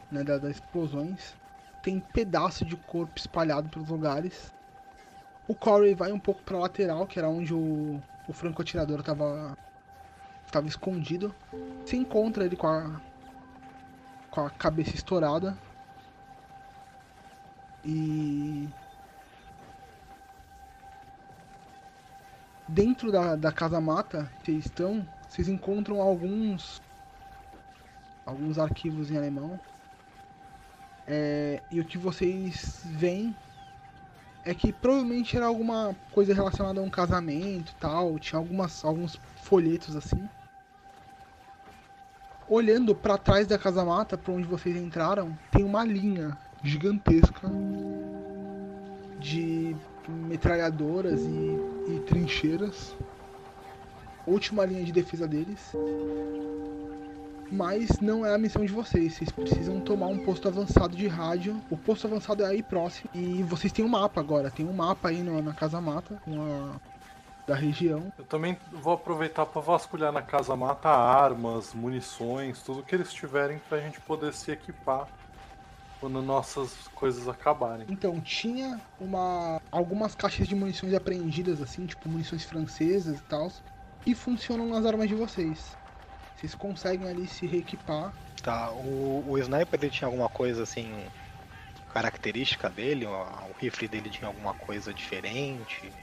né, da- das explosões. Tem pedaço de corpo espalhado pelos lugares. O Corey vai um pouco pra lateral, que era onde o, o franco-atirador tava, tava escondido. Você encontra ele com a, com a cabeça estourada. E. Dentro da, da casa mata que vocês estão, vocês encontram alguns. alguns arquivos em alemão. É, e o que vocês veem é que provavelmente era alguma coisa relacionada a um casamento tal. Tinha algumas, alguns folhetos assim. Olhando pra trás da casa mata, pra onde vocês entraram, tem uma linha gigantesca de metralhadoras e, e trincheiras. Última linha de defesa deles. Mas não é a missão de vocês. Vocês precisam tomar um posto avançado de rádio. O posto avançado é aí próximo. E vocês têm um mapa agora. Tem um mapa aí no- na casa mata. Uma, da região. Eu também vou aproveitar pra vasculhar na casa mata armas, munições, tudo que eles tiverem pra gente poder se equipar quando nossas coisas acabarem. Então, tinha uma algumas caixas de munições apreendidas, assim, tipo munições francesas e tal, e funcionam nas armas de vocês. Vocês conseguem ali se reequipar. Tá, o, o sniper ele tinha alguma coisa assim. característica dele? O, o rifle dele tinha alguma coisa diferente?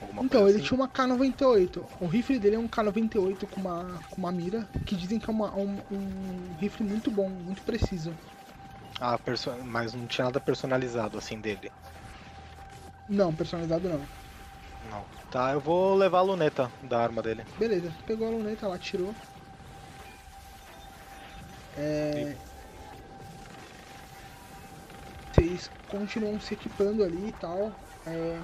Alguma então, coisa ele assim? tinha uma K98. O rifle dele é um K98 com uma, com uma mira, que dizem que é uma- um, um rifle muito bom, muito preciso. Ah, perso... mas não tinha nada personalizado assim dele. Não, personalizado não. Não. Tá, eu vou levar a luneta da arma dele. Beleza, pegou a luneta lá, tirou. É... Vocês continuam se equipando ali e tal. É...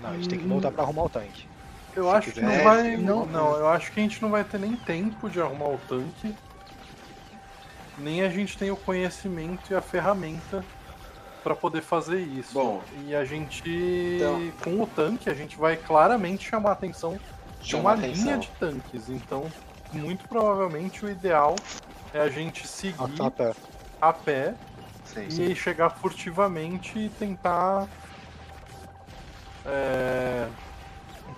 Não, a gente tem que voltar pra arrumar o tanque. Eu Se acho que não quiser, vai. não- Não, eu acho que a gente não vai ter nem tempo de arrumar o tanque. Nem a gente tem o conhecimento e a ferramenta pra poder fazer isso. Bom, e a gente. então- Com o tanque, a gente vai claramente chamar a atenção de Chama uma atenção. linha de tanques. Então, muito provavelmente o ideal é a gente seguir tá, tá. a pé Sim, e sim. chegar furtivamente e tentar. É,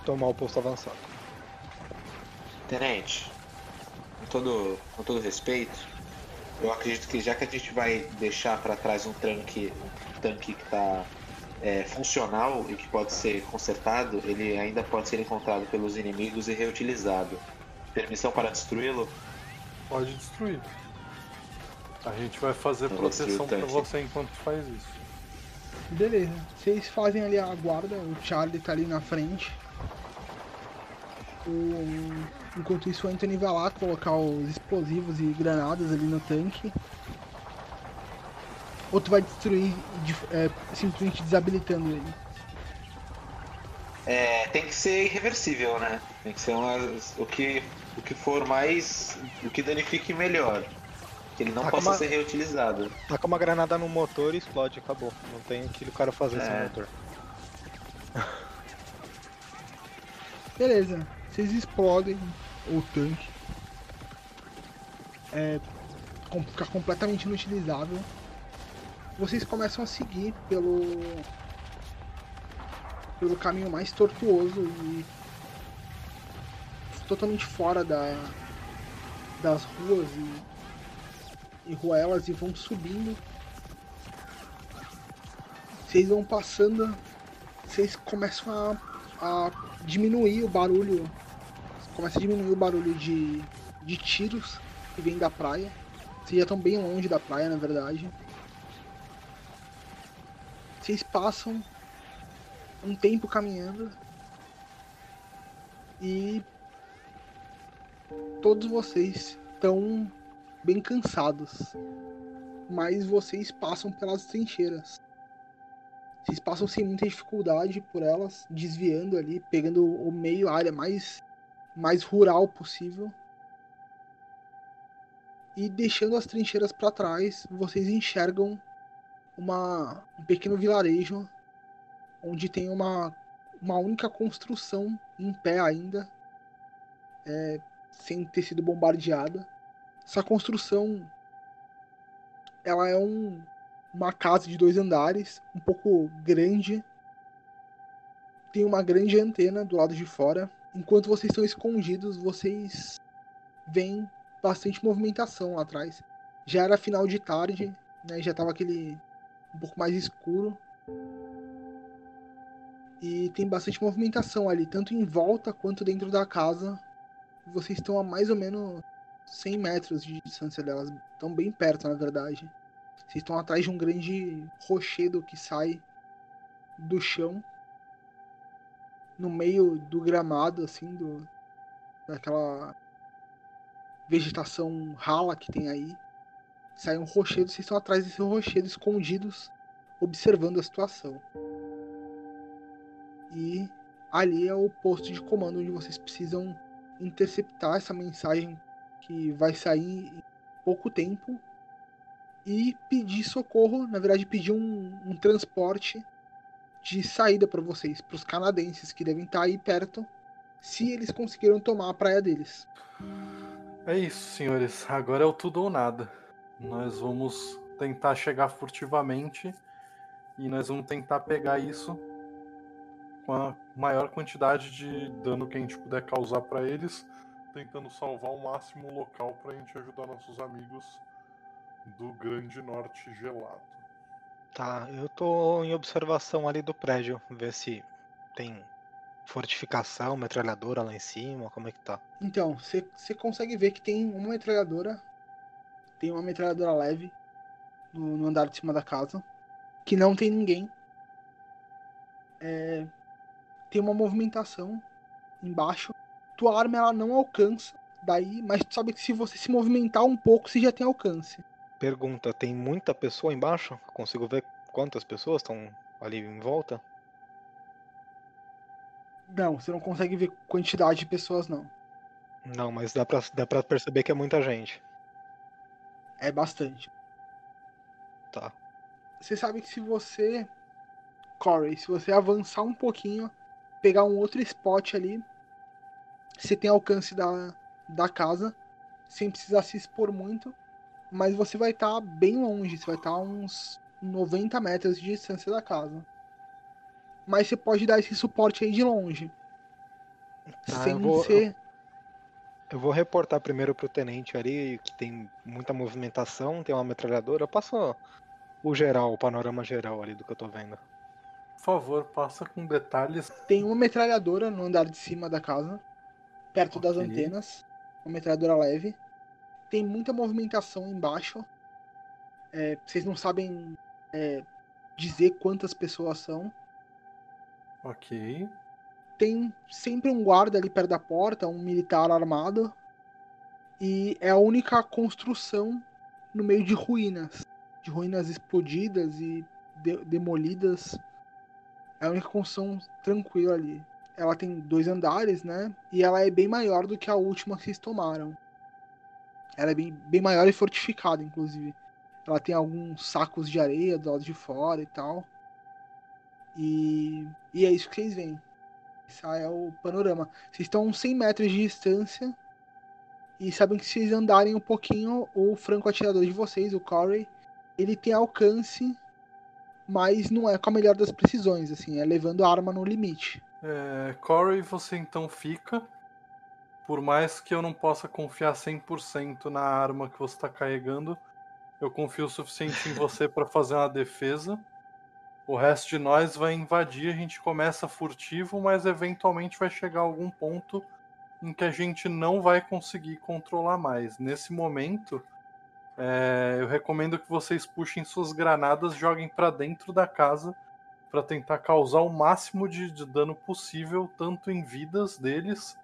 Tomar o posto avançado. Tenente, com todo, com todo respeito, eu acredito que já que a gente vai deixar para trás um tanque, um tanque que está funcional e que pode ser consertado, ele ainda pode ser encontrado pelos inimigos e reutilizado. Permissão para destruí-lo? pode destruir. A gente vai fazer destruir proteção tanque. você enquanto faz isso. Beleza. Vocês fazem ali a guarda, o Charlie tá ali na frente. O... Enquanto isso, o Anthony vai lá colocar os explosivos e granadas ali no tanque. Ou tu vai destruir de- é, simplesmente desabilitando ele. É, tem que ser irreversível, né? Tem que ser umas, o, que, o que for mais. o que danifique melhor. Que ele não Tá possa uma- ser reutilizado. Taca uma granada no motor e explode, acabou. Não tem o que o cara fazer sem É. motor. Beleza. Vocês explodem o tanque. É, com- fica completamente inutilizável. Vocês começam a seguir pelo pelo caminho mais tortuoso e totalmente fora da das ruas e, e ruelas e vão subindo. Vocês vão passando, vocês começam a, a diminuir o barulho. Começa a diminuir o barulho de, de tiros que vem da praia. Vocês já estão bem longe da praia, na verdade. Vocês passam um tempo caminhando e todos vocês estão bem cansados. Mas vocês passam pelas trincheiras. Vocês passam sem muita dificuldade por elas, desviando ali, pegando o meio, a área mais, mais rural possível. E deixando as trincheiras para trás, vocês enxergam uma, um pequeno vilarejo onde tem uma, uma única construção em pé ainda, é, sem ter sido bombardeada. Essa construção ela é um, uma casa de dois andares, um pouco grande. Tem uma grande antena do lado de fora. Enquanto vocês estão escondidos, vocês veem bastante movimentação lá atrás. Já era final de tarde, né? Já tava aquele um pouco mais escuro. E tem bastante movimentação ali, tanto em volta quanto dentro da casa. Vocês estão a mais ou menos 100 metros de distância delas. Estão bem perto, na verdade. Vocês estão atrás de um grande rochedo que sai do chão. No meio do gramado, assim, do, daquela vegetação rala que tem aí. Sai um rochedo, vocês estão atrás desse rochedo, escondidos, observando a situação. E ali é o posto de comando onde vocês precisam interceptar essa mensagem que vai sair em pouco tempo e pedir socorro, na verdade pedir um, um transporte de saída para vocês, para os canadenses que devem estar aí perto, se eles conseguiram tomar a praia deles. É isso, senhores. Agora é o tudo ou nada. Nós vamos tentar chegar furtivamente e nós vamos tentar pegar isso com a maior quantidade de dano que a gente puder causar para eles, tentando salvar ao máximo o local para a gente ajudar nossos amigos do Grande Norte gelado. Tá, eu tô em observação ali do prédio, ver se tem fortificação, metralhadora lá em cima, como é que tá. Então, você consegue ver que tem uma metralhadora, tem uma metralhadora leve no, no andar de cima da casa, que não tem ninguém. É, tem uma movimentação embaixo. Tua arma ela não alcança daí, mas tu sabe que se você se movimentar um pouco, você já tem alcance. Pergunta, tem muita pessoa embaixo? Consigo ver quantas pessoas estão ali em volta? Não, você não consegue ver quantidade de pessoas não. Não, mas dá pra, dá pra perceber que é muita gente. É bastante. Tá. Você sabe que se você, Corey, se você avançar um pouquinho, pegar um outro spot ali, você tem alcance da, da casa, sem precisar se expor muito. Mas você vai estar bem longe, você vai estar a uns 90 metros de distância da casa. Mas você pode dar esse suporte aí de longe. Tá, sem eu vou- ser. Eu vou reportar primeiro pro tenente ali, que tem muita movimentação, tem uma metralhadora. Eu passo o geral, o panorama geral ali do que eu tô vendo. Por favor, passa com detalhes. Tem uma metralhadora no andar de cima da casa, perto das Ok. antenas. Uma metralhadora leve. Tem muita movimentação embaixo. É, vocês não sabem é, dizer quantas pessoas são. Ok. Tem sempre um guarda ali perto da porta, um militar armado. E é a única construção no meio de ruínas. De ruínas explodidas e de- demolidas. É a única construção tranquila ali. Ela tem dois andares, né? E ela é bem maior do que a última que vocês tomaram. Ela é bem, bem maior e fortificada, inclusive. Ela tem alguns sacos de areia do lado de fora e tal. E, e é isso que vocês veem. Esse é o panorama. Vocês estão a uns 100 metros de distância. E sabem que se vocês andarem um pouquinho, o franco atirador de vocês, o Corey, ele tem alcance, mas não é com a melhor das precisões, assim, é levando a arma no limite. É, Corey, você então fica. Por mais que eu não possa confiar 100% na arma que você está carregando, eu confio o suficiente em você para fazer uma defesa. O resto de nós vai invadir, a gente começa furtivo, mas eventualmente vai chegar algum ponto em que a gente não vai conseguir controlar mais. Nesse momento, é, eu recomendo que vocês puxem suas granadas, joguem para dentro da casa para tentar causar o máximo de, de dano possível, tanto em vidas deles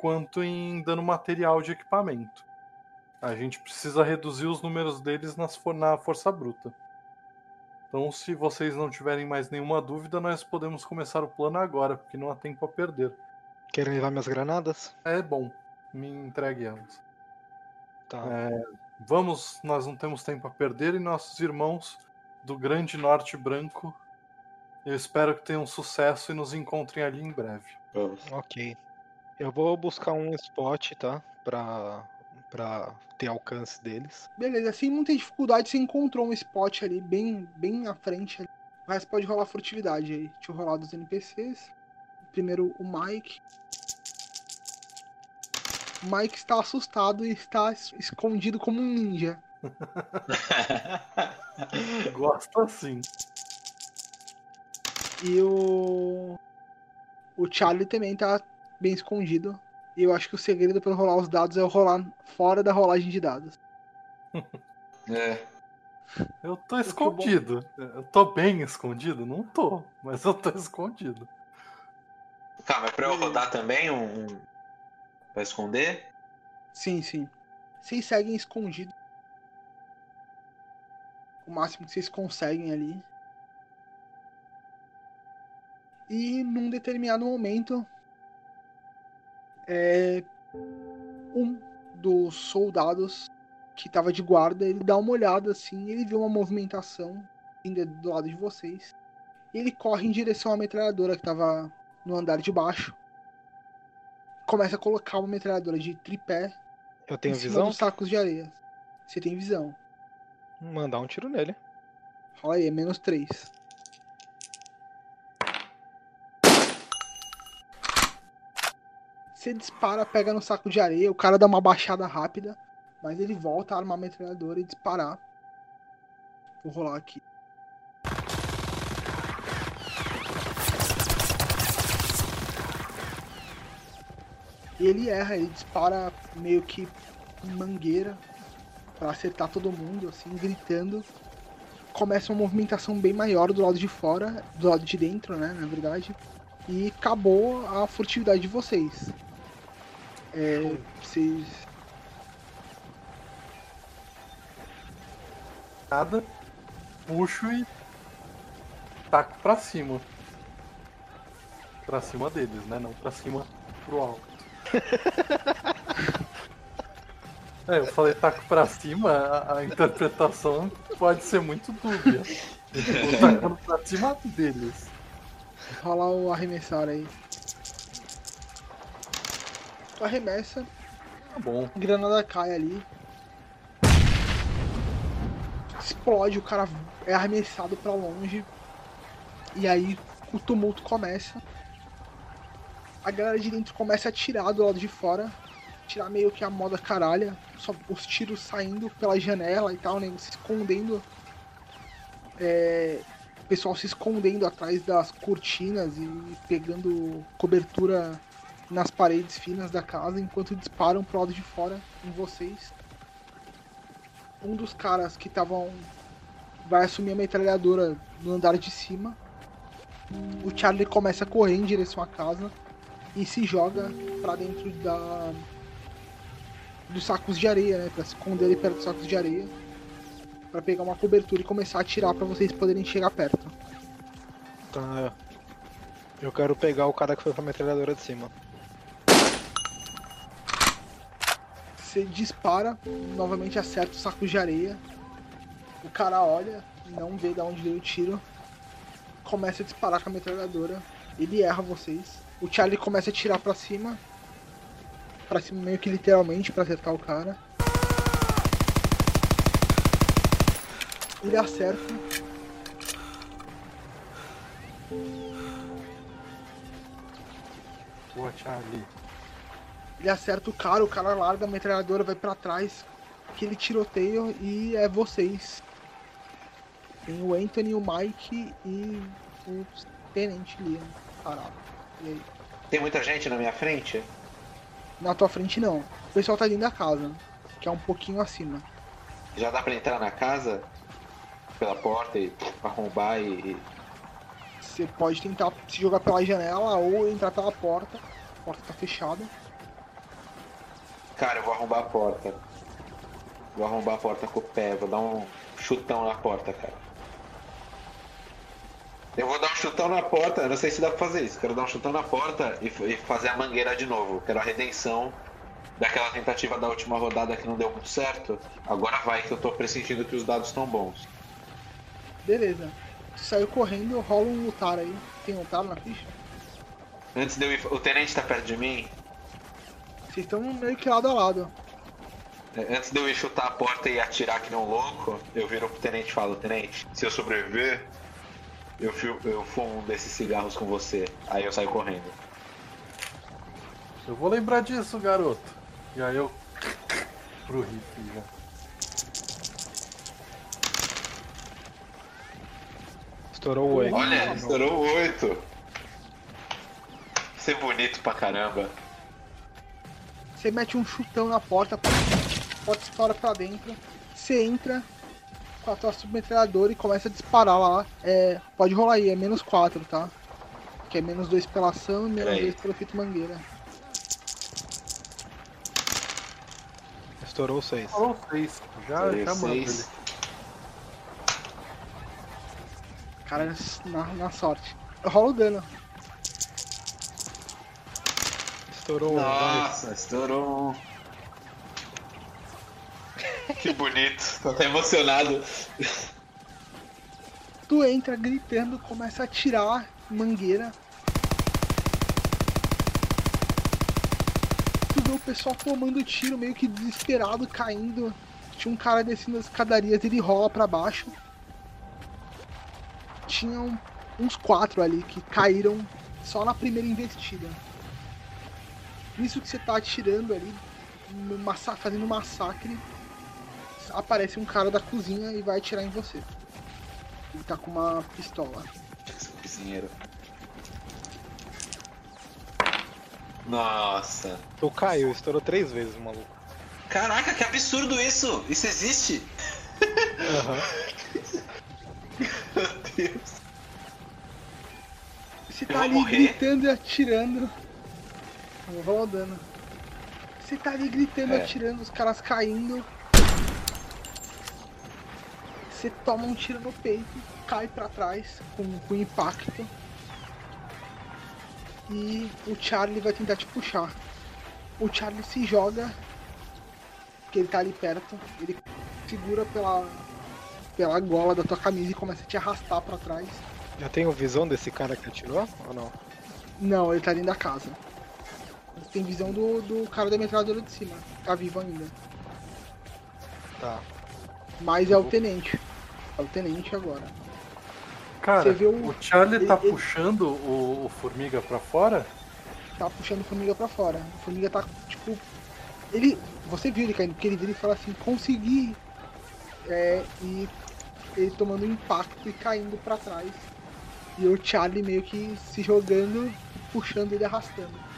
quanto em dano material de equipamento. A gente precisa reduzir os números deles nas for- na força bruta. Então, se vocês não tiverem mais nenhuma dúvida, nós podemos começar o plano agora, porque não há tempo a perder. Querem levar minhas granadas? É bom, me entregue elas. Tá. Vamos, nós não temos tempo a perder e nossos irmãos do Grande Norte Branco, eu espero que tenham sucesso e nos encontrem ali em breve. Vamos. Ok. Eu vou buscar um spot, tá? Pra, pra ter alcance deles. Beleza, sem muita dificuldade você encontrou um spot ali, bem, bem à frente. ali. Mas pode rolar furtividade aí. Deixa eu rolar dos NPCs. Primeiro o Mike. O Mike está assustado e está es- escondido como um ninja. Gosto assim. E o. O Charlie também tá bem escondido. E eu acho que o segredo para rolar os dados é eu rolar fora da rolagem de dados. É. Eu tô escondido. Eu tô bem escondido? Não tô, mas eu tô escondido. Calma, é pra eu rodar também um. um... Pra esconder? Sim, sim. Vocês seguem escondido. O máximo que vocês conseguem ali. E num determinado momento. É. Um dos soldados que tava de guarda, ele dá uma olhada assim, ele vê uma movimentação ainda do lado de vocês. E ele corre em direção à metralhadora que tava no andar de baixo. Começa a colocar uma metralhadora de tripé Eu tenho em cima visão? dos sacos de areia. Você tem visão. Mandar um tiro nele. Rola aí, é menos 3. Você dispara, pega no saco de areia, o cara dá uma baixada rápida, mas ele volta a armar a metralhadora e disparar. Vou rolar aqui. Ele erra, ele dispara meio que mangueira pra acertar todo mundo, assim, gritando. Começa uma movimentação bem maior do lado de fora, do lado de dentro, né, na verdade. E acabou a furtividade de vocês. É, vocês. Nada. Puxo e. Taco pra cima. Pra cima deles, né? Não pra cima pro alto. É, eu falei taco pra cima, a, a interpretação pode ser muito dúbia. Eu tô tacando pra cima deles. Rola o arremessar aí. Arremessa, Tá bom. a granada cai ali. explode, o cara é arremessado pra longe. E aí o tumulto começa. A galera de dentro começa a tirar do lado de fora. Tirar meio que a moda caralha. Só os tiros saindo pela janela e tal, né? Se escondendo. É, o pessoal se escondendo atrás das cortinas e pegando cobertura nas paredes finas da casa enquanto disparam pro lado de fora em vocês. Um dos caras que estavam. vai assumir a metralhadora no andar de cima. O Charlie começa a correr em direção à casa e se joga para dentro da dos sacos de areia, né, para se esconder ali perto dos sacos de areia, para pegar uma cobertura e começar a atirar para vocês poderem chegar perto. Tá. Eu quero pegar o cara que foi pra metralhadora de cima. Você dispara, novamente acerta os sacos de areia. O cara olha, não vê de onde veio o tiro. Começa a disparar com a metralhadora. Ele erra vocês. O Charlie começa a tirar pra cima. Pra cima meio que literalmente pra acertar o cara. Ele acerta. Boa, Charlie. Ele acerta o cara, o cara larga a metralhadora, vai pra trás. Aquele tiroteio e é vocês. Tem o Anthony, o Mike e o Tenente Liam parado. E aí? Tem muita gente na minha frente? Na tua frente não. O pessoal tá dentro da casa, que é um pouquinho acima. Já dá pra entrar na casa? Pela porta e arrombar e. Você pode tentar se jogar pela janela ou entrar pela porta. A porta tá fechada. Cara, eu vou arrombar a porta. Vou arrombar a porta com o pé, vou dar um chutão na porta, cara. Eu vou dar um chutão na porta, eu não sei se dá pra fazer isso. Quero dar um chutão na porta e, e fazer a mangueira de novo. Quero a redenção daquela tentativa da última rodada que não deu muito certo. Agora vai que eu tô pressentindo que os dados estão bons. Beleza. Você saiu correndo, rola um lutar aí. Tem lutar na ficha? Antes de eu ir. O tenente tá perto de mim? Vocês estão meio que lado a lado. É, Antes de eu ir chutar a porta e atirar que nem um louco, eu viro pro tenente e falo, tenente, se eu sobreviver, eu, fio- eu fumo um desses cigarros com você. Aí eu saio correndo. Eu vou lembrar disso, garoto. E aí eu. pro rifle já. Estourou o oito. Olha, estourou oito. Ser bonito pra caramba. Você mete um chutão na porta, a porta estoura pra dentro. Você entra com a tua submetralhadora e começa a disparar lá. É, pode rolar aí, é menos 4, tá? Que é menos 2 pela ação e menos Peraí. 2 pelo efeito mangueira. Estourou seis. Falou seis. Já, Seis, já mando ele. Cara, na, na sorte. Rola o dano. Estourou um. vai. Nossa, estourou um. Que bonito. Tô até emocionado. Tu entra gritando, começa a atirar mangueira. Tu vê o pessoal tomando tiro, meio que desesperado, caindo. Tinha um cara descendo as escadarias, ele rola pra baixo. Tinham uns quatro ali que caíram só na primeira investida. Nisso que você tá atirando ali, massa- fazendo um massacre, aparece um cara da cozinha e vai atirar em você. Ele tá com uma pistola. Cozinheiro. Nossa. Tu caiu, estourou três vezes, maluco. Caraca, que absurdo isso! Isso existe? Aham. Meu Deus. Você tá ali morrer? gritando e atirando. Vou rolar o dano. Você tá ali gritando É. atirando, os caras caindo. Você toma um tiro no peito, cai pra trás com, com impacto. E o Charlie vai tentar te puxar. O Charlie se joga, porque ele tá ali perto. Ele segura pela, pela gola da tua camisa e começa a te arrastar pra trás. Já tenho visão desse cara que atirou ou não? Não, ele tá dentro da casa. Tem visão do, do cara da metralhadora de cima. Tá vivo ainda. Tá. Mas é o tenente. É o tenente agora. Cara, Você vê o- o Charlie tá ele- ele- puxando o, o Formiga pra fora? Tá puxando o Formiga pra fora. O Formiga tá, tipo. Ele. Você viu ele caindo, porque ele vira e fala assim, consegui! É, e ele tomando um impacto e caindo pra trás. E o Charlie meio que se jogando, puxando ele arrastando.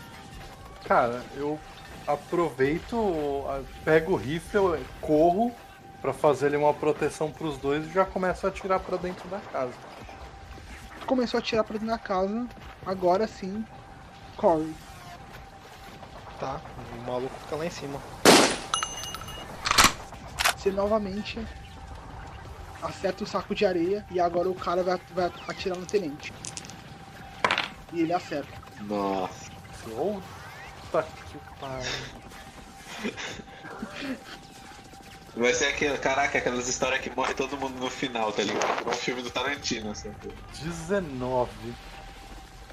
Cara, eu aproveito, pego o rifle, corro pra fazer ali uma proteção pros dois e já começo a atirar pra dentro da casa. Começou a atirar pra dentro da casa, agora sim, Corey. Tá, o maluco fica lá em cima. Você novamente acerta o saco de areia e agora o cara vai, vai atirar no tenente. E ele acerta. Nossa. Puta que pariu. Vai ser aquele, caraca, aquelas histórias que morre todo mundo no final, tá ligado? Igual um filme do Tarantino, assim. 19.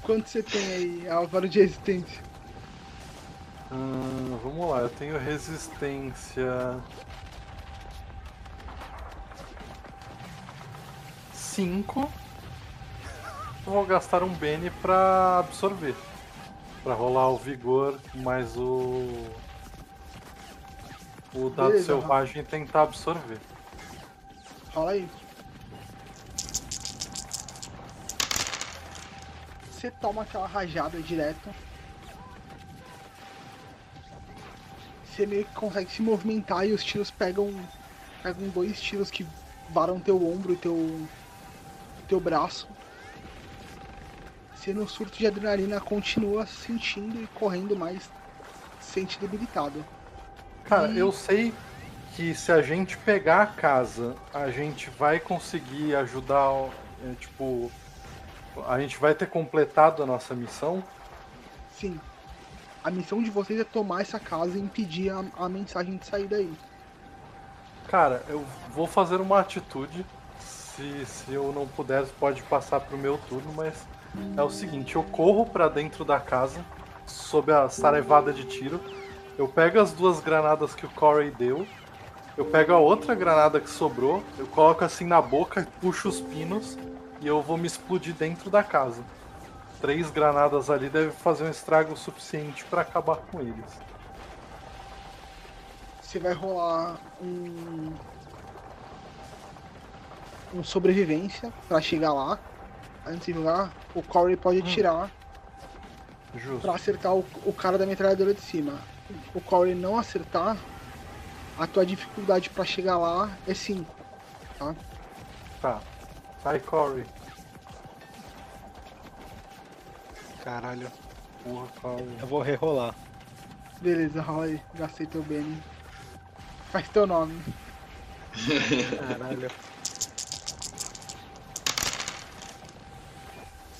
Quanto você tem aí, Álvaro, de resistência? Hum, vamos lá, eu tenho resistência. 5. Vou gastar um Bene pra absorver. Pra rolar o vigor mais o. O dado Beleza, selvagem e tentar absorver. Rola aí. Você toma aquela rajada direto. Você meio que consegue se movimentar e os tiros pegam. Pegam dois tiros que varam teu ombro e teu. teu braço. Você no surto de adrenalina continua sentindo e correndo, mas se sente debilitado. Cara, E- eu sei que se a gente pegar a casa, a gente vai conseguir ajudar. é, tipo. A gente vai ter completado a nossa missão. Sim. A missão de vocês é tomar essa casa e impedir a, a mensagem de sair daí. Cara, eu vou fazer uma atitude. Se, se eu não puder, pode passar pro meu turno, mas é o seguinte, eu corro pra dentro da casa, sob a sarevada de tiro. Eu pego as duas granadas que o Corey deu. Eu pego a outra granada que sobrou, eu coloco assim na boca, puxo os pinos e eu vou me explodir dentro da casa. Três granadas ali devem fazer um estrago suficiente pra acabar com eles. Você vai rolar um. Um sobrevivência pra chegar lá. Antes de jogar, o Corey pode atirar Justo. pra acertar o, o cara da metralhadora de cima. O Corey não acertar, a tua dificuldade pra chegar lá é 5. Tá. Vai, Corey. Caralho. Porra, Corey. Eu vou rerolar. Beleza, rola aí. Gastei teu bem. Faz teu nome. Caralho.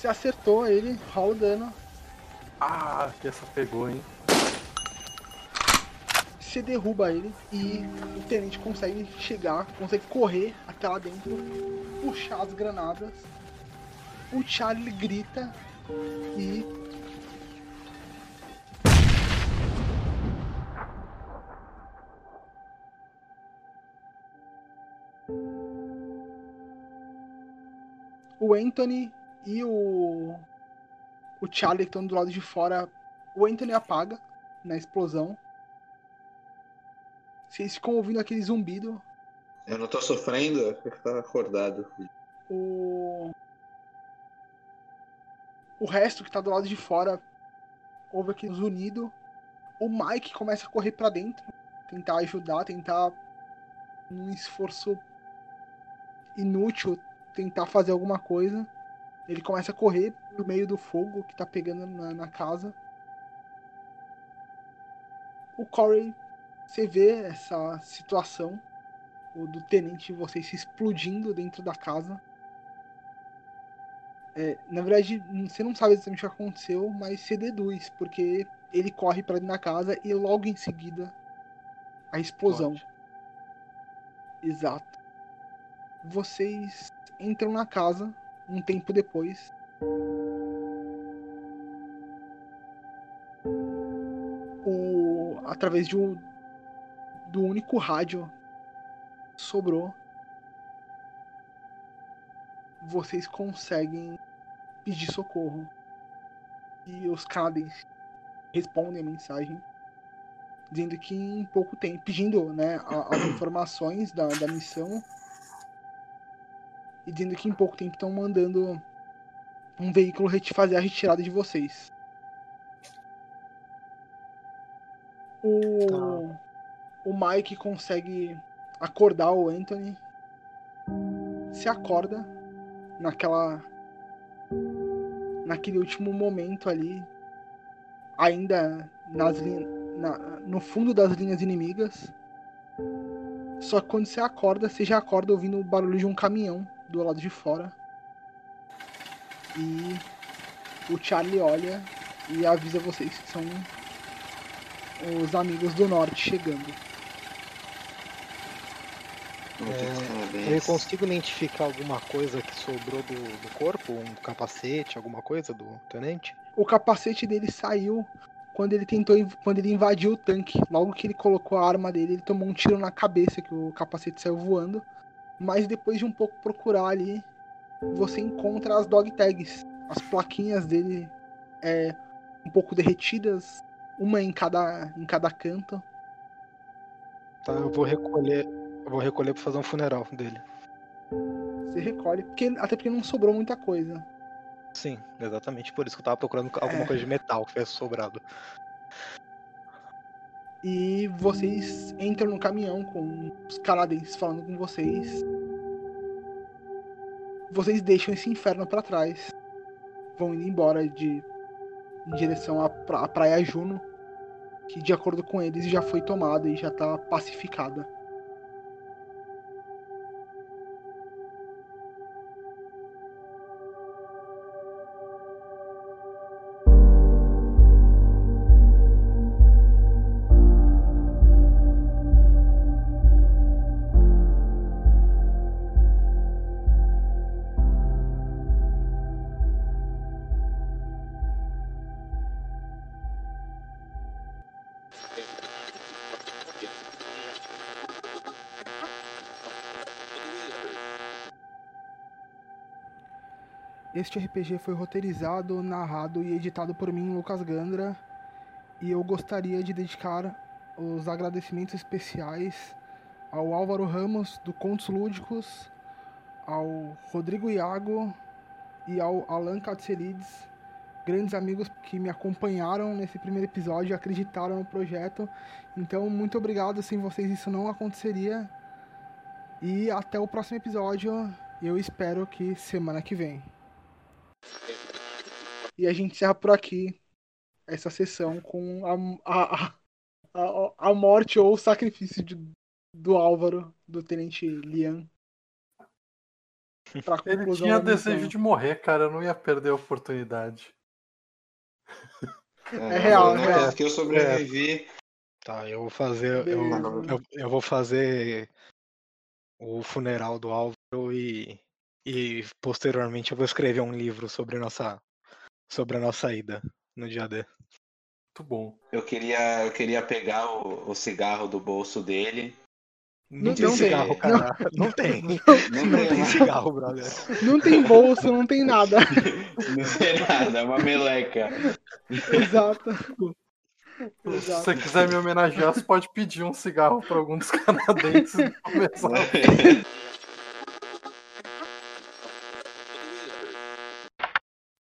Você acertou ele, rola o dano. Ah, que essa pegou, hein? Você derruba ele e o tenente consegue chegar, consegue correr até lá dentro, puxar as granadas. O Charlie grita e. O Anthony e o. O Charlie que estão do lado de fora. O Anthony apaga na explosão. Vocês ficam ouvindo aquele zumbido. Eu não tô sofrendo, eu tava acordado. O. O resto que tá do lado de fora ouve aquele zunido. O Mike começa a correr pra dentro, tentar ajudar, tentar, num esforço inútil, tentar fazer alguma coisa. Ele começa a correr no meio do fogo que tá pegando na, na casa. O Corey, você vê essa situação o do tenente de vocês se explodindo dentro da casa. É, na verdade, você não sabe exatamente o que aconteceu, mas você deduz, porque ele corre pra dentro da casa e logo em seguida a explosão. Explode. Exato. Vocês entram na casa um tempo depois. O, através de um, do único rádio sobrou. vocês conseguem pedir socorro. E os canadenses respondem a mensagem dizendo que em pouco tempo, pedindo né, as informações da, da missão e dizendo que em pouco tempo estão mandando um veículo fazer a retirada de vocês. O, o Mike consegue acordar o Anthony. Se acorda naquela. naquele último momento ali. Ainda nas lin- na- no fundo das linhas inimigas. Só que quando você acorda, você já acorda ouvindo o barulho de um caminhão do lado de fora. E o Charlie olha e avisa vocês que são os amigos do norte chegando. Muitos Eu consigo identificar alguma coisa que sobrou do, do corpo? Um capacete, alguma coisa do tenente? O capacete dele saiu quando ele tentou quando ele invadiu o tanque. Logo que ele colocou a arma dele, ele tomou um tiro na cabeça que o capacete saiu voando. Mas depois de um pouco procurar ali, você encontra as dog tags, as plaquinhas dele é um pouco derretidas, uma em cada em cada canto. Tá, eu vou recolher. Eu vou recolher pra fazer um funeral dele. Você recolhe, porque, até porque não sobrou muita coisa. Sim, exatamente por isso que eu tava procurando alguma É. coisa de metal que tivesse sobrado. E vocês entram no caminhão com os canadenses falando com vocês. Vocês deixam esse inferno pra trás. Vão indo embora de em direção à, pra- à praia Juno, que de acordo com eles já foi tomada e já tá pacificada. Este RPG foi roteirizado, narrado e editado por mim, Lucas Gandra, e eu gostaria de dedicar os agradecimentos especiais ao Álvaro Ramos, do Contos Lúdicos, ao Rodrigo Iago e ao Alan Katselides, grandes amigos que me acompanharam nesse primeiro episódio e acreditaram no projeto. Então, muito obrigado, sem vocês isso não aconteceria. E até o próximo episódio, eu espero que semana que vem. E a gente encerra por aqui essa sessão com a, a, a, a morte ou o sacrifício de, do Álvaro, do Tenente Lian. Ele tinha desejo de morrer, cara. Eu não ia perder a oportunidade. É, real, é real. que eu sobrevivi. Tá, eu vou fazer. Eu, eu, eu vou fazer o funeral do Álvaro e, e posteriormente eu vou escrever um livro sobre nossa, sobre a nossa ida no dia D. Muito bom. Eu queria, eu queria pegar o, o cigarro do bolso dele. Não, Não tem cigarro, cara. Não, tem. Não Não tem tem cigarro, brother. Não tem bolso, não tem nada. Não tem nada, é uma meleca. Exato. Se você quiser me homenagear, você pode pedir um cigarro para algum dos canadenses e começar.